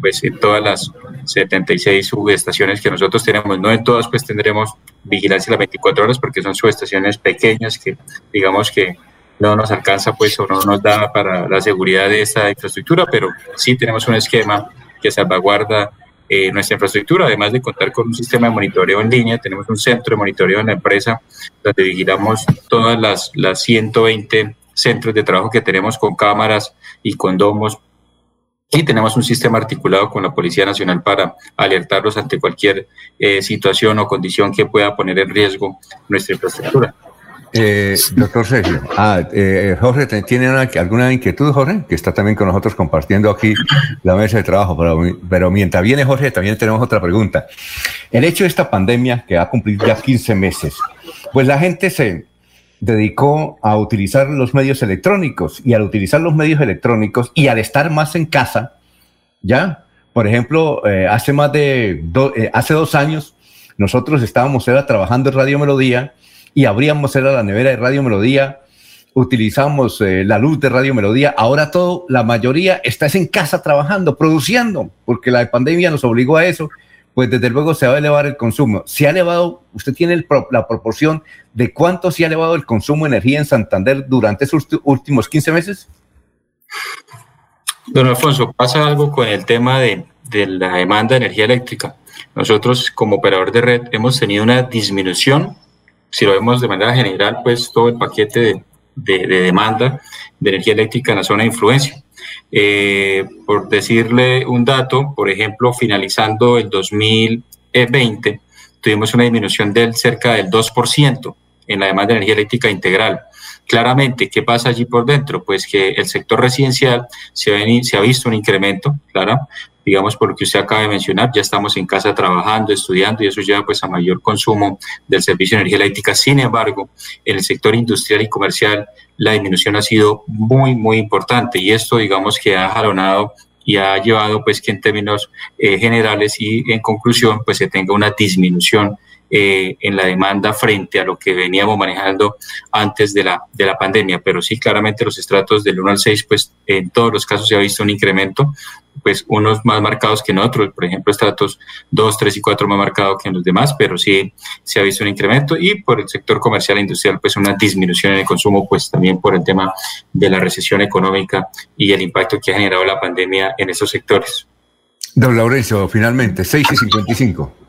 pues en todas las 76 subestaciones que nosotros tenemos, no en todas pues tendremos vigilancia las 24 horas porque son subestaciones pequeñas que digamos que no nos alcanza pues o no nos da para la seguridad de esta infraestructura, pero sí tenemos un esquema que salvaguarda eh, nuestra infraestructura, además de contar con un sistema de monitoreo en línea, tenemos un centro de monitoreo en la empresa donde vigilamos todas las, las 120 centros de trabajo que tenemos con cámaras y con domos y tenemos un sistema articulado con la Policía Nacional para alertarlos ante cualquier eh, situación o condición que pueda poner en riesgo nuestra infraestructura. Eh, doctor Sergio, ah, eh, Jorge, ¿tiene alguna inquietud, Jorge? Que está también con nosotros compartiendo aquí la mesa de trabajo, pero, pero, mientras viene Jorge, también tenemos otra pregunta. El hecho de esta pandemia, que va a cumplir ya 15 meses, pues la gente se dedicó a utilizar los medios electrónicos y al utilizar los medios electrónicos y al estar más en casa, ¿ya? Por ejemplo, eh, hace más de, hace dos años, nosotros estábamos era, trabajando en Radio Melodía, y abríamos era la nevera de Radio Melodía, utilizamos eh, la luz de Radio Melodía. Ahora todo, la mayoría está en casa trabajando, produciendo, porque la pandemia nos obligó a eso. Pues desde luego se va a elevar el consumo. ¿Se ha elevado, usted tiene la proporción de cuánto se ha elevado el consumo de energía en Santander durante esos últimos 15 meses? Don Alfonso, pasa algo con el tema de, de la demanda de energía eléctrica. Nosotros como operador de red hemos tenido una disminución si lo vemos de manera general, pues todo el paquete de, demanda de energía eléctrica en la zona de influencia. Eh, por decirle un dato, por ejemplo, finalizando el 2020, tuvimos una disminución del cerca del 2% en la demanda de energía eléctrica integral. Claramente, ¿qué pasa allí por dentro? Pues que el sector residencial se ha, se ha visto un incremento, claro, digamos por lo que usted acaba de mencionar, ya estamos en casa trabajando, estudiando y eso lleva pues a mayor consumo del servicio de energía eléctrica. Sin embargo, en el sector industrial y comercial la disminución ha sido muy, muy importante y esto digamos que ha jalonado y ha llevado pues que en términos eh, generales y en conclusión pues se tenga una disminución eh, en la demanda frente a lo que veníamos manejando antes de la, de la pandemia. Pero sí, claramente los estratos del 1 al 6, pues en todos los casos se ha visto un incremento, pues unos más marcados que en otros, por ejemplo, estratos 2, 3 y 4 más marcados que en los demás, pero sí se ha visto un incremento y por el sector comercial e industrial, pues una disminución en el consumo, pues también por el tema de la recesión económica y el impacto que ha generado la pandemia en esos sectores. Don Laurencio, finalmente, 6 y 55.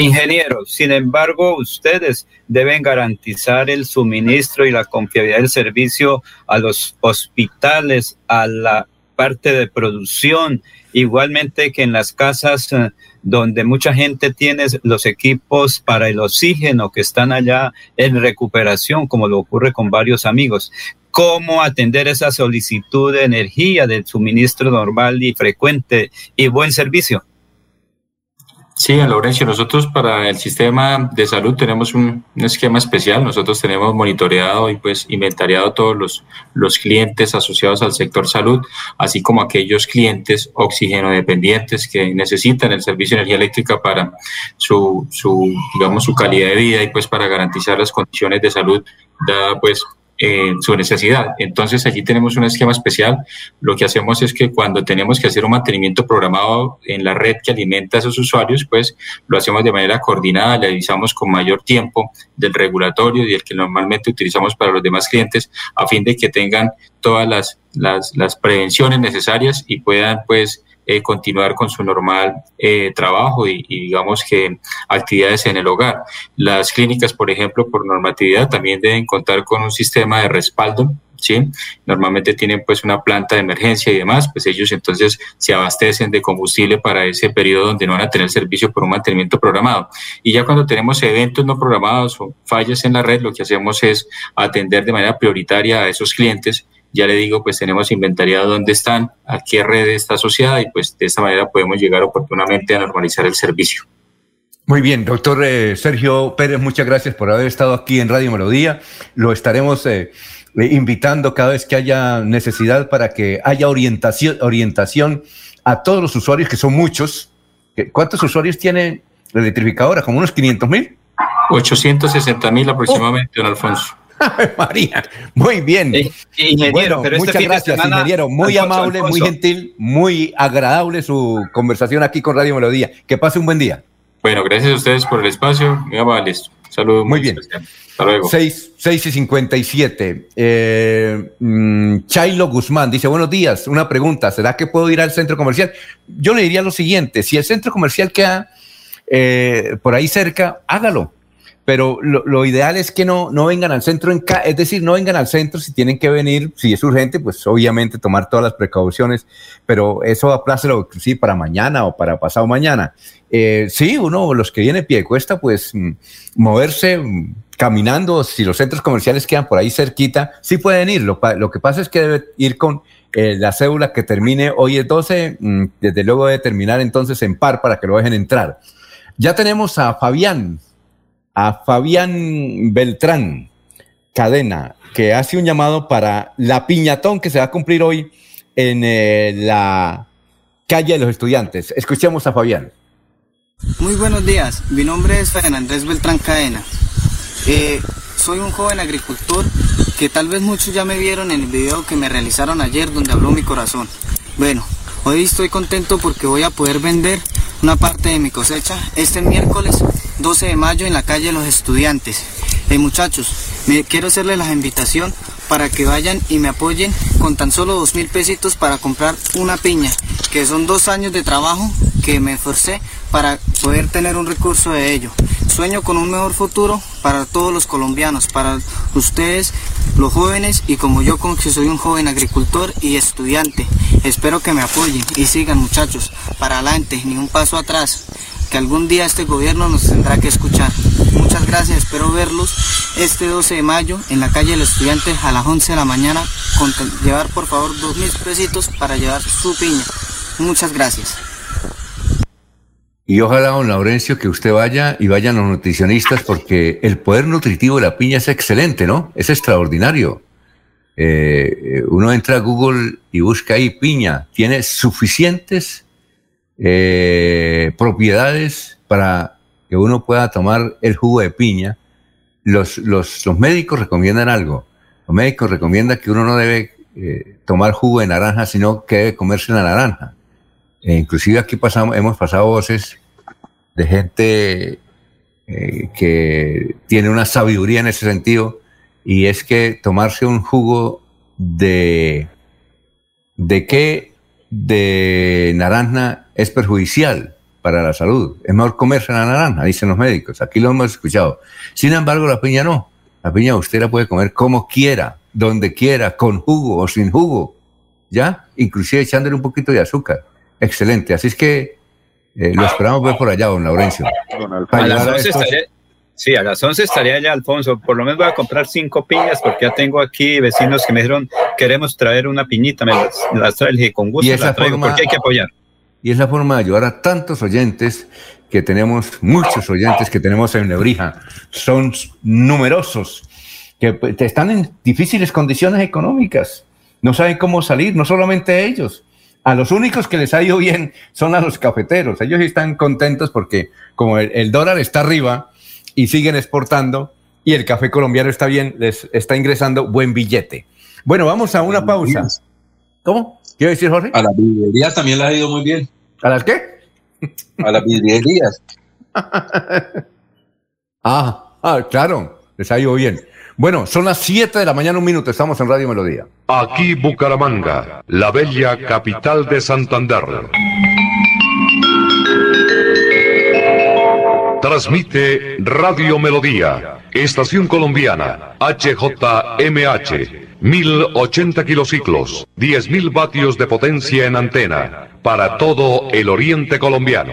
Ingenieros, sin embargo, ustedes deben garantizar el suministro y la confiabilidad del servicio a los hospitales, a la parte de producción, igualmente que en las casas eh, donde mucha gente tiene los equipos para el oxígeno que están allá en recuperación, como lo ocurre con varios amigos. ¿Cómo atender esa solicitud de energía del suministro normal y frecuente y buen servicio? Sí, Laurencio, nosotros para el sistema de salud tenemos un, esquema especial. Nosotros tenemos monitoreado y pues inventariado todos los, los clientes asociados al sector salud, así como aquellos clientes oxígeno dependientes que necesitan el servicio de energía eléctrica para su, su, digamos, su calidad de vida y pues para garantizar las condiciones de salud dada pues su necesidad. Entonces allí tenemos un esquema especial. Lo que hacemos es que cuando tenemos que hacer un mantenimiento programado en la red que alimenta a esos usuarios, pues lo hacemos de manera coordinada, le avisamos con mayor tiempo del regulatorio y el que normalmente utilizamos para los demás clientes a fin de que tengan todas las, las, las prevenciones necesarias y puedan pues eh, continuar con su normal eh, trabajo y, digamos que actividades en el hogar. Las clínicas, por ejemplo, por normatividad también deben contar con un sistema de respaldo ¿sí? Normalmente tienen pues una planta de emergencia y demás, pues ellos entonces se abastecen de combustible para ese periodo donde no van a tener servicio por un mantenimiento programado. Y ya cuando tenemos eventos no programados o fallas en la red, lo que hacemos es atender de manera prioritaria a esos clientes ya le digo, pues tenemos inventariado dónde están, a qué red está asociada y pues de esta manera podemos llegar oportunamente a normalizar el servicio. Muy bien, doctor eh, Sergio Pérez, muchas gracias por haber estado aquí en Radio Melodía. Lo estaremos eh, invitando cada vez que haya necesidad para que haya orientación, orientación a todos los usuarios, que son muchos. ¿Cuántos usuarios tiene la electrificadora? ¿Como unos 500 mil? 860 mil aproximadamente, don Alfonso. María, muy bien. Eh, ingeniero, bueno, muchas gracias, ingeniero. Muy amable, muy gentil, muy agradable su conversación aquí con Radio Melodía. Que pase un buen día. Bueno, gracias a ustedes por el espacio. Muy amables. Saludos. Muy, bien. Hasta luego. 6, y 57. Eh, mm, Chailo Guzmán dice, buenos días, una pregunta, ¿será que puedo ir al centro comercial? Yo le diría lo siguiente, si el centro comercial queda eh, por ahí cerca, hágalo pero lo, ideal es que no, no vengan al centro, en es decir, no vengan al centro si tienen que venir, si es urgente, pues obviamente tomar todas las precauciones, pero eso aplácelo sí para mañana o para pasado mañana. Eh, sí, uno, los que viene pie cuesta, pues mm, moverse mm, caminando, si los centros comerciales quedan por ahí cerquita, sí pueden ir. Lo, que pasa es que debe ir con eh, la cédula que termine hoy es 12, mm, desde luego debe terminar entonces en par para que lo dejen entrar. Ya tenemos a Fabián a Fabián Beltrán Cadena, que hace un llamado para la piñatón que se va a cumplir hoy en eh, la calle de los estudiantes. Escuchemos a Fabián. Muy buenos días, mi nombre es Andrés Beltrán Cadena. Eh, soy un joven agricultor que tal vez muchos ya me vieron en el video que me realizaron ayer donde habló mi corazón. Bueno, hoy estoy contento porque voy a poder vender una parte de mi cosecha este miércoles 12 de mayo en la calle Los Estudiantes. Hey muchachos, me quiero hacerles la invitación para que vayan y me apoyen con tan solo dos mil pesitos para comprar una piña, que son dos años de trabajo que me esforcé para poder tener un recurso de ello. Sueño con un mejor futuro para todos los colombianos, para ustedes, los jóvenes y como yo, como que soy un joven agricultor y estudiante. Espero que me apoyen y sigan muchachos, para adelante, ni un paso atrás que algún día este gobierno nos tendrá que escuchar. Muchas gracias, espero verlos este 12 de mayo en la calle del estudiante a las 11 de la mañana. Llevar por favor dos mil pesitos para llevar su piña. Muchas gracias. Y ojalá, don Laurencio, que usted vaya y vayan los nutricionistas porque el poder nutritivo de la piña es excelente, ¿no? Es extraordinario. Eh, uno entra a Google y busca ahí piña. Tiene suficientes eh, propiedades para que uno pueda tomar el jugo de piña, los, los, los, médicos recomiendan algo. Los médicos recomiendan que uno no debe eh, tomar jugo de naranja, sino que debe comerse la naranja. E inclusive aquí pasamos, hemos pasado voces de gente eh, que tiene una sabiduría en ese sentido, y es que tomarse un jugo de, ¿de qué? De naranja es perjudicial para la salud. Es mejor comerse la naranja, dicen los médicos. Aquí lo hemos escuchado. Sin embargo, la piña no. La piña usted la puede comer como quiera, donde quiera, con jugo o sin jugo. ¿Ya? Inclusive echándole un poquito de azúcar. Excelente. Así es que eh, lo esperamos ver por allá, don Laurencio. A las 11 estaría, sí, a las 11 estaría allá, Alfonso. Por lo menos voy a comprar cinco piñas porque ya tengo aquí vecinos que me dijeron, queremos traer una piñita. Me las, las trae, con gusto traigo porque hay que apoyar y es la forma de ayudar a tantos oyentes que tenemos, muchos oyentes que tenemos en Nebrija. Son numerosos, que pues, están en difíciles condiciones económicas. No saben cómo salir, no solamente ellos. A los únicos que les ha ido bien son a los cafeteros. Ellos están contentos porque como el, dólar está arriba y siguen exportando y el café colombiano está bien, les está ingresando buen billete. Bueno, vamos a una pausa. ¿Cómo? ¿Quiere decir, Jorge? A las vidrierías también les ha ido muy bien. ¿A las qué? A las vidrierías. ah, ah, claro, les ha ido bien. Bueno, son las 7 de la mañana, un minuto, estamos en Radio Melodía. Aquí Bucaramanga, la bella capital de Santander. Transmite Radio Melodía, Estación Colombiana, HJMH. 1080 kilociclos, 10.000 vatios de potencia en antena, para todo el oriente colombiano.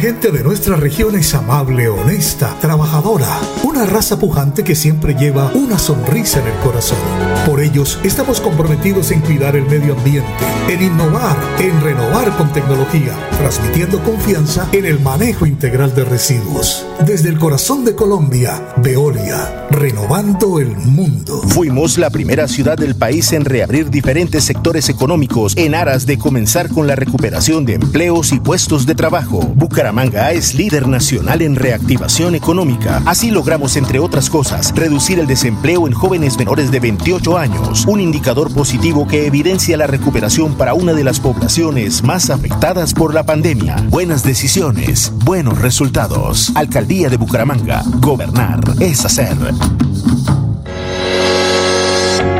Gente de nuestra región es amable, honesta, trabajadora, una raza pujante que siempre lleva una sonrisa en el corazón. Por ellos estamos comprometidos en cuidar el medio ambiente, en innovar, en renovar con tecnología, transmitiendo confianza en el manejo integral de residuos. Desde el corazón de Colombia, Veolia, renovando el mundo. Fuimos la primera ciudad del país en reabrir diferentes sectores económicos en aras de comenzar con la recuperación de empleos y puestos de trabajo. Bucaramanga es líder nacional en reactivación económica. Así logramos, entre otras cosas, reducir el desempleo en jóvenes menores de 28 años, un indicador positivo que evidencia la recuperación para una de las poblaciones más afectadas por la pandemia. Buenas decisiones, buenos resultados. Alcaldía de Bucaramanga. Gobernar es hacer.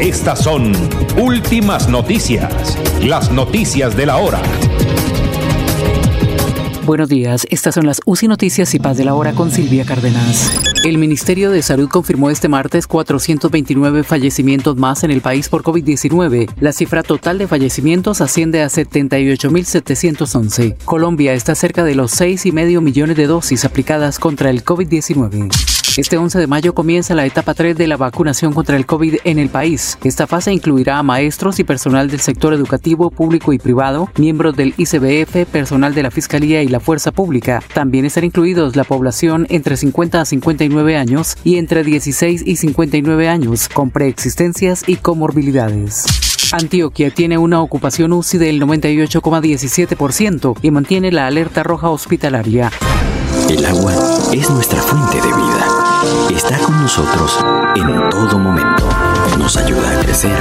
Estas son últimas noticias, las noticias de la hora. Buenos días, estas son las UCI Noticias y Paz de la Hora con Silvia Cárdenas. El Ministerio de Salud confirmó este martes 429 fallecimientos más en el país por COVID-19. La cifra total de fallecimientos asciende a 78.711. Colombia está cerca de los 6,5 millones de dosis aplicadas contra el COVID-19. Este 11 de mayo comienza la etapa 3 de la vacunación contra el COVID en el país. Esta fase incluirá a maestros y personal del sector educativo, público y privado, miembros del ICBF, personal de la Fiscalía y la Fuerza Pública. También están incluidos la población entre 50 a 59 años y entre 16 y 59 años con preexistencias y comorbilidades. Antioquia tiene una ocupación UCI del 98,17% y mantiene la alerta roja hospitalaria. El agua es nuestra fuente de vida. Está con nosotros en todo momento. Nos ayuda a crecer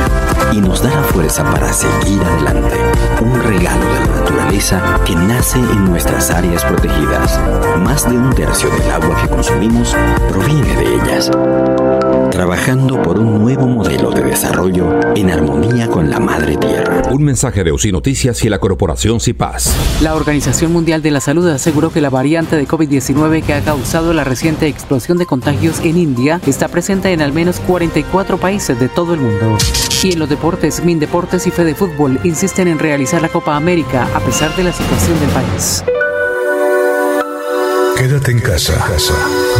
y nos da la fuerza para seguir adelante. Un regalo de la naturaleza que nace en nuestras áreas protegidas. Más de un tercio del agua que consumimos proviene de ellas. Trabajando por un nuevo modelo de desarrollo en armonía con la madre tierra. Un mensaje de UCI Noticias y la corporación CIPAS. La Organización Mundial de la Salud aseguró que la variante de COVID-19 que ha causado la reciente explosión de contagios en India está presente en al menos 44 países de todo el mundo. Y en los deportes, Mindeportes y Fede Fútbol insisten en realizar la Copa América a pesar de la situación del país. Quédate en casa.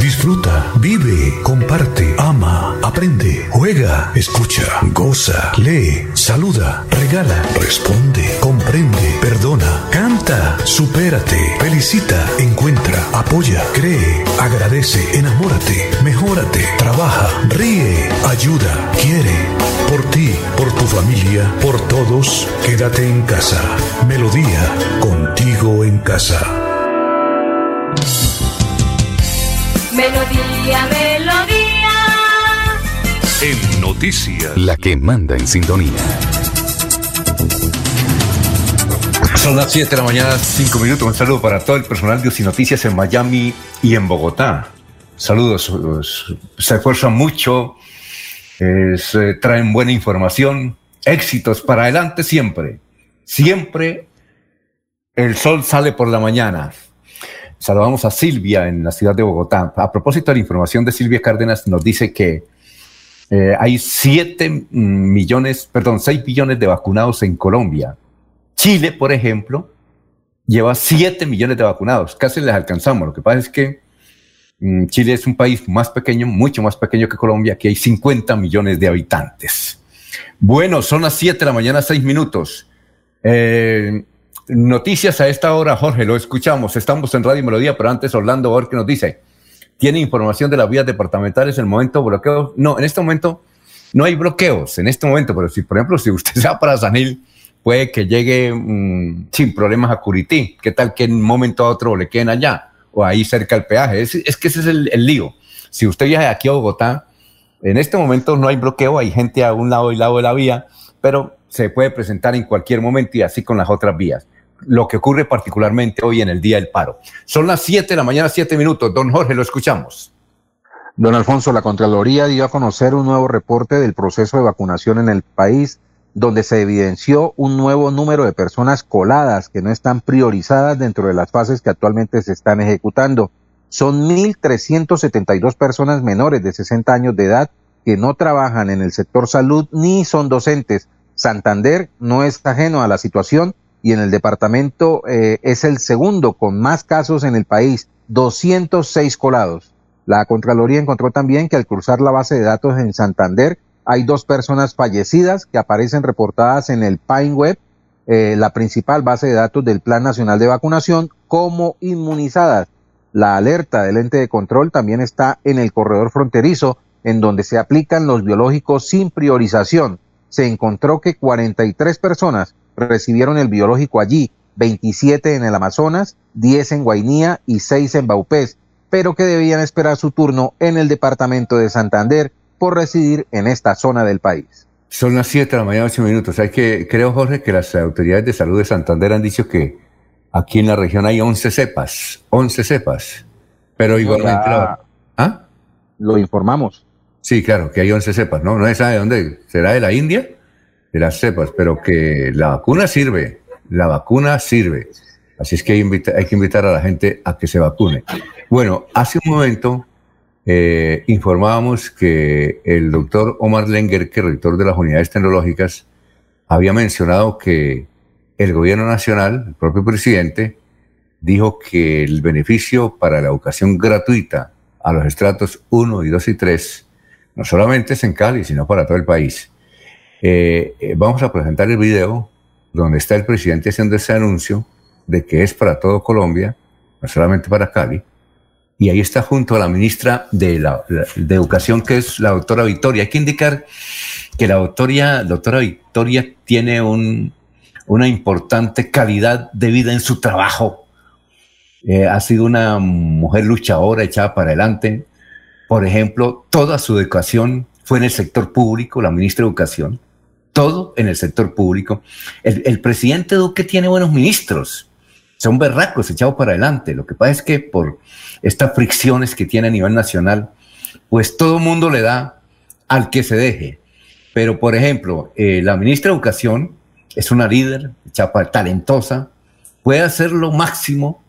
Disfruta, vive, comparte, ama, aprende, juega, escucha, goza, lee, saluda, regala, responde, comprende, perdona, canta, supérate, felicita, encuentra, apoya, cree, agradece, enamórate, mejórate, trabaja, ríe, ayuda, quiere. Por ti, por tu familia, por todos, quédate en casa. Melodía, contigo en casa. Melodía, melodía. En noticias, la que manda en sintonía. Son las 7 de la mañana, 5 minutos. Un saludo para todo el personal de UCI Noticias en Miami y en Bogotá. Saludos, se esfuerzan mucho, eh, traen buena información, éxitos para adelante siempre. Siempre el sol sale por la mañana. Saludamos a Silvia en la ciudad de Bogotá. A propósito de la información de Silvia Cárdenas, nos dice que eh, hay 7 millones, perdón, 6 millones de vacunados en Colombia. Chile, por ejemplo, lleva 7 millones de vacunados. Casi les alcanzamos. Lo que pasa es que mm, Chile es un país más pequeño, mucho más pequeño que Colombia. Aquí hay 50 millones de habitantes. Bueno, son las 7 de la mañana, 6 minutos. Eh, Noticias a esta hora, Jorge, lo escuchamos. Estamos en Radio Melodía, pero antes Orlando qué nos dice. ¿Tiene información de las vías departamentales en el momento bloqueo? No, en este momento no hay bloqueos, en este momento, pero si, por ejemplo, si usted se va para Sanil, puede que llegue mm, sin problemas a Curití. ¿Qué tal que en un momento a otro le queden allá o ahí cerca del peaje? Es, que ese es el, lío. Si usted viaja de aquí a Bogotá, en este momento no hay bloqueo, hay gente a un lado y lado de la vía, pero se puede presentar en cualquier momento y así con las otras vías. Lo que ocurre particularmente hoy en el día del paro. Son las 7 de la mañana, 7 minutos. Don Jorge, lo escuchamos. Don Alfonso, la Contraloría dio a conocer un nuevo reporte del proceso de vacunación en el país donde se evidenció un nuevo número de personas coladas que no están priorizadas dentro de las fases que actualmente se están ejecutando. Son 1.372 personas menores de 60 años de edad que no trabajan en el sector salud ni son docentes. Santander no es ajeno a la situación y en el departamento eh, es el segundo con más casos en el país, 206 colados. La Contraloría encontró también que al cruzar la base de datos en Santander hay dos personas fallecidas que aparecen reportadas en el Pine Web, eh, la principal base de datos del Plan Nacional de Vacunación, como inmunizadas. La alerta del ente de control también está en el corredor fronterizo, en donde se aplican los biológicos sin priorización. Se encontró que 43 personas recibieron el biológico allí, 27 en el Amazonas, 10 en Guainía y 6 en Baupés, pero que debían esperar su turno en el departamento de Santander por residir en esta zona del país. Son las 7 de la mañana, 8 minutos. Hay que, creo, Jorge, que las autoridades de salud de Santander han dicho que aquí en la región hay 11 cepas, 11 cepas. Pero igualmente... ¿Ah? Lo informamos. Sí, claro, que hay 11 cepas, ¿no? No se sabe de dónde. ¿Será de la India? De las cepas, pero que la vacuna sirve. La vacuna sirve. Así es que hay, hay que invitar a la gente a que se vacune. Bueno, hace un momento eh, informábamos que el doctor Omar Lenger, que rector de las unidades tecnológicas, había mencionado que el gobierno nacional, el propio presidente, dijo que el beneficio para la educación gratuita a los estratos 1 y 2 y 3 no solamente es en Cali, sino para todo el país. Eh, eh, vamos a presentar el video donde está el presidente haciendo ese anuncio de que es para todo Colombia, no solamente para Cali, y ahí está junto a la ministra de, la, de Educación, que es la doctora Victoria. Hay que indicar que la doctora, doctora Victoria tiene un, una importante calidad de vida en su trabajo. Eh, ha sido una mujer luchadora, echada para adelante. Por ejemplo, toda su educación fue en el sector público, la ministra de Educación, todo en el sector público. El, el presidente Duque tiene buenos ministros son berracos echados para adelante. Lo que pasa es que por estas fricciones que tiene a nivel nacional, pues todo mundo le da al que se deje. Pero, por ejemplo, eh, la ministra de Educación es una líder, chapa, talentosa, puede hacer lo máximo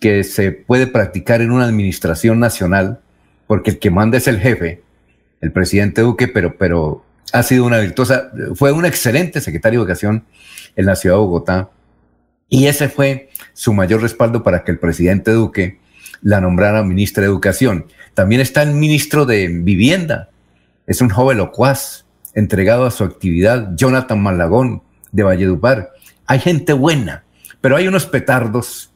que se puede practicar en una administración nacional, porque el que manda es el jefe, el presidente Duque, pero, pero ha sido una virtuosa, fue un excelente secretario de Educación en la ciudad de Bogotá, y ese fue su mayor respaldo para que el presidente Duque la nombrara ministra de Educación. También está el ministro de Vivienda. Es un joven locuaz, entregado a su actividad, Jonathan Malagón, de Valledupar. Hay gente buena, pero hay unos petardos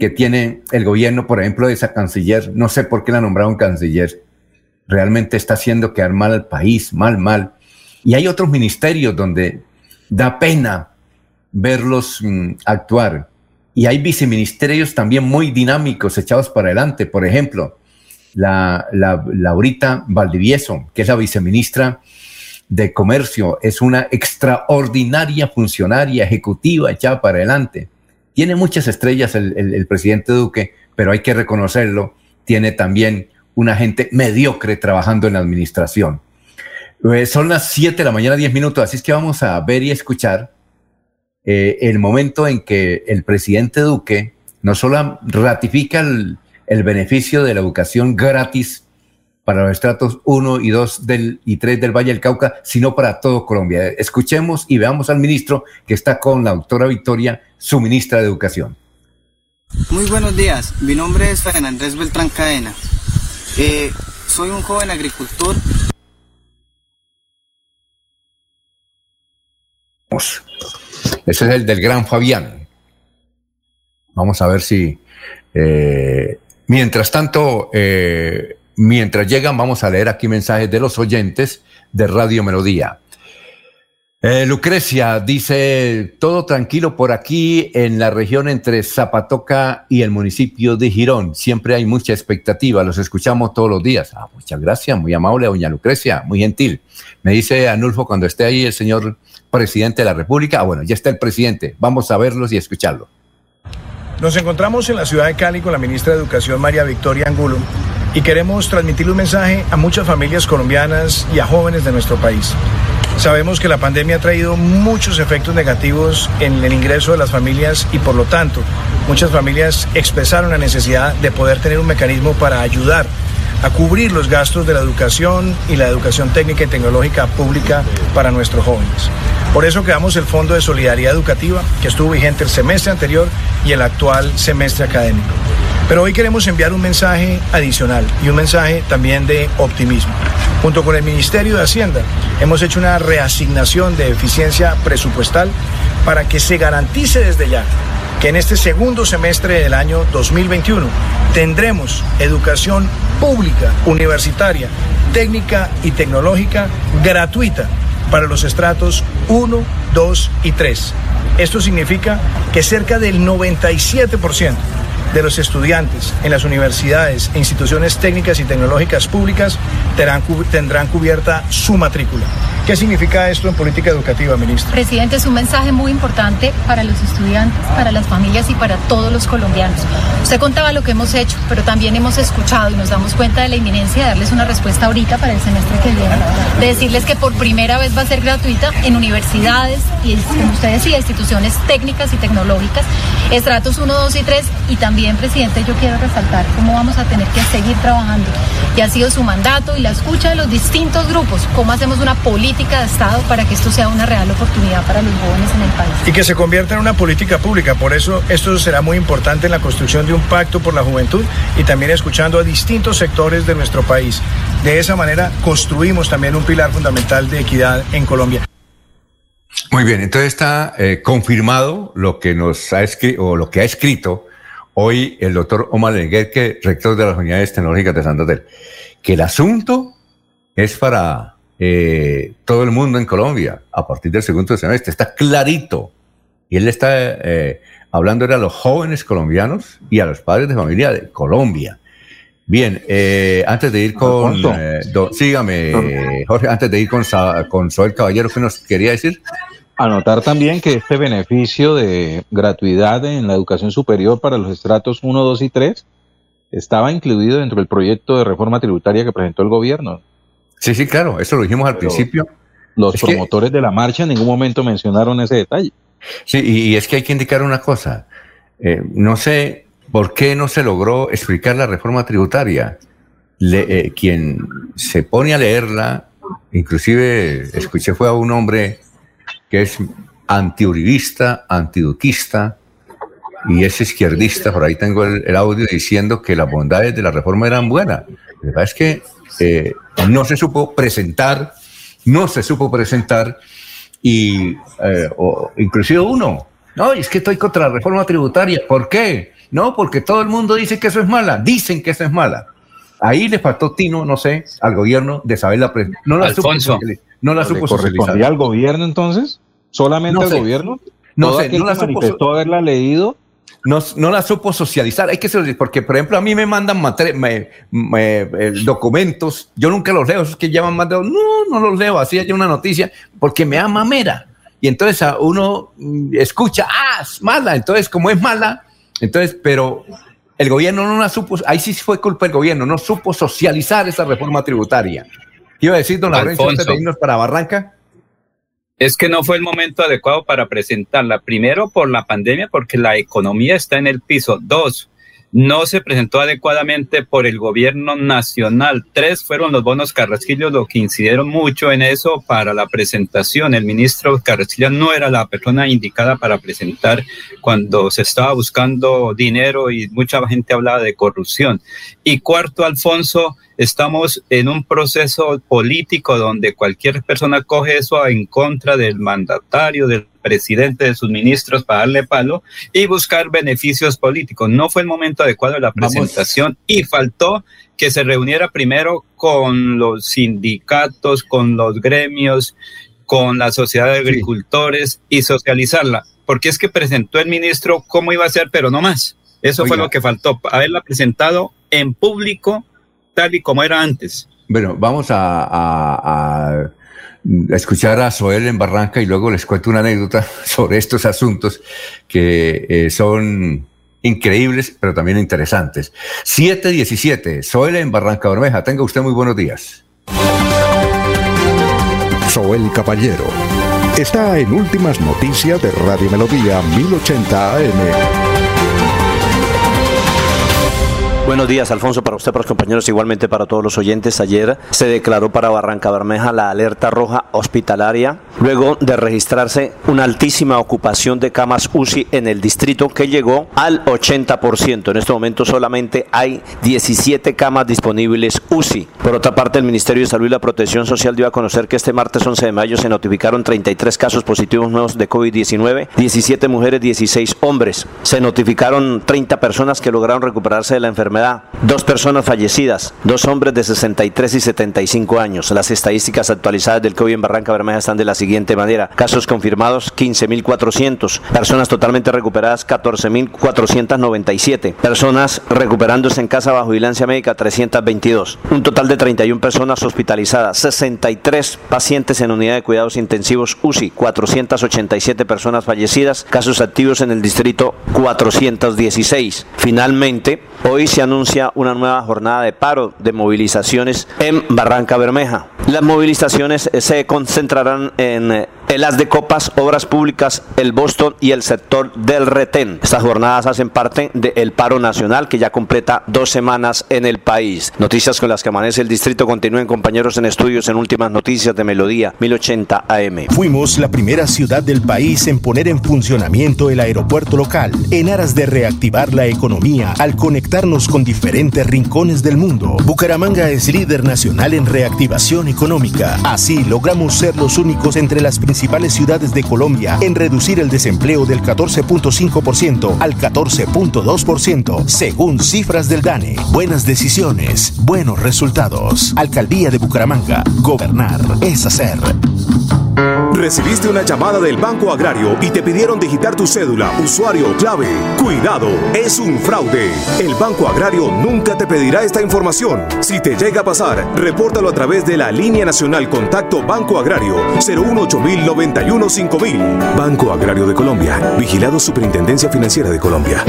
que tiene el gobierno, por ejemplo, de esa canciller. No sé por qué la nombraron canciller. Realmente está haciendo quedar mal al país, mal, mal. Y hay otros ministerios donde da pena verlos mm, actuar. Y hay viceministerios también muy dinámicos echados para adelante. Por ejemplo, la, la Laurita Valdivieso, que es la viceministra de Comercio, es una extraordinaria funcionaria ejecutiva echada para adelante. Tiene muchas estrellas el, el presidente Duque, pero hay que reconocerlo, tiene también una gente mediocre trabajando en la administración. Eh, son las 7 de la mañana, 10 minutos, así es que vamos a ver y escuchar eh, el momento en que el presidente Duque no solo ratifica el, beneficio de la educación gratis para los estratos 1 y 2 del, y 3 del Valle del Cauca, sino para todo Colombia. Escuchemos y veamos al ministro que está con la doctora Victoria, su ministra de Educación. Muy buenos días, mi nombre es Andrés Beltrán Cadena. Eh, soy un joven agricultor. Ese es el del gran Fabián. Vamos a ver si... Eh, mientras tanto, eh, mientras llegan, vamos a leer aquí mensajes de los oyentes de Radio Melodía. Eh, Lucrecia dice, todo tranquilo por aquí en la región entre Zapatoca y el municipio de Girón. Siempre hay mucha expectativa, los escuchamos todos los días. Ah, muchas gracias, muy amable, doña Lucrecia, muy gentil. Me dice Anulfo cuando esté ahí el señor presidente de la República. Ah, bueno, ya está el presidente, vamos a verlos y escucharlo. Nos encontramos en la ciudad de Cali con la ministra de Educación, María Victoria Angulo, y queremos transmitirle un mensaje a muchas familias colombianas y a jóvenes de nuestro país. Sabemos que la pandemia ha traído muchos efectos negativos en el ingreso de las familias y por lo tanto muchas familias expresaron la necesidad de poder tener un mecanismo para ayudar a cubrir los gastos de la educación y la educación técnica y tecnológica pública para nuestros jóvenes. Por eso creamos el Fondo de Solidaridad Educativa, que estuvo vigente el semestre anterior y el actual semestre académico. Pero hoy queremos enviar un mensaje adicional y un mensaje también de optimismo. Junto con el Ministerio de Hacienda hemos hecho una reasignación de eficiencia presupuestal para que se garantice desde ya que en este segundo semestre del año 2021 tendremos educación pública, universitaria, técnica y tecnológica gratuita para los estratos 1, 2 y 3. Esto significa que cerca del 97% de los estudiantes en las universidades e instituciones técnicas y tecnológicas públicas tendrán, tendrán cubierta su matrícula. ¿Qué significa esto en política educativa, ministro? Presidente, es un mensaje muy importante para los estudiantes, para las familias y para todos los colombianos. Usted contaba lo que hemos hecho, pero también hemos escuchado y nos damos cuenta de la inminencia de darles una respuesta ahorita para el semestre que viene, de decirles que por primera vez va a ser gratuita en universidades y, como usted decía, instituciones técnicas y tecnológicas, estratos 1, 2 y 3 y también, presidente, yo quiero resaltar cómo vamos a tener que seguir trabajando. Y ha sido su mandato y la escucha de los distintos grupos, cómo hacemos una política de Estado para que esto sea una real oportunidad para los jóvenes en el país. Y que se convierta en una política pública. Por eso esto será muy importante en la construcción de un pacto por la juventud y también escuchando a distintos sectores de nuestro país. De esa manera construimos también un pilar fundamental de equidad en Colombia. Muy bien, entonces está eh, confirmado lo que nos ha escrito o lo que ha escrito hoy el doctor Omar Lenguerque, rector de las unidades tecnológicas de Santander, que el asunto es para eh, todo el mundo en Colombia a partir del segundo semestre. Está clarito. Y él está eh, hablando a los jóvenes colombianos y a los padres de familia de Colombia. Bien, eh, antes de ir con... sígame, Jorge, antes de ir con, con Soel Caballero, ¿qué nos quería decir? Anotar también que este beneficio de gratuidad en la educación superior para los estratos 1, 2 y 3 estaba incluido dentro del proyecto de reforma tributaria que presentó el gobierno. Sí, sí, claro, eso lo dijimos al principio. Los promotores de la marcha en ningún momento mencionaron ese detalle. Sí, y, es que hay que indicar una cosa. Eh, no sé por qué no se logró explicar la reforma tributaria. Eh, quien se pone a leerla, inclusive escuché fue a un hombre que es antiuribista, antiduquista y es izquierdista. Por ahí tengo el, audio diciendo que las bondades de la reforma eran buenas. La verdad es que eh, no se supo presentar, no se supo presentar y eh, inclusive uno, no, es que estoy contra la reforma tributaria. ¿Por qué? No, porque todo el mundo dice que eso es mala, dicen que eso es mala. Ahí le faltó tino, no sé, al gobierno de saber la no la Alfonso. No la supo correspondía al gobierno entonces? ¿Solamente al gobierno? No sé, no la supo haberla leído no, no, la supo socializar. Hay que ser, porque, por ejemplo, a mí me mandan eh, documentos, yo nunca los leo, es que llaman más no, no los leo, así hay una noticia, porque me da mamera. Y entonces a uno mm, escucha, ah, es mala, entonces como es mala, entonces, pero el gobierno no la supo, ahí sí fue culpa del gobierno, no supo socializar esa reforma tributaria. Iba a decir, don Lorenzo, antes de irnos para Barranca. Es que no fue el momento adecuado para presentarla. Primero, por la pandemia, porque la economía está en el piso. Dos, no se presentó adecuadamente por el gobierno nacional. Tres fueron los bonos Carrasquillo, lo que incidieron mucho en eso para la presentación. El ministro Carrasquillo no era la persona indicada para presentar cuando se estaba buscando dinero y mucha gente hablaba de corrupción. Y cuarto, Alfonso, estamos en un proceso político donde cualquier persona coge eso en contra del mandatario, del presidente, de sus ministros para darle palo y buscar beneficios políticos. No fue el momento adecuado de la presentación y faltó que se reuniera primero con los sindicatos, con los gremios, con la sociedad de agricultores y socializarla, porque es que presentó el ministro cómo iba a ser, pero no más. Eso fue lo que faltó, haberla presentado en público tal y como era antes. Bueno, vamos a, escuchar a Soel en Barranca y luego les cuento una anécdota sobre estos asuntos que eh, son increíbles, pero también interesantes. 717, Soel en Barranca Bermeja. Tenga usted muy buenos días. Soel Caballero está en Últimas Noticias de Radio Melodía 1080 AM. Buenos días, Alfonso, para usted, para los compañeros, igualmente para todos los oyentes. Ayer se declaró para Barranca Bermeja la alerta roja hospitalaria, luego de registrarse una altísima ocupación de camas UCI en el distrito que llegó al 80%. En este momento solamente hay 17 camas disponibles UCI. Por otra parte, el Ministerio de Salud y la Protección Social dio a conocer que este martes 11 de mayo se notificaron 33 casos positivos nuevos de COVID-19, 17 mujeres, 16 hombres. Se notificaron 30 personas que lograron recuperarse de la enfermedad dos personas fallecidas, dos hombres de 63 y 75 años. Las estadísticas actualizadas del COVID en Barranca Bermeja están de la siguiente manera. Casos confirmados 15.400, personas totalmente recuperadas 14.497, personas recuperándose en casa bajo vigilancia médica 322, un total de 31 personas hospitalizadas, 63 pacientes en unidad de cuidados intensivos UCI, 487 personas fallecidas, casos activos en el distrito 416. Finalmente, hoy se anuncia una nueva jornada de paro de movilizaciones en Barranca Bermeja. Las movilizaciones eh, se concentrarán en eh, el As de Copas, Obras Públicas, el Boston y el sector del retén. Estas jornadas hacen parte del paro nacional que ya completa dos semanas en el país. Noticias con las que amanece el distrito. Continúen compañeros en estudios en últimas noticias de Melodía 1080 AM. Fuimos la primera ciudad del país en poner en funcionamiento el aeropuerto local en aras de reactivar la economía al con diferentes rincones del mundo. Bucaramanga es líder nacional en reactivación económica. Así logramos ser los únicos entre las principales ciudades de Colombia en reducir el desempleo del 14.5% al 14.2%, según cifras del DANE. Buenas decisiones, buenos resultados. Alcaldía de Bucaramanga. Gobernar es hacer. Recibiste una llamada del Banco Agrario y te pidieron digitar tu cédula, usuario, clave. Cuidado, es un fraude. El Banco Agrario nunca te pedirá esta información. Si te llega a pasar, repórtalo a través de la línea nacional Contacto Banco Agrario 018 Banco Agrario de Colombia. Vigilado Superintendencia Financiera de Colombia.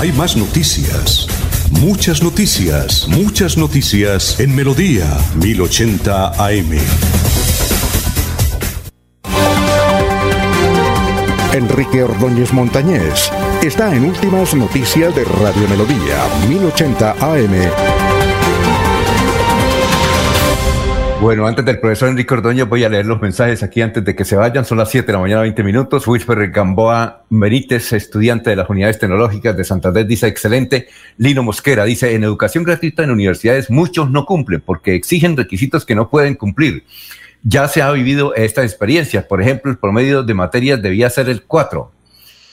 Hay más noticias. Muchas noticias, muchas noticias en Melodía 1080 AM. Enrique Ordóñez Montañés está en Últimas Noticias de Radio Melodía 1080 AM. Bueno, antes del profesor Enrique Ordóñez voy a leer los mensajes aquí antes de que se vayan. Son las 7 de la mañana, 20 minutos. Wilfer Gamboa Merites, estudiante de las unidades tecnológicas de Santander, dice excelente. Lino Mosquera dice, en educación gratuita en universidades muchos no cumplen porque exigen requisitos que no pueden cumplir ya se ha vivido esta experiencia. Por ejemplo, el promedio de materias debía ser el 4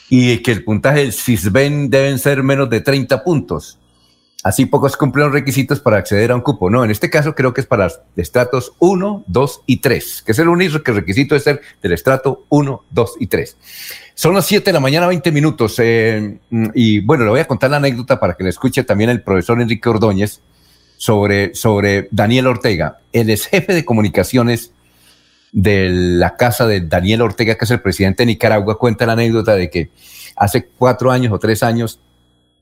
y que el puntaje del CISBEN deben ser menos de 30 puntos. Así pocos cumplen los requisitos para acceder a un cupo. No, en este caso creo que es para estratos 1, 2 y 3, que es el único que requisito es ser del estrato 1, 2 y 3. Son las 7 de la mañana, 20 minutos. Eh, y bueno, le voy a contar la anécdota para que le escuche también el profesor Enrique Ordóñez sobre, sobre Daniel Ortega. Él es jefe de comunicaciones de la casa de Daniel Ortega, que es el presidente de Nicaragua, cuenta la anécdota de que hace cuatro años o tres años,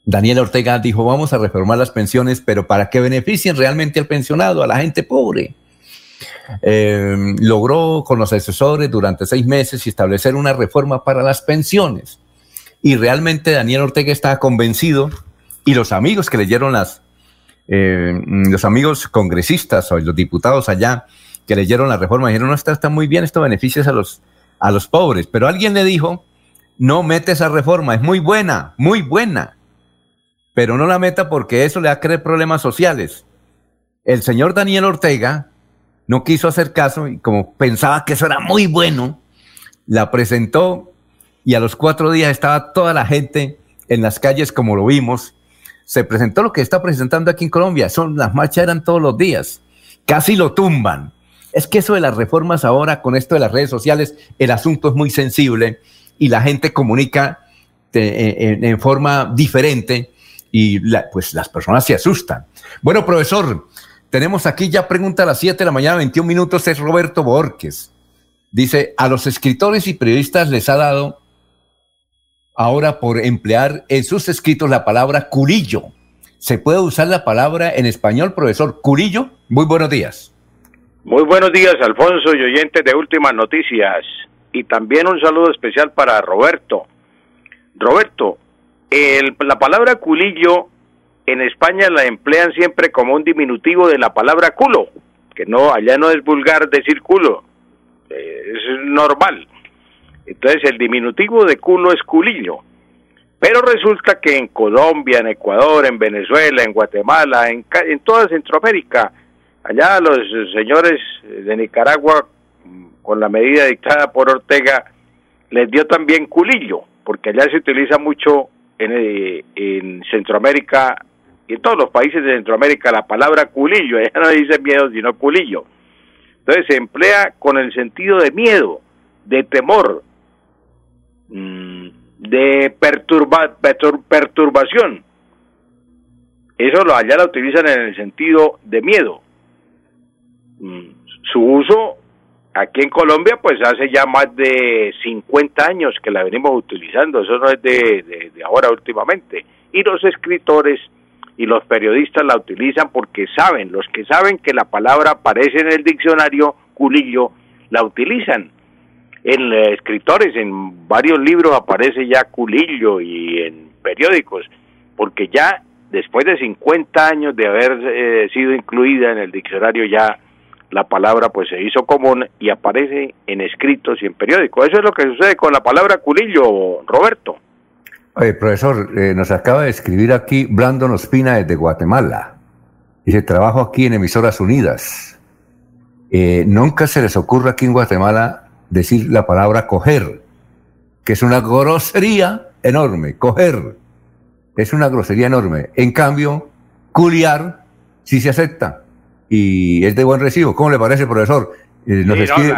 Daniel Ortega dijo, vamos a reformar las pensiones, pero para que beneficien realmente al pensionado, a la gente pobre. Em, logró con los asesores durante seis meses establecer una reforma para las pensiones. Y realmente Daniel Ortega estaba convencido y los amigos que leyeron las, eh, los amigos congresistas o los diputados allá que leyeron la reforma dijeron, no, está, está muy bien, esto beneficia a los, a los pobres. Pero alguien le dijo, no mete esa reforma, es muy buena, muy buena. Pero no la meta porque eso le va a crear problemas sociales. El señor Daniel Ortega no quiso hacer caso y como pensaba que eso era muy bueno, la presentó y a los cuatro días estaba toda la gente en las calles como lo vimos. Se presentó lo que está presentando aquí en Colombia. Son, las marchas eran todos los días. Casi lo tumban Es que eso de las reformas ahora, con esto de las redes sociales, el asunto es muy sensible y la gente comunica en, en, forma diferente y pues las personas se asustan. Bueno, profesor, tenemos aquí ya pregunta a las 7 de la mañana, 21 minutos, es Roberto Borges. Dice, a los escritores y periodistas les ha dado ahora por emplear en sus escritos la palabra curillo. ¿Se puede usar la palabra en español, profesor? Curillo, muy buenos días. Muy buenos días, Alfonso y oyentes de Últimas Noticias. Y también un saludo especial para Roberto. Roberto, la palabra culillo en España la emplean siempre como un diminutivo de la palabra culo, que no, allá no es vulgar decir culo, eh, es normal. Entonces el diminutivo de culo es culillo. Pero resulta que en Colombia, en Ecuador, en Venezuela, en Guatemala, en, en toda Centroamérica, allá los señores de Nicaragua, con la medida dictada por Ortega, les dio también culillo, porque allá se utiliza mucho en, eh, en Centroamérica y en todos los países de Centroamérica la palabra culillo, ella no dice miedo, sino culillo. Entonces se emplea con el sentido de miedo, de temor, mm, de perturba, perturbación. Eso lo, allá la utilizan en el sentido de miedo. Su uso aquí en Colombia pues hace ya más de 50 años que la venimos utilizando, eso no es de, de ahora últimamente. Y los escritores y los periodistas la utilizan porque saben, los que saben que la palabra aparece en el diccionario culillo, la utilizan. En eh, escritores, en varios libros aparece ya culillo y en periódicos, porque ya después de 50 años de haber eh, sido incluida en el diccionario ya la palabra pues se hizo común y aparece en escritos y en periódicos. Eso es lo que sucede con la palabra culillo, Roberto. Profesor, eh, nos acaba de escribir aquí Brandon Ospina desde Guatemala. Dice, trabajo aquí en Emisoras Unidas. Eh, nunca se les ocurre aquí en Guatemala decir la palabra coger, que es una grosería enorme. Coger es una grosería enorme. En cambio, culiar sí se acepta y es de buen recibo. ¿Cómo le parece, profesor? Eh, nos escribe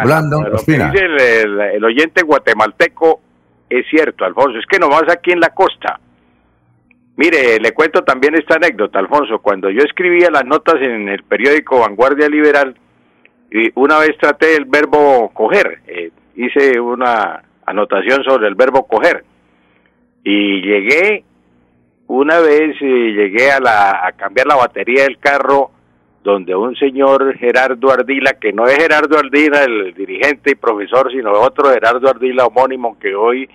Ospina. el oyente guatemalteco es cierto, Alfonso, es que nomás aquí en la costa. Mire, le cuento también esta anécdota, Alfonso. Cuando yo escribía las notas en el periódico Vanguardia Liberal, una vez traté el verbo coger, eh, hice una anotación sobre el verbo coger. Y llegué, una vez eh, llegué a, la, a cambiar la batería del carro, donde un señor Gerardo Ardila, que no es Gerardo Ardila el dirigente y profesor, sino otro Gerardo Ardila homónimo que hoy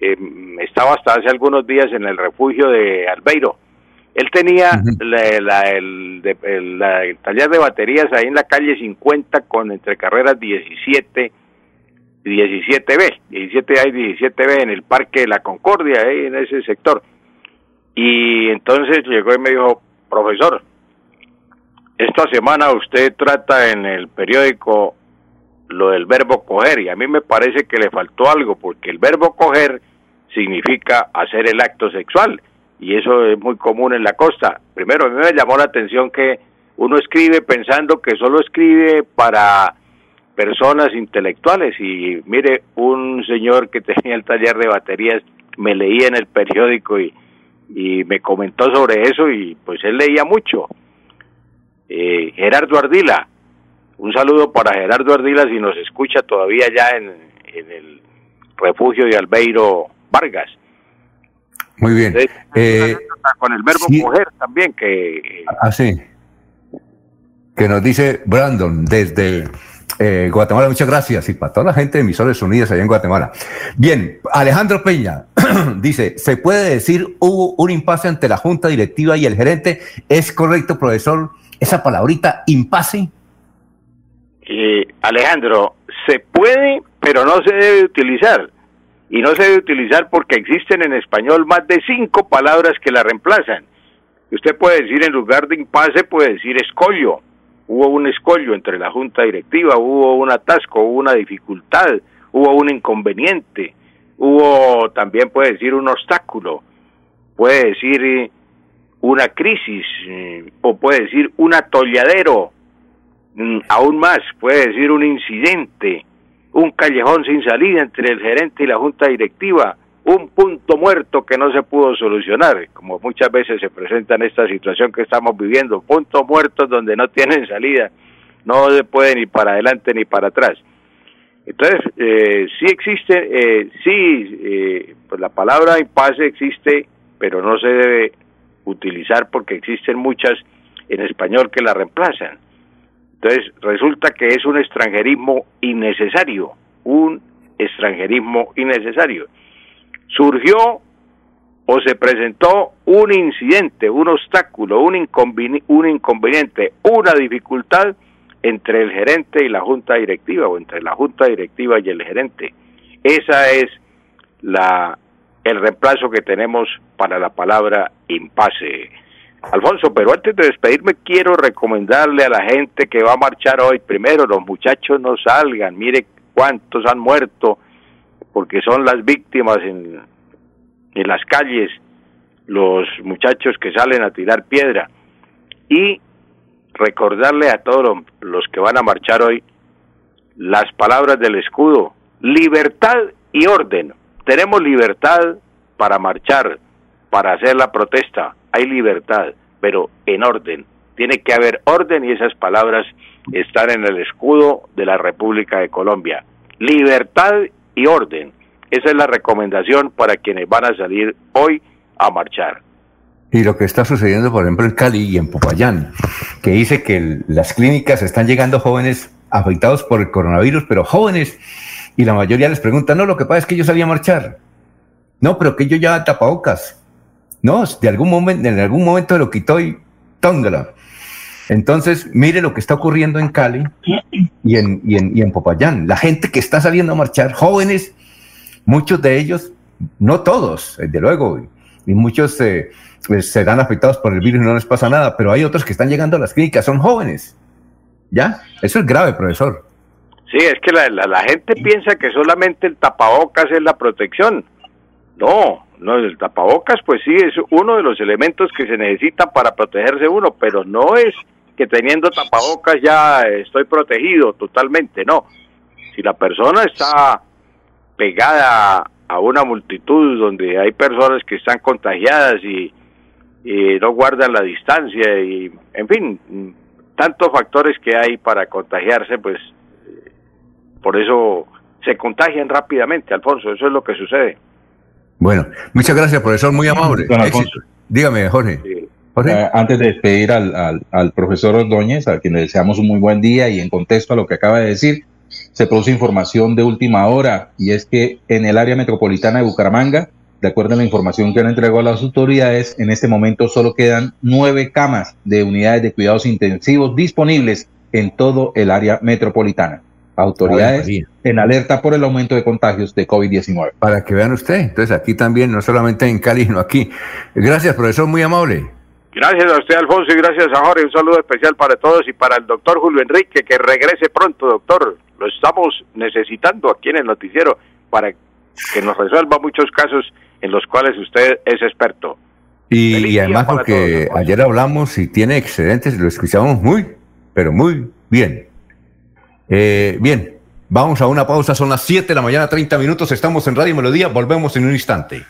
eh, estaba hasta hace algunos días en el refugio de Albeiro. Él tenía el, taller de baterías ahí en la calle 50 con entre carreras 17 y 17B, 17A y 17B en el Parque de la Concordia, ahí en ese sector. Y entonces llegó y me dijo, profesor, esta semana usted trata en el periódico lo del verbo coger y a mí me parece que le faltó algo porque el verbo coger significa hacer el acto sexual y eso es muy común en la costa. Primero, a mí me llamó la atención que uno escribe pensando que solo escribe para personas intelectuales y mire, un señor que tenía el taller de baterías me leía en el periódico y, y me comentó sobre eso y pues él leía mucho. Eh, Gerardo Ardila, un saludo para Gerardo Ardila si nos escucha todavía ya en, en el refugio de Albeiro Vargas. Muy bien. Eh, con el verbo coger también, que... Así. Ah, que nos dice Brandon desde eh, Guatemala, muchas gracias. Y para toda la gente de Emisoras Unidas allá en Guatemala. Bien, Alejandro Peña dice, ¿se puede decir hubo un impasse ante la junta directiva y el gerente? ¿Es correcto, profesor, esa palabrita impasse? Eh, Alejandro, se puede, pero no se debe utilizar y no se debe utilizar porque existen en español más de cinco palabras que la reemplazan. Usted puede decir en lugar de impasse, puede decir escollo. Hubo un escollo entre la junta directiva, hubo un atasco, hubo una dificultad, hubo un inconveniente, hubo también puede decir un obstáculo, puede decir eh, una crisis eh, o puede decir un atolladero mm, aún más, puede decir un incidente, un callejón sin salida entre el gerente y la junta directiva, un punto muerto que no se pudo solucionar, como muchas veces se presenta en esta situación que estamos viviendo, puntos muertos donde no tienen salida, no se puede ni para adelante ni para atrás. Entonces, eh, sí existe, eh, sí, eh, pues la palabra impasse existe, pero no se debe utilizar porque existen muchas en español que la reemplazan. Entonces, resulta que es un extranjerismo innecesario, un extranjerismo innecesario surgió o se presentó un incidente, un obstáculo, un, inconveniente, una dificultad entre el gerente y la junta directiva o entre la junta directiva y el gerente. Esa es la el reemplazo que tenemos para la palabra impasse. Alfonso, pero antes de despedirme quiero recomendarle a la gente que va a marchar hoy, primero los muchachos no salgan, mire cuántos han muerto porque son las víctimas en, en las calles, los muchachos que salen a tirar piedra. Y recordarle a todos los que van a marchar hoy las palabras del escudo, libertad y orden. Tenemos libertad para marchar, para hacer la protesta, hay libertad, pero en orden. Tiene que haber orden y esas palabras están en el escudo de la República de Colombia. Libertad y orden. Esa es la recomendación para quienes van a salir hoy a marchar. Y lo que está sucediendo, por ejemplo, en Cali y en Popayán, que dice que las clínicas están llegando jóvenes afectados por el coronavirus, pero jóvenes, y la mayoría les pregunta, no, lo que pasa es que yo salía a marchar. No, pero que yo ya tapabocas. No, de algún momento, en algún momento lo quitó y tóngala. Entonces, mire lo que está ocurriendo en Cali y en, y en, Popayán. La gente que está saliendo a marchar, jóvenes, muchos de ellos, no todos, desde luego, y muchos eh, pues, se dan afectados por el virus y no les pasa nada, pero hay otros que están llegando a las clínicas, son jóvenes. ¿Ya? Eso es grave, profesor. Sí, es que la, la, la gente piensa que solamente el tapabocas es la protección. No, no, el tapabocas pues sí es uno de los elementos que se necesitan para protegerse uno, pero no es que teniendo tapabocas ya estoy protegido totalmente, no. Si la persona está pegada a una multitud donde hay personas que están contagiadas y, no guardan la distancia y, en fin, tantos factores que hay para contagiarse, pues por eso se contagian rápidamente, Alfonso, eso es lo que sucede. Bueno, muchas gracias, profesor, muy amable. Dígame, Jorge. Eh, antes de despedir al, al, profesor Ordóñez, a quien le deseamos un muy buen día y en contexto a lo que acaba de decir, se produce información de última hora y es que en el área metropolitana de Bucaramanga, de acuerdo a la información que han entregado las autoridades, en este momento solo quedan nueve camas de unidades de cuidados intensivos disponibles en todo el área metropolitana. Autoridades en alerta por el aumento de contagios de COVID-19. Para que vean usted, entonces aquí también, no solamente en Cali, sino aquí. Gracias, profesor, muy amable. Gracias a usted, Alfonso, y gracias a Jorge. Un saludo especial para todos y para el doctor Julio Enrique, que regrese pronto, doctor. Lo estamos necesitando aquí en el noticiero para que nos resuelva muchos casos en los cuales usted es experto. Y, además porque ayer hablamos y tiene excedentes, lo escuchamos muy, pero muy bien. Eh, bien, vamos a una pausa, son las 7 de la mañana, 30 minutos, estamos en Radio Melodía, volvemos en un instante.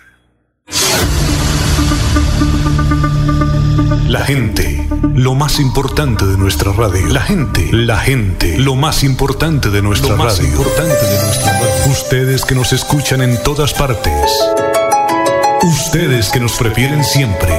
La gente, lo más importante de nuestra radio. La gente, la gente, lo más importante de nuestra lo más radio. Importante de nuestra radio. Ustedes que nos escuchan en todas partes. Ustedes que nos prefieren siempre.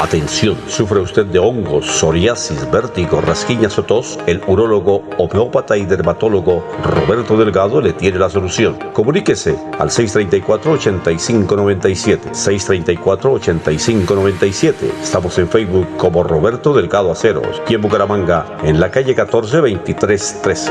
Atención, ¿sufre usted de hongos, psoriasis, vértigo, rasquiñas o tos? El urólogo, homeópata y dermatólogo Roberto Delgado le tiene la solución. Comuníquese al 634-8597. 634-8597. Estamos en Facebook como Roberto Delgado Aceros y en Bucaramanga, en la calle 14 2313.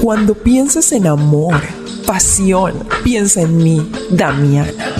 Cuando pienses en amor, pasión, piensa en mí, Damiana.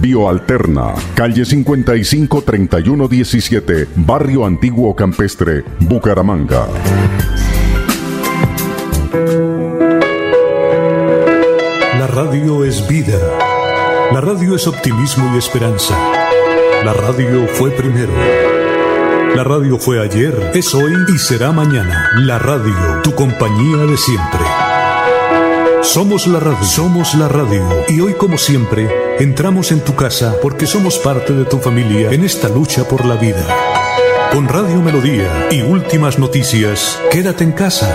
Bioalterna, calle 55 3117, Barrio Antiguo Campestre, Bucaramanga. La radio es vida. La radio es optimismo y esperanza. La radio fue primero. La radio fue ayer, es hoy y será mañana. La radio, tu compañía de siempre. Somos la radio, somos la radio. Y hoy como siempre, entramos en tu casa porque somos parte de tu familia en esta lucha por la vida. Con Radio Melodía y últimas noticias, quédate en casa.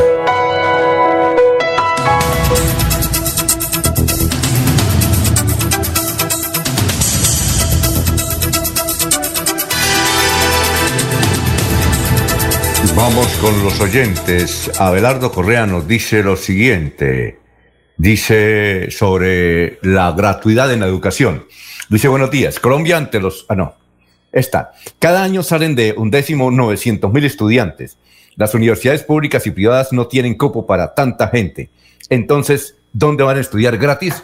Vamos con los oyentes. Abelardo Correa nos dice lo siguiente. Dice sobre la gratuidad en la educación. Dice, buenos días. Colombia ante los... Ah, no. Está. Cada año salen de un décimo 900 mil estudiantes. Las universidades públicas y privadas no tienen cupo para tanta gente. Entonces, ¿dónde van a estudiar gratis?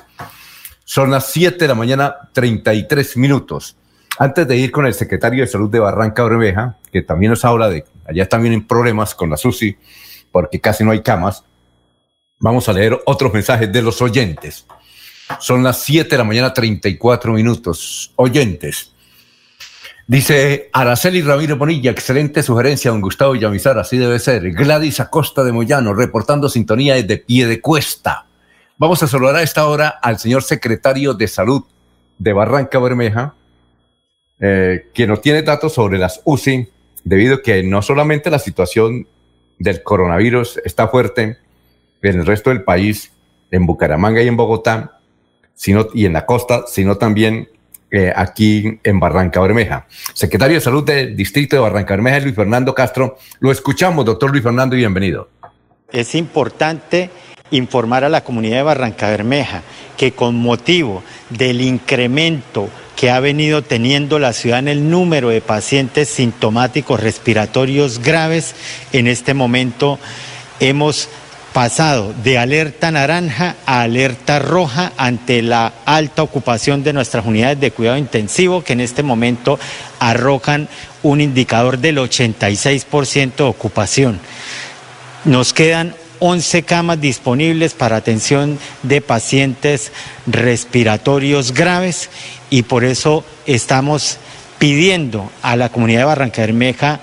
Son las 7 de la mañana, 33 minutos. Antes de ir con el secretario de Salud de Barranca Bermeja, que también nos habla de allá también en problemas con la SUSI, porque casi no hay camas, vamos a leer otros mensajes de los oyentes. Son las 7 de la mañana, 34 minutos. Oyentes. Dice Araceli Ramírez Bonilla, excelente sugerencia, don Gustavo Villamizar, así debe ser. Gladys Acosta de Moyano, reportando sintonía desde pie de cuesta. Vamos a saludar a esta hora al señor secretario de Salud de Barranca Bermeja, eh, que nos tiene datos sobre las UCI, debido a que no solamente la situación del coronavirus está fuerte en el resto del país, en Bucaramanga y en Bogotá, sino, y en la costa, sino también eh, aquí en Barranca Bermeja. Secretario de Salud del Distrito de Barranca Bermeja, Luis Fernando Castro. Lo escuchamos, doctor Luis Fernando, y bienvenido. Es importante informar a la comunidad de Barranca Bermeja que con motivo del incremento que ha venido teniendo la ciudad en el número de pacientes sintomáticos respiratorios graves, en este momento hemos pasado de alerta naranja a alerta roja ante la alta ocupación de nuestras unidades de cuidado intensivo, que en este momento arrojan un indicador del 86% de ocupación. Nos quedan 11 camas disponibles para atención de pacientes respiratorios graves y por eso estamos pidiendo a la comunidad de Barranca Bermeja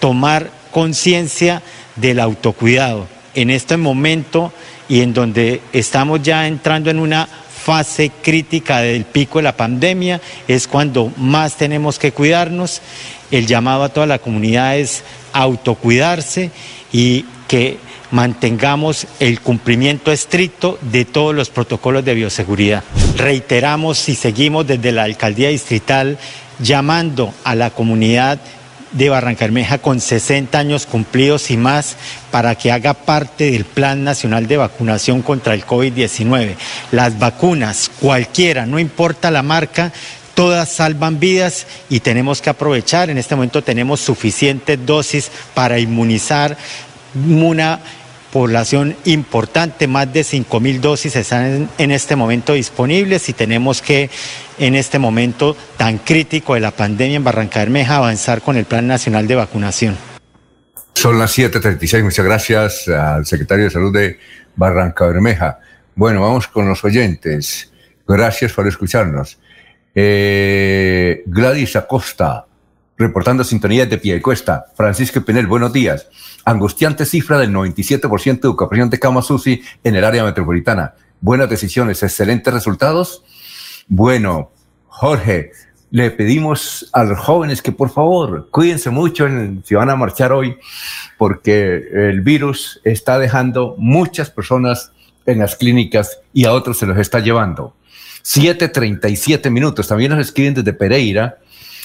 tomar conciencia del autocuidado. En este momento y en donde estamos ya entrando en una fase crítica del pico de la pandemia, es cuando más tenemos que cuidarnos. El llamado a toda la comunidad es autocuidarse y que mantengamos el cumplimiento estricto de todos los protocolos de bioseguridad. Reiteramos y seguimos desde la alcaldía distrital llamando a la comunidad de Barrancarmeja con 60 años cumplidos y más para que haga parte del Plan Nacional de Vacunación contra el COVID-19. Las vacunas, cualquiera, no importa la marca, todas salvan vidas y tenemos que aprovechar. En este momento tenemos suficientes dosis para inmunizar una población importante, más de 5 mil dosis están en, este momento disponibles y tenemos que en este momento tan crítico de la pandemia en Barranca Bermeja avanzar con el Plan Nacional de Vacunación. Son las 7.36, muchas gracias al secretario de Salud de Barranca Bermeja. Bueno, vamos con los oyentes. Gracias por escucharnos. Eh, Gladys Acosta, reportando sintonías de pie y cuesta. Francisco Pinel, buenos días. Angustiante cifra del 97% de ocupación de camas UCI en el área metropolitana. Buenas decisiones, excelentes resultados. Bueno, Jorge, le pedimos a los jóvenes que por favor cuídense mucho si van a marchar hoy, porque el virus está dejando muchas personas en las clínicas y a otros se los está llevando. 7.37 minutos. También nos escriben desde Pereira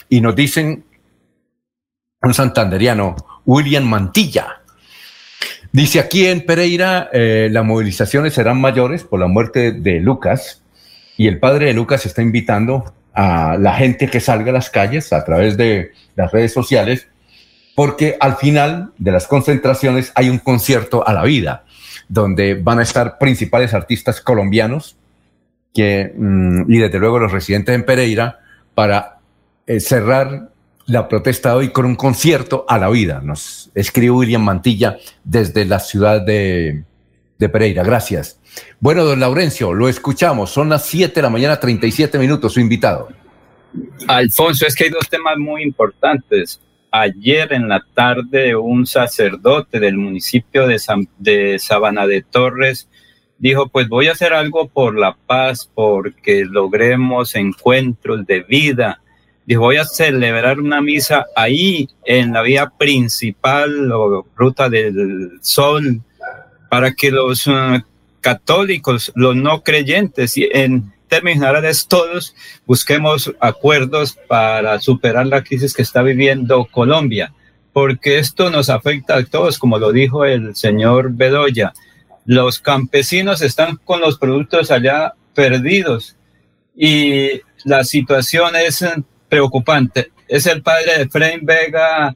y nos dicen un santanderiano, William Mantilla. Dice aquí en Pereira, eh, las movilizaciones serán mayores por la muerte de Lucas y el padre de Lucas está invitando a la gente que salga a las calles a través de las redes sociales porque al final de las concentraciones hay un concierto a la vida donde van a estar principales artistas colombianos que, mm, y desde luego los residentes en Pereira para eh, cerrar la protesta de hoy con un concierto a la vida. Nos escribe William Mantilla desde la ciudad de, de Pereira. Gracias. Bueno, don Laurencio, lo escuchamos. Son las 7 de la mañana, 37 minutos, su invitado. Alfonso, es que hay dos temas muy importantes. Ayer en la tarde un sacerdote del municipio de, de Sabana de Torres dijo, pues voy a hacer algo por la paz, porque logremos encuentros de vida dijo, voy a celebrar una misa ahí en la vía principal o ruta del sol para que los uh, católicos, los no creyentes y en términos generales todos busquemos acuerdos para superar la crisis que está viviendo Colombia, porque esto nos afecta a todos, como lo dijo el señor Bedoya. Los campesinos están con los productos allá perdidos y la situación es preocupante. Es el padre de Frame Vega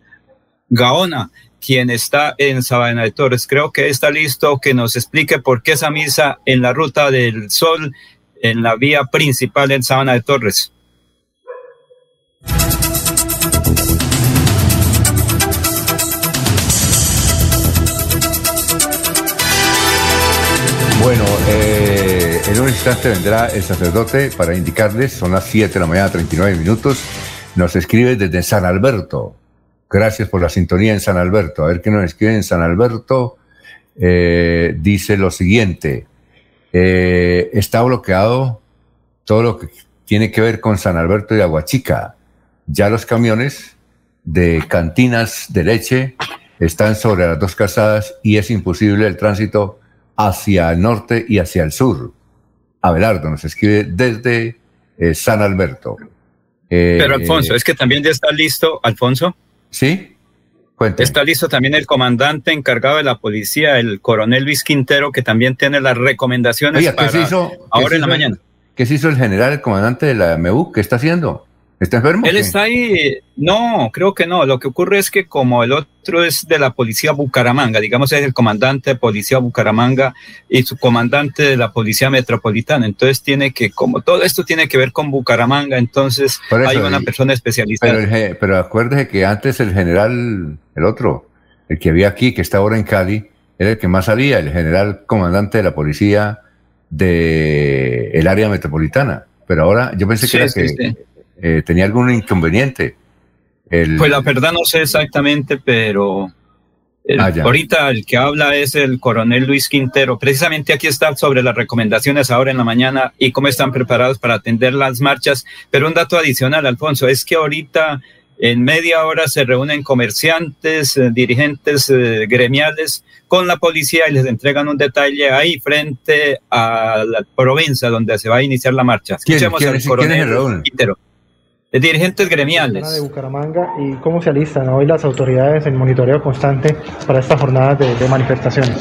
Gaona, quien está en Sabana de Torres. Creo que está listo que nos explique por qué esa misa en la ruta del sol, en la vía principal en Sabana de Torres. Bueno, eh, un instante vendrá el sacerdote para indicarles, son las 7 de la mañana, 39 minutos. Nos escribe desde San Alberto. Gracias por la sintonía en San Alberto. A ver qué nos escribe en San Alberto. Eh, dice lo siguiente. Eh, está bloqueado todo lo que tiene que ver con San Alberto y Aguachica. Ya los camiones de cantinas de leche están sobre las dos casadas y es imposible el tránsito hacia el norte y hacia el sur. Abelardo nos escribe desde eh, San Alberto. Eh, Pero Alfonso, es que también ya está listo, Alfonso. Sí. Cuéntame. Está listo también el comandante encargado de la policía, el coronel Luis Quintero, que también tiene las recomendaciones para ahora en la mañana. ¿Qué se hizo el general, el comandante de la MEU? ¿Qué está haciendo? ¿Está enfermo? Él está ahí, no, creo que no. Lo que ocurre es que como el otro es de la policía Bucaramanga, digamos es el comandante de policía Bucaramanga y su comandante de la policía metropolitana, entonces tiene que, como todo esto tiene que ver con Bucaramanga, entonces hay una persona especializada. Pero, pero acuérdese que antes el general, el otro, el que había aquí, que está ahora en Cali, era el que más salía, el general comandante de la policía de el área metropolitana. Pero ahora yo pensé que era que eh, tenía algún inconveniente. Pues la verdad no sé exactamente, pero ah, ahorita el que habla es el coronel Luis Quintero. Precisamente aquí está sobre las recomendaciones ahora en la mañana y cómo están preparados para atender las marchas. Pero un dato adicional, Alfonso, es que ahorita en media hora se reúnen comerciantes, eh, dirigentes eh, gremiales con la policía y les entregan un detalle ahí frente a la provincia donde se va a iniciar la marcha. Escuchemos al coronel Quintero dirigentes gremiales. De Bucaramanga y cómo se alistan hoy las autoridades en monitoreo constante para estas jornadas de, manifestaciones.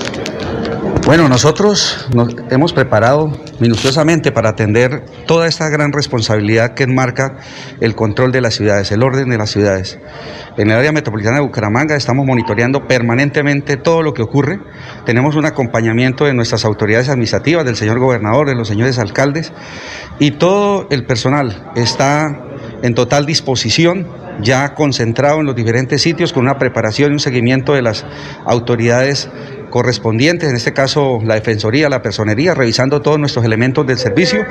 Bueno, nosotros nos hemos preparado minuciosamente para atender toda esta gran responsabilidad que enmarca el control de las ciudades, el orden de las ciudades. En el área metropolitana de Bucaramanga estamos monitoreando permanentemente todo lo que ocurre. Tenemos un acompañamiento de nuestras autoridades administrativas, del señor gobernador, de los señores alcaldes, y todo el personal está en total disposición, ya concentrado en los diferentes sitios con una preparación y un seguimiento de las autoridades correspondientes, en este caso la Defensoría, la Personería, revisando todos nuestros elementos del servicio.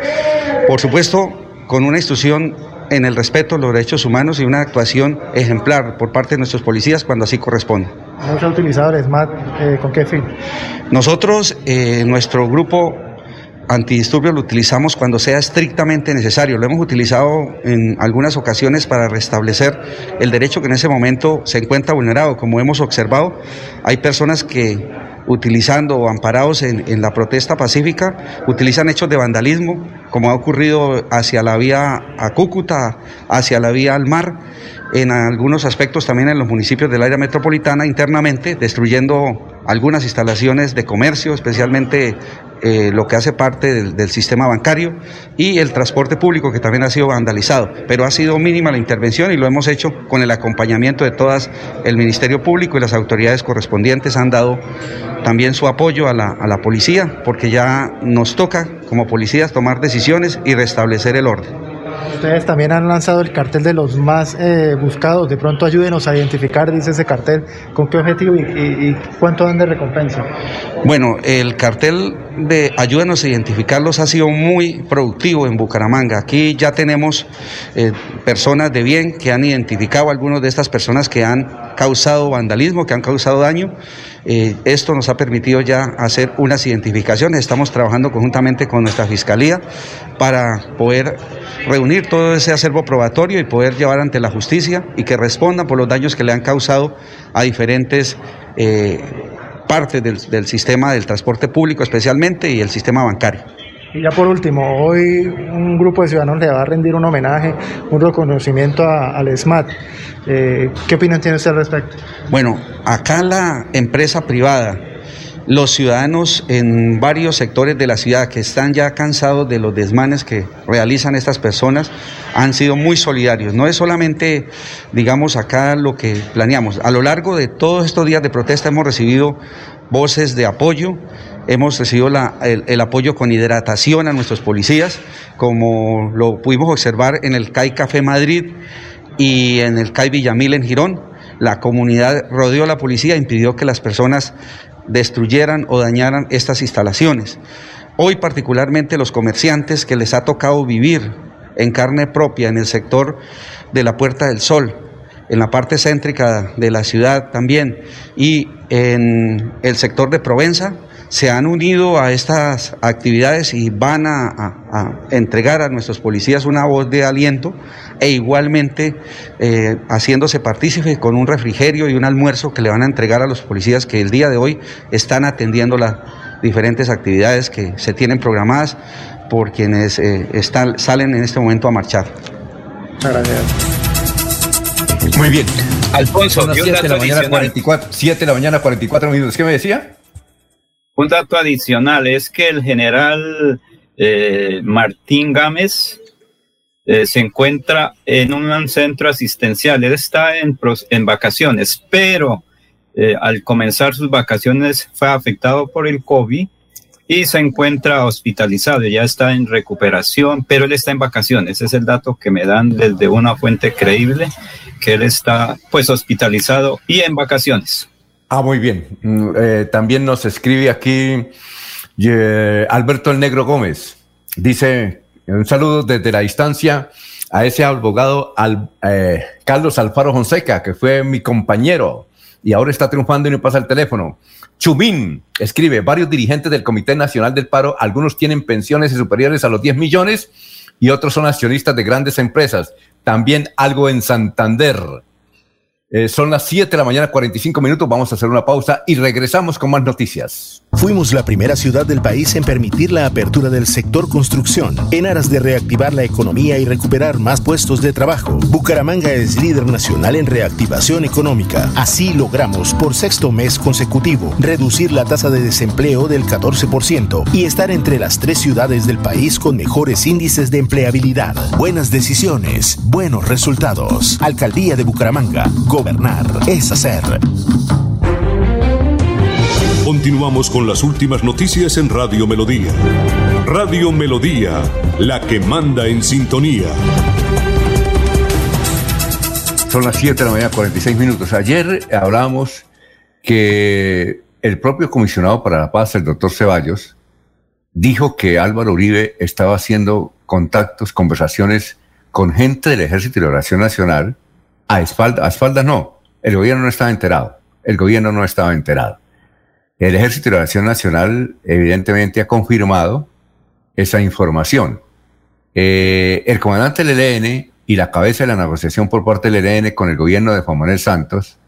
Por supuesto, con una instrucción en el respeto a los derechos humanos y una actuación ejemplar por parte de nuestros policías cuando así corresponde. ¿No se ha utilizado el SMAT? Eh, ¿Con qué fin? Nosotros, eh, nuestro grupo antidisturbios lo utilizamos cuando sea estrictamente necesario. Lo hemos utilizado en algunas ocasiones para restablecer el derecho que en ese momento se encuentra vulnerado. Como hemos observado, hay personas que utilizando o amparados en, la protesta pacífica, utilizan hechos de vandalismo, como ha ocurrido hacia la vía a Cúcuta, hacia la vía al mar, en algunos aspectos también en los municipios del área metropolitana internamente, destruyendo algunas instalaciones de comercio, especialmente eh, lo que hace parte del, sistema bancario y el transporte público que también ha sido vandalizado. Pero ha sido mínima la intervención y lo hemos hecho con el acompañamiento de todas el Ministerio Público y las autoridades correspondientes han dado también su apoyo a la, a la policía porque ya nos toca como policías tomar decisiones y restablecer el orden. Ustedes también han lanzado el cartel de los más eh, buscados. De pronto ayúdenos a identificar, dice ese cartel, con qué objetivo y, cuánto dan de recompensa. Bueno, el cartel de ayúdenos a identificarlos ha sido muy productivo en Bucaramanga. Aquí ya tenemos eh, personas de bien que han identificado a algunas de estas personas que han causado vandalismo, que han causado daño. Eh, esto nos ha permitido ya hacer unas identificaciones. Estamos trabajando conjuntamente con nuestra Fiscalía para poder reunir todo ese acervo probatorio y poder llevar ante la justicia y que respondan por los daños que le han causado a diferentes eh, partes del, sistema del transporte público especialmente y el sistema bancario. Y ya por último, hoy un grupo de ciudadanos le va a rendir un homenaje, un reconocimiento al SMAT. Eh, ¿Qué opinión tiene usted al respecto? Bueno, acá la empresa privada los ciudadanos en varios sectores de la ciudad que están ya cansados de los desmanes que realizan estas personas han sido muy solidarios. No es solamente, digamos, acá lo que planeamos. A lo largo de todos estos días de protesta hemos recibido voces de apoyo, hemos recibido el, el, apoyo con hidratación a nuestros policías, como lo pudimos observar en el CAI Café Madrid y en el CAI Villamil en Girón. La comunidad rodeó a la policía, impidió que las personas destruyeran o dañaran estas instalaciones. Hoy particularmente los comerciantes que les ha tocado vivir en carne propia en el sector de la Puerta del Sol, en la parte céntrica de la ciudad también y en el sector de Provenza, se han unido a estas actividades y van a, entregar a nuestros policías una voz de aliento e igualmente eh, haciéndose partícipe con un refrigerio y un almuerzo que le van a entregar a los policías que el día de hoy están atendiendo las diferentes actividades que se tienen programadas por quienes eh, están, salen en este momento a marchar. Gracias. Muy bien. Alfonso, 7 de la mañana 44, 7 de la mañana 44 minutos. ¿Qué me decía? Un dato adicional es que el general eh, Martín Gámez eh, se encuentra en un centro asistencial. Él está en, en vacaciones, pero eh, al comenzar sus vacaciones fue afectado por el COVID y se encuentra hospitalizado. Ya está en recuperación, pero él está en vacaciones. Ese es el dato que me dan desde una fuente creíble, que él está pues hospitalizado y en vacaciones. Ah, muy bien. Mm, eh, también nos escribe aquí Alberto el Negro Gómez. Dice, un saludo desde la distancia a ese abogado al, eh, Carlos Alfaro Fonseca, que fue mi compañero y ahora está triunfando y no pasa el teléfono. Chumín escribe, varios dirigentes del Comité Nacional del Paro, algunos tienen pensiones superiores a los 10 millones y otros son accionistas de grandes empresas. También algo en Santander. Eh, son las 7 de la mañana, 45 minutos. Vamos a hacer una pausa y regresamos con más noticias. Fuimos la primera ciudad del país en permitir la apertura del sector construcción, en aras de reactivar la economía y recuperar más puestos de trabajo. Bucaramanga es líder nacional en reactivación económica. Así logramos, por sexto mes consecutivo, reducir la tasa de desempleo del 14% y estar entre las tres ciudades del país con mejores índices de empleabilidad. Buenas decisiones, buenos resultados. Alcaldía de Bucaramanga. Gobernar es hacer. Continuamos con las últimas noticias en Radio Melodía. Radio Melodía, la que manda en sintonía. Son las 7 de la mañana, 46 minutos. Ayer hablábamos que el propio comisionado para la paz, el doctor Ceballos, dijo que Álvaro Uribe estaba siendo contactos, conversaciones con gente del Ejército de Liberación Nacional, a espaldas, a espaldas no, el gobierno no estaba enterado, el gobierno no estaba enterado. El Ejército de Liberación Nacional evidentemente ha confirmado esa información. Eh, el comandante del ELN y la cabeza de la negociación por parte del ELN con el gobierno de Juan Manuel Santos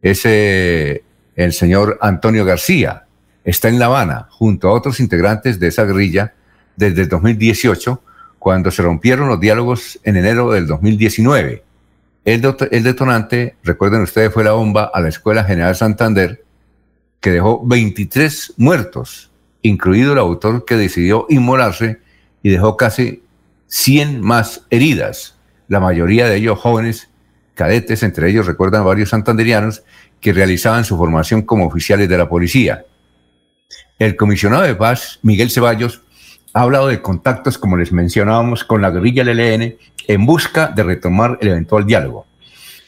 es eh, el señor Antonio García. Está en La Habana junto a otros integrantes de esa guerrilla desde el 2018, cuando se rompieron los diálogos en enero del 2019. El, detonante, recuerden ustedes, fue la bomba a la Escuela General Santander, que dejó 23 muertos, incluido el autor que decidió inmolarse y dejó casi 100 más heridas, la mayoría de ellos jóvenes cadetes, entre ellos recuerdan varios santanderianos que realizaban su formación como oficiales de la policía. El comisionado de paz, Miguel Ceballos, ha hablado de contactos, como les mencionábamos, con la guerrilla del ELN en busca de retomar el eventual diálogo.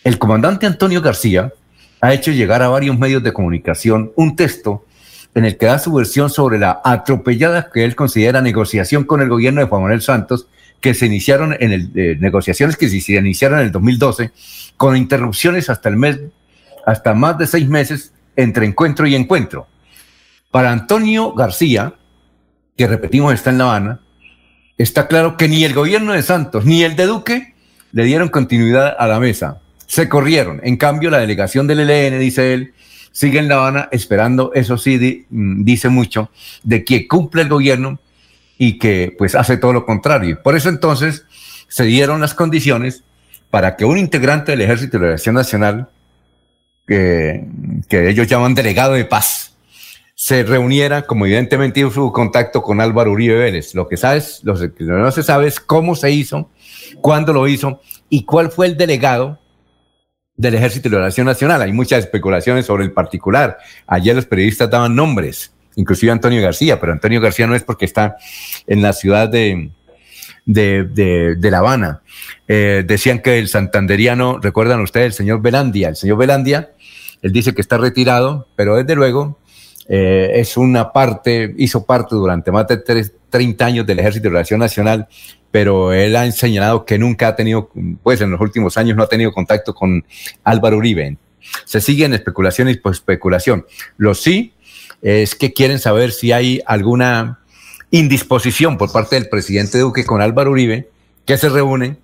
El comandante Antonio García ha hecho llegar a varios medios de comunicación un texto en el que da su versión sobre la atropellada que él considera negociación con el gobierno de Juan Manuel Santos, que se iniciaron en el, eh, negociaciones que se iniciaron en el 2012, con interrupciones hasta el mes, hasta más de seis meses entre encuentro y encuentro. Para Antonio García, que repetimos está en La Habana, está claro que ni el gobierno de Santos ni el de Duque le dieron continuidad a la mesa. Se corrieron. En cambio, la delegación del ELN, dice él, sigue en La Habana esperando, eso sí, mm, dice mucho, de que cumple el gobierno y que pues hace todo lo contrario. Por eso entonces se dieron las condiciones para que un integrante del Ejército de Liberación Nacional, que, que ellos llaman delegado de paz, se reuniera, como evidentemente hubo contacto con Álvaro Uribe Vélez. Lo que sabes, lo que no se sabe es cómo se hizo, cuándo lo hizo y cuál fue el delegado del Ejército de Liberación Nacional. Hay muchas especulaciones sobre el particular. Ayer los periodistas daban nombres, inclusive Antonio García, pero Antonio García no es porque está en la ciudad de, de, de, La Habana. Eh, decían que el santanderiano, recuerdan ustedes, el señor Belandia, el señor Belandia, él dice que está retirado, pero desde luego eh, es una parte, hizo parte durante más de 30 años del Ejército de Relación Nacional, pero él ha enseñado que nunca ha tenido, pues en los últimos años no ha tenido contacto con Álvaro Uribe. Se siguen especulaciones pues especulación. Lo sí es que quieren saber si hay alguna indisposición por parte del presidente Duque con Álvaro Uribe, que se reúne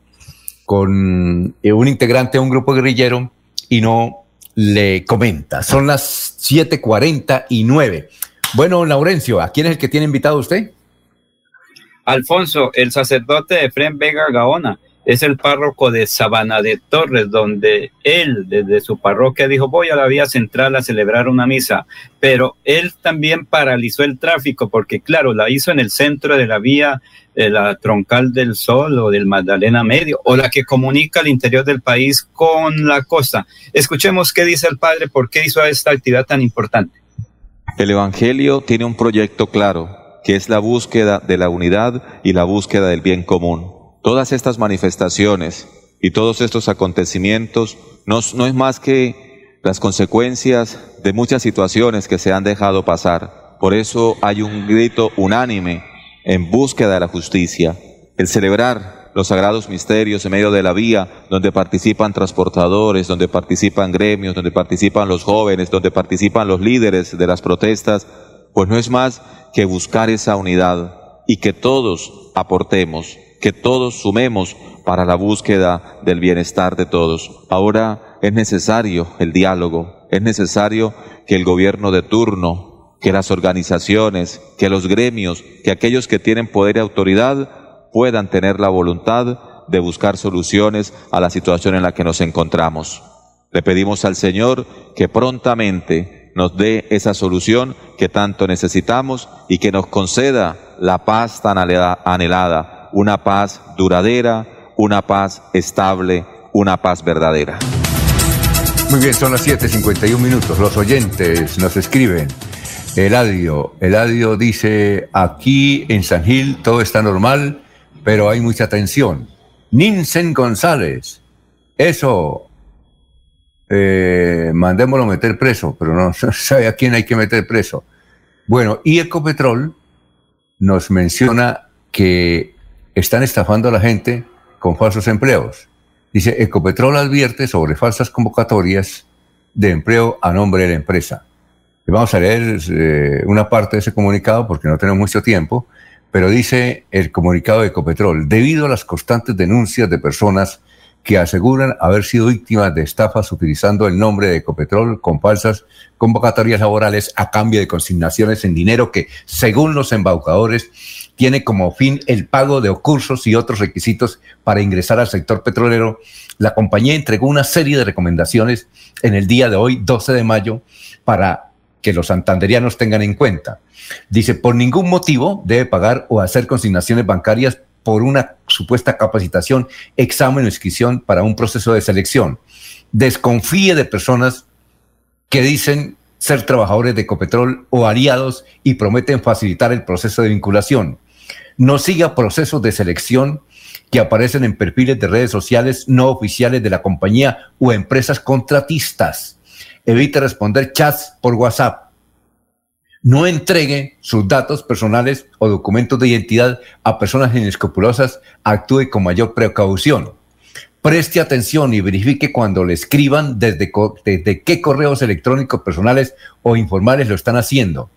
con eh, un integrante de un grupo guerrillero y no le comenta. Son las 7:49. Bueno, Laurencio, ¿a quién es el que tiene invitado usted? Alfonso, el sacerdote Efren Vega Gaona es el párroco de Sabana de Torres, donde él desde su parroquia dijo voy a la vía central a celebrar una misa, pero él también paralizó el tráfico porque claro, la hizo en el centro de la vía de la Troncal del Sol o del Magdalena Medio, o la que comunica el interior del país con la costa. Escuchemos qué dice el padre, por qué hizo esta actividad tan importante. El Evangelio tiene un proyecto claro, que es la búsqueda de la unidad y la búsqueda del bien común. Todas estas manifestaciones y todos estos acontecimientos no, es más que las consecuencias de muchas situaciones que se han dejado pasar. Por eso hay un grito unánime en búsqueda de la justicia, el celebrar los sagrados misterios en medio de la vía, donde participan transportadores, donde participan gremios, donde participan los jóvenes, donde participan los líderes de las protestas, pues no es más que buscar esa unidad y que todos aportemos, que todos sumemos para la búsqueda del bienestar de todos. Ahora es necesario el diálogo, es necesario que el gobierno de turno que las organizaciones, que los gremios, que aquellos que tienen poder y autoridad puedan tener la voluntad de buscar soluciones a la situación en la que nos encontramos. Le pedimos al Señor que prontamente nos dé esa solución que tanto necesitamos y que nos conceda la paz tan anhelada, una paz duradera, una paz estable, una paz verdadera. Muy bien, son las 7:51 minutos. Los oyentes nos escriben. Eladio, Eladio dice, aquí en San Gil todo está normal, pero hay mucha tensión. Ninsen González, eso, eh, mandémoslo meter preso, pero no, sabe a quién hay que meter preso. Bueno, y Ecopetrol nos menciona que están estafando a la gente con falsos empleos. Dice, Ecopetrol advierte sobre falsas convocatorias de empleo a nombre de la empresa. Y vamos a leer eh, una parte de ese comunicado porque no tenemos mucho tiempo, pero dice el comunicado de Ecopetrol, debido a las constantes denuncias de personas que aseguran haber sido víctimas de estafas utilizando el nombre de Ecopetrol con falsas convocatorias laborales a cambio de consignaciones en dinero que, según los embaucadores, tiene como fin el pago de cursos y otros requisitos para ingresar al sector petrolero, la compañía entregó una serie de recomendaciones en el día de hoy, 12 de mayo, para que los santanderianos tengan en cuenta. Dice, por ningún motivo debe pagar o hacer consignaciones bancarias por una supuesta capacitación, examen o inscripción para un proceso de selección. Desconfíe de personas que dicen ser trabajadores de Ecopetrol o aliados y prometen facilitar el proceso de vinculación. No siga procesos de selección que aparecen en perfiles de redes sociales no oficiales de la compañía o empresas contratistas. Evite responder chats por WhatsApp no entregue sus datos personales o documentos de identidad a personas inescrupulosas, actúe con mayor precaución. Preste atención y verifique cuando le escriban desde, qué correos electrónicos personales o informales lo están haciendo.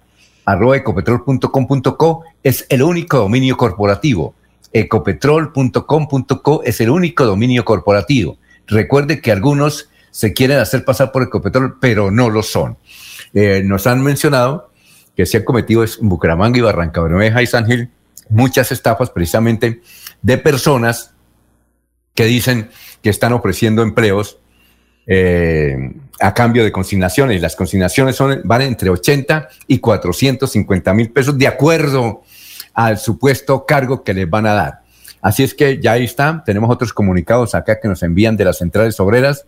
Arroba ecopetrol.com.co es el único dominio corporativo. Ecopetrol.com.co es el único dominio corporativo. Recuerde que algunos se quieren hacer pasar por Ecopetrol, pero no lo son. Eh, nos han mencionado que se han cometido en Bucaramanga y Barranca Bermeja y San Gil muchas estafas precisamente de personas que dicen que están ofreciendo empleos eh, a cambio de consignaciones. Las consignaciones son, van entre 80 y 450 mil pesos de acuerdo al supuesto cargo que les van a dar. Así es que ya ahí está. Tenemos otros comunicados acá que nos envían de las centrales obreras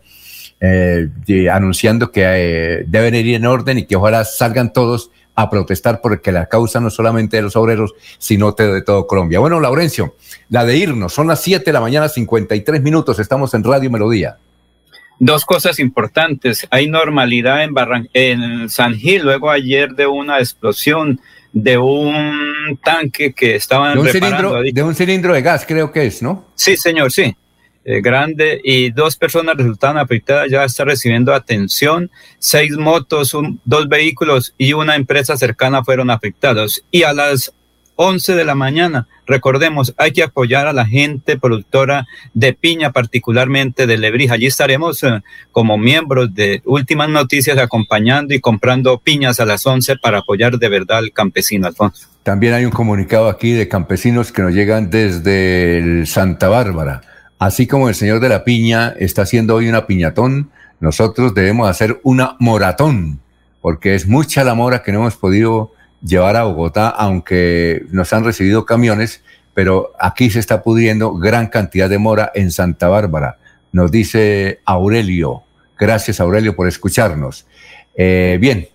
eh, anunciando que eh, deben ir en orden y que ojalá salgan todos a protestar porque la causa no solamente de los obreros, sino de, todo Colombia. Bueno, Laurencio, la de irnos, son las 7 de la mañana, 53 minutos, estamos en Radio Melodía. Dos cosas importantes. Hay normalidad en, en San Gil, luego ayer de una explosión de un tanque que estaban de un, cilindro, de un cilindro de gas, creo que es, ¿no? Sí, señor, sí. Eh, grande y dos personas resultaron afectadas, ya está recibiendo atención, seis motos, dos vehículos y una empresa cercana fueron afectados. Y a las 11 de la mañana, recordemos, hay que apoyar a la gente productora de piña, particularmente de Lebrija. Allí estaremos eh, como miembros de Últimas Noticias acompañando y comprando piñas a las 11 para apoyar de verdad al campesino, Alfonso. También hay un comunicado aquí de campesinos que nos llegan desde Santa Bárbara. Así como el señor de la piña está haciendo hoy una piñatón, nosotros debemos hacer una moratón, porque es mucha la mora que no hemos podido llevar a Bogotá, aunque nos han recibido camiones, pero aquí se está pudriendo gran cantidad de mora en Santa Bárbara, nos dice Aurelio. Gracias Aurelio por escucharnos. Eh, bien,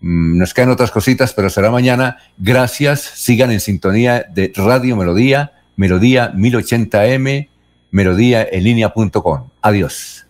mm, nos quedan otras cositas, pero será mañana. Gracias, sigan en sintonía de Radio Melodía, Melodía 1080M melodíaenlínea.com. Adiós.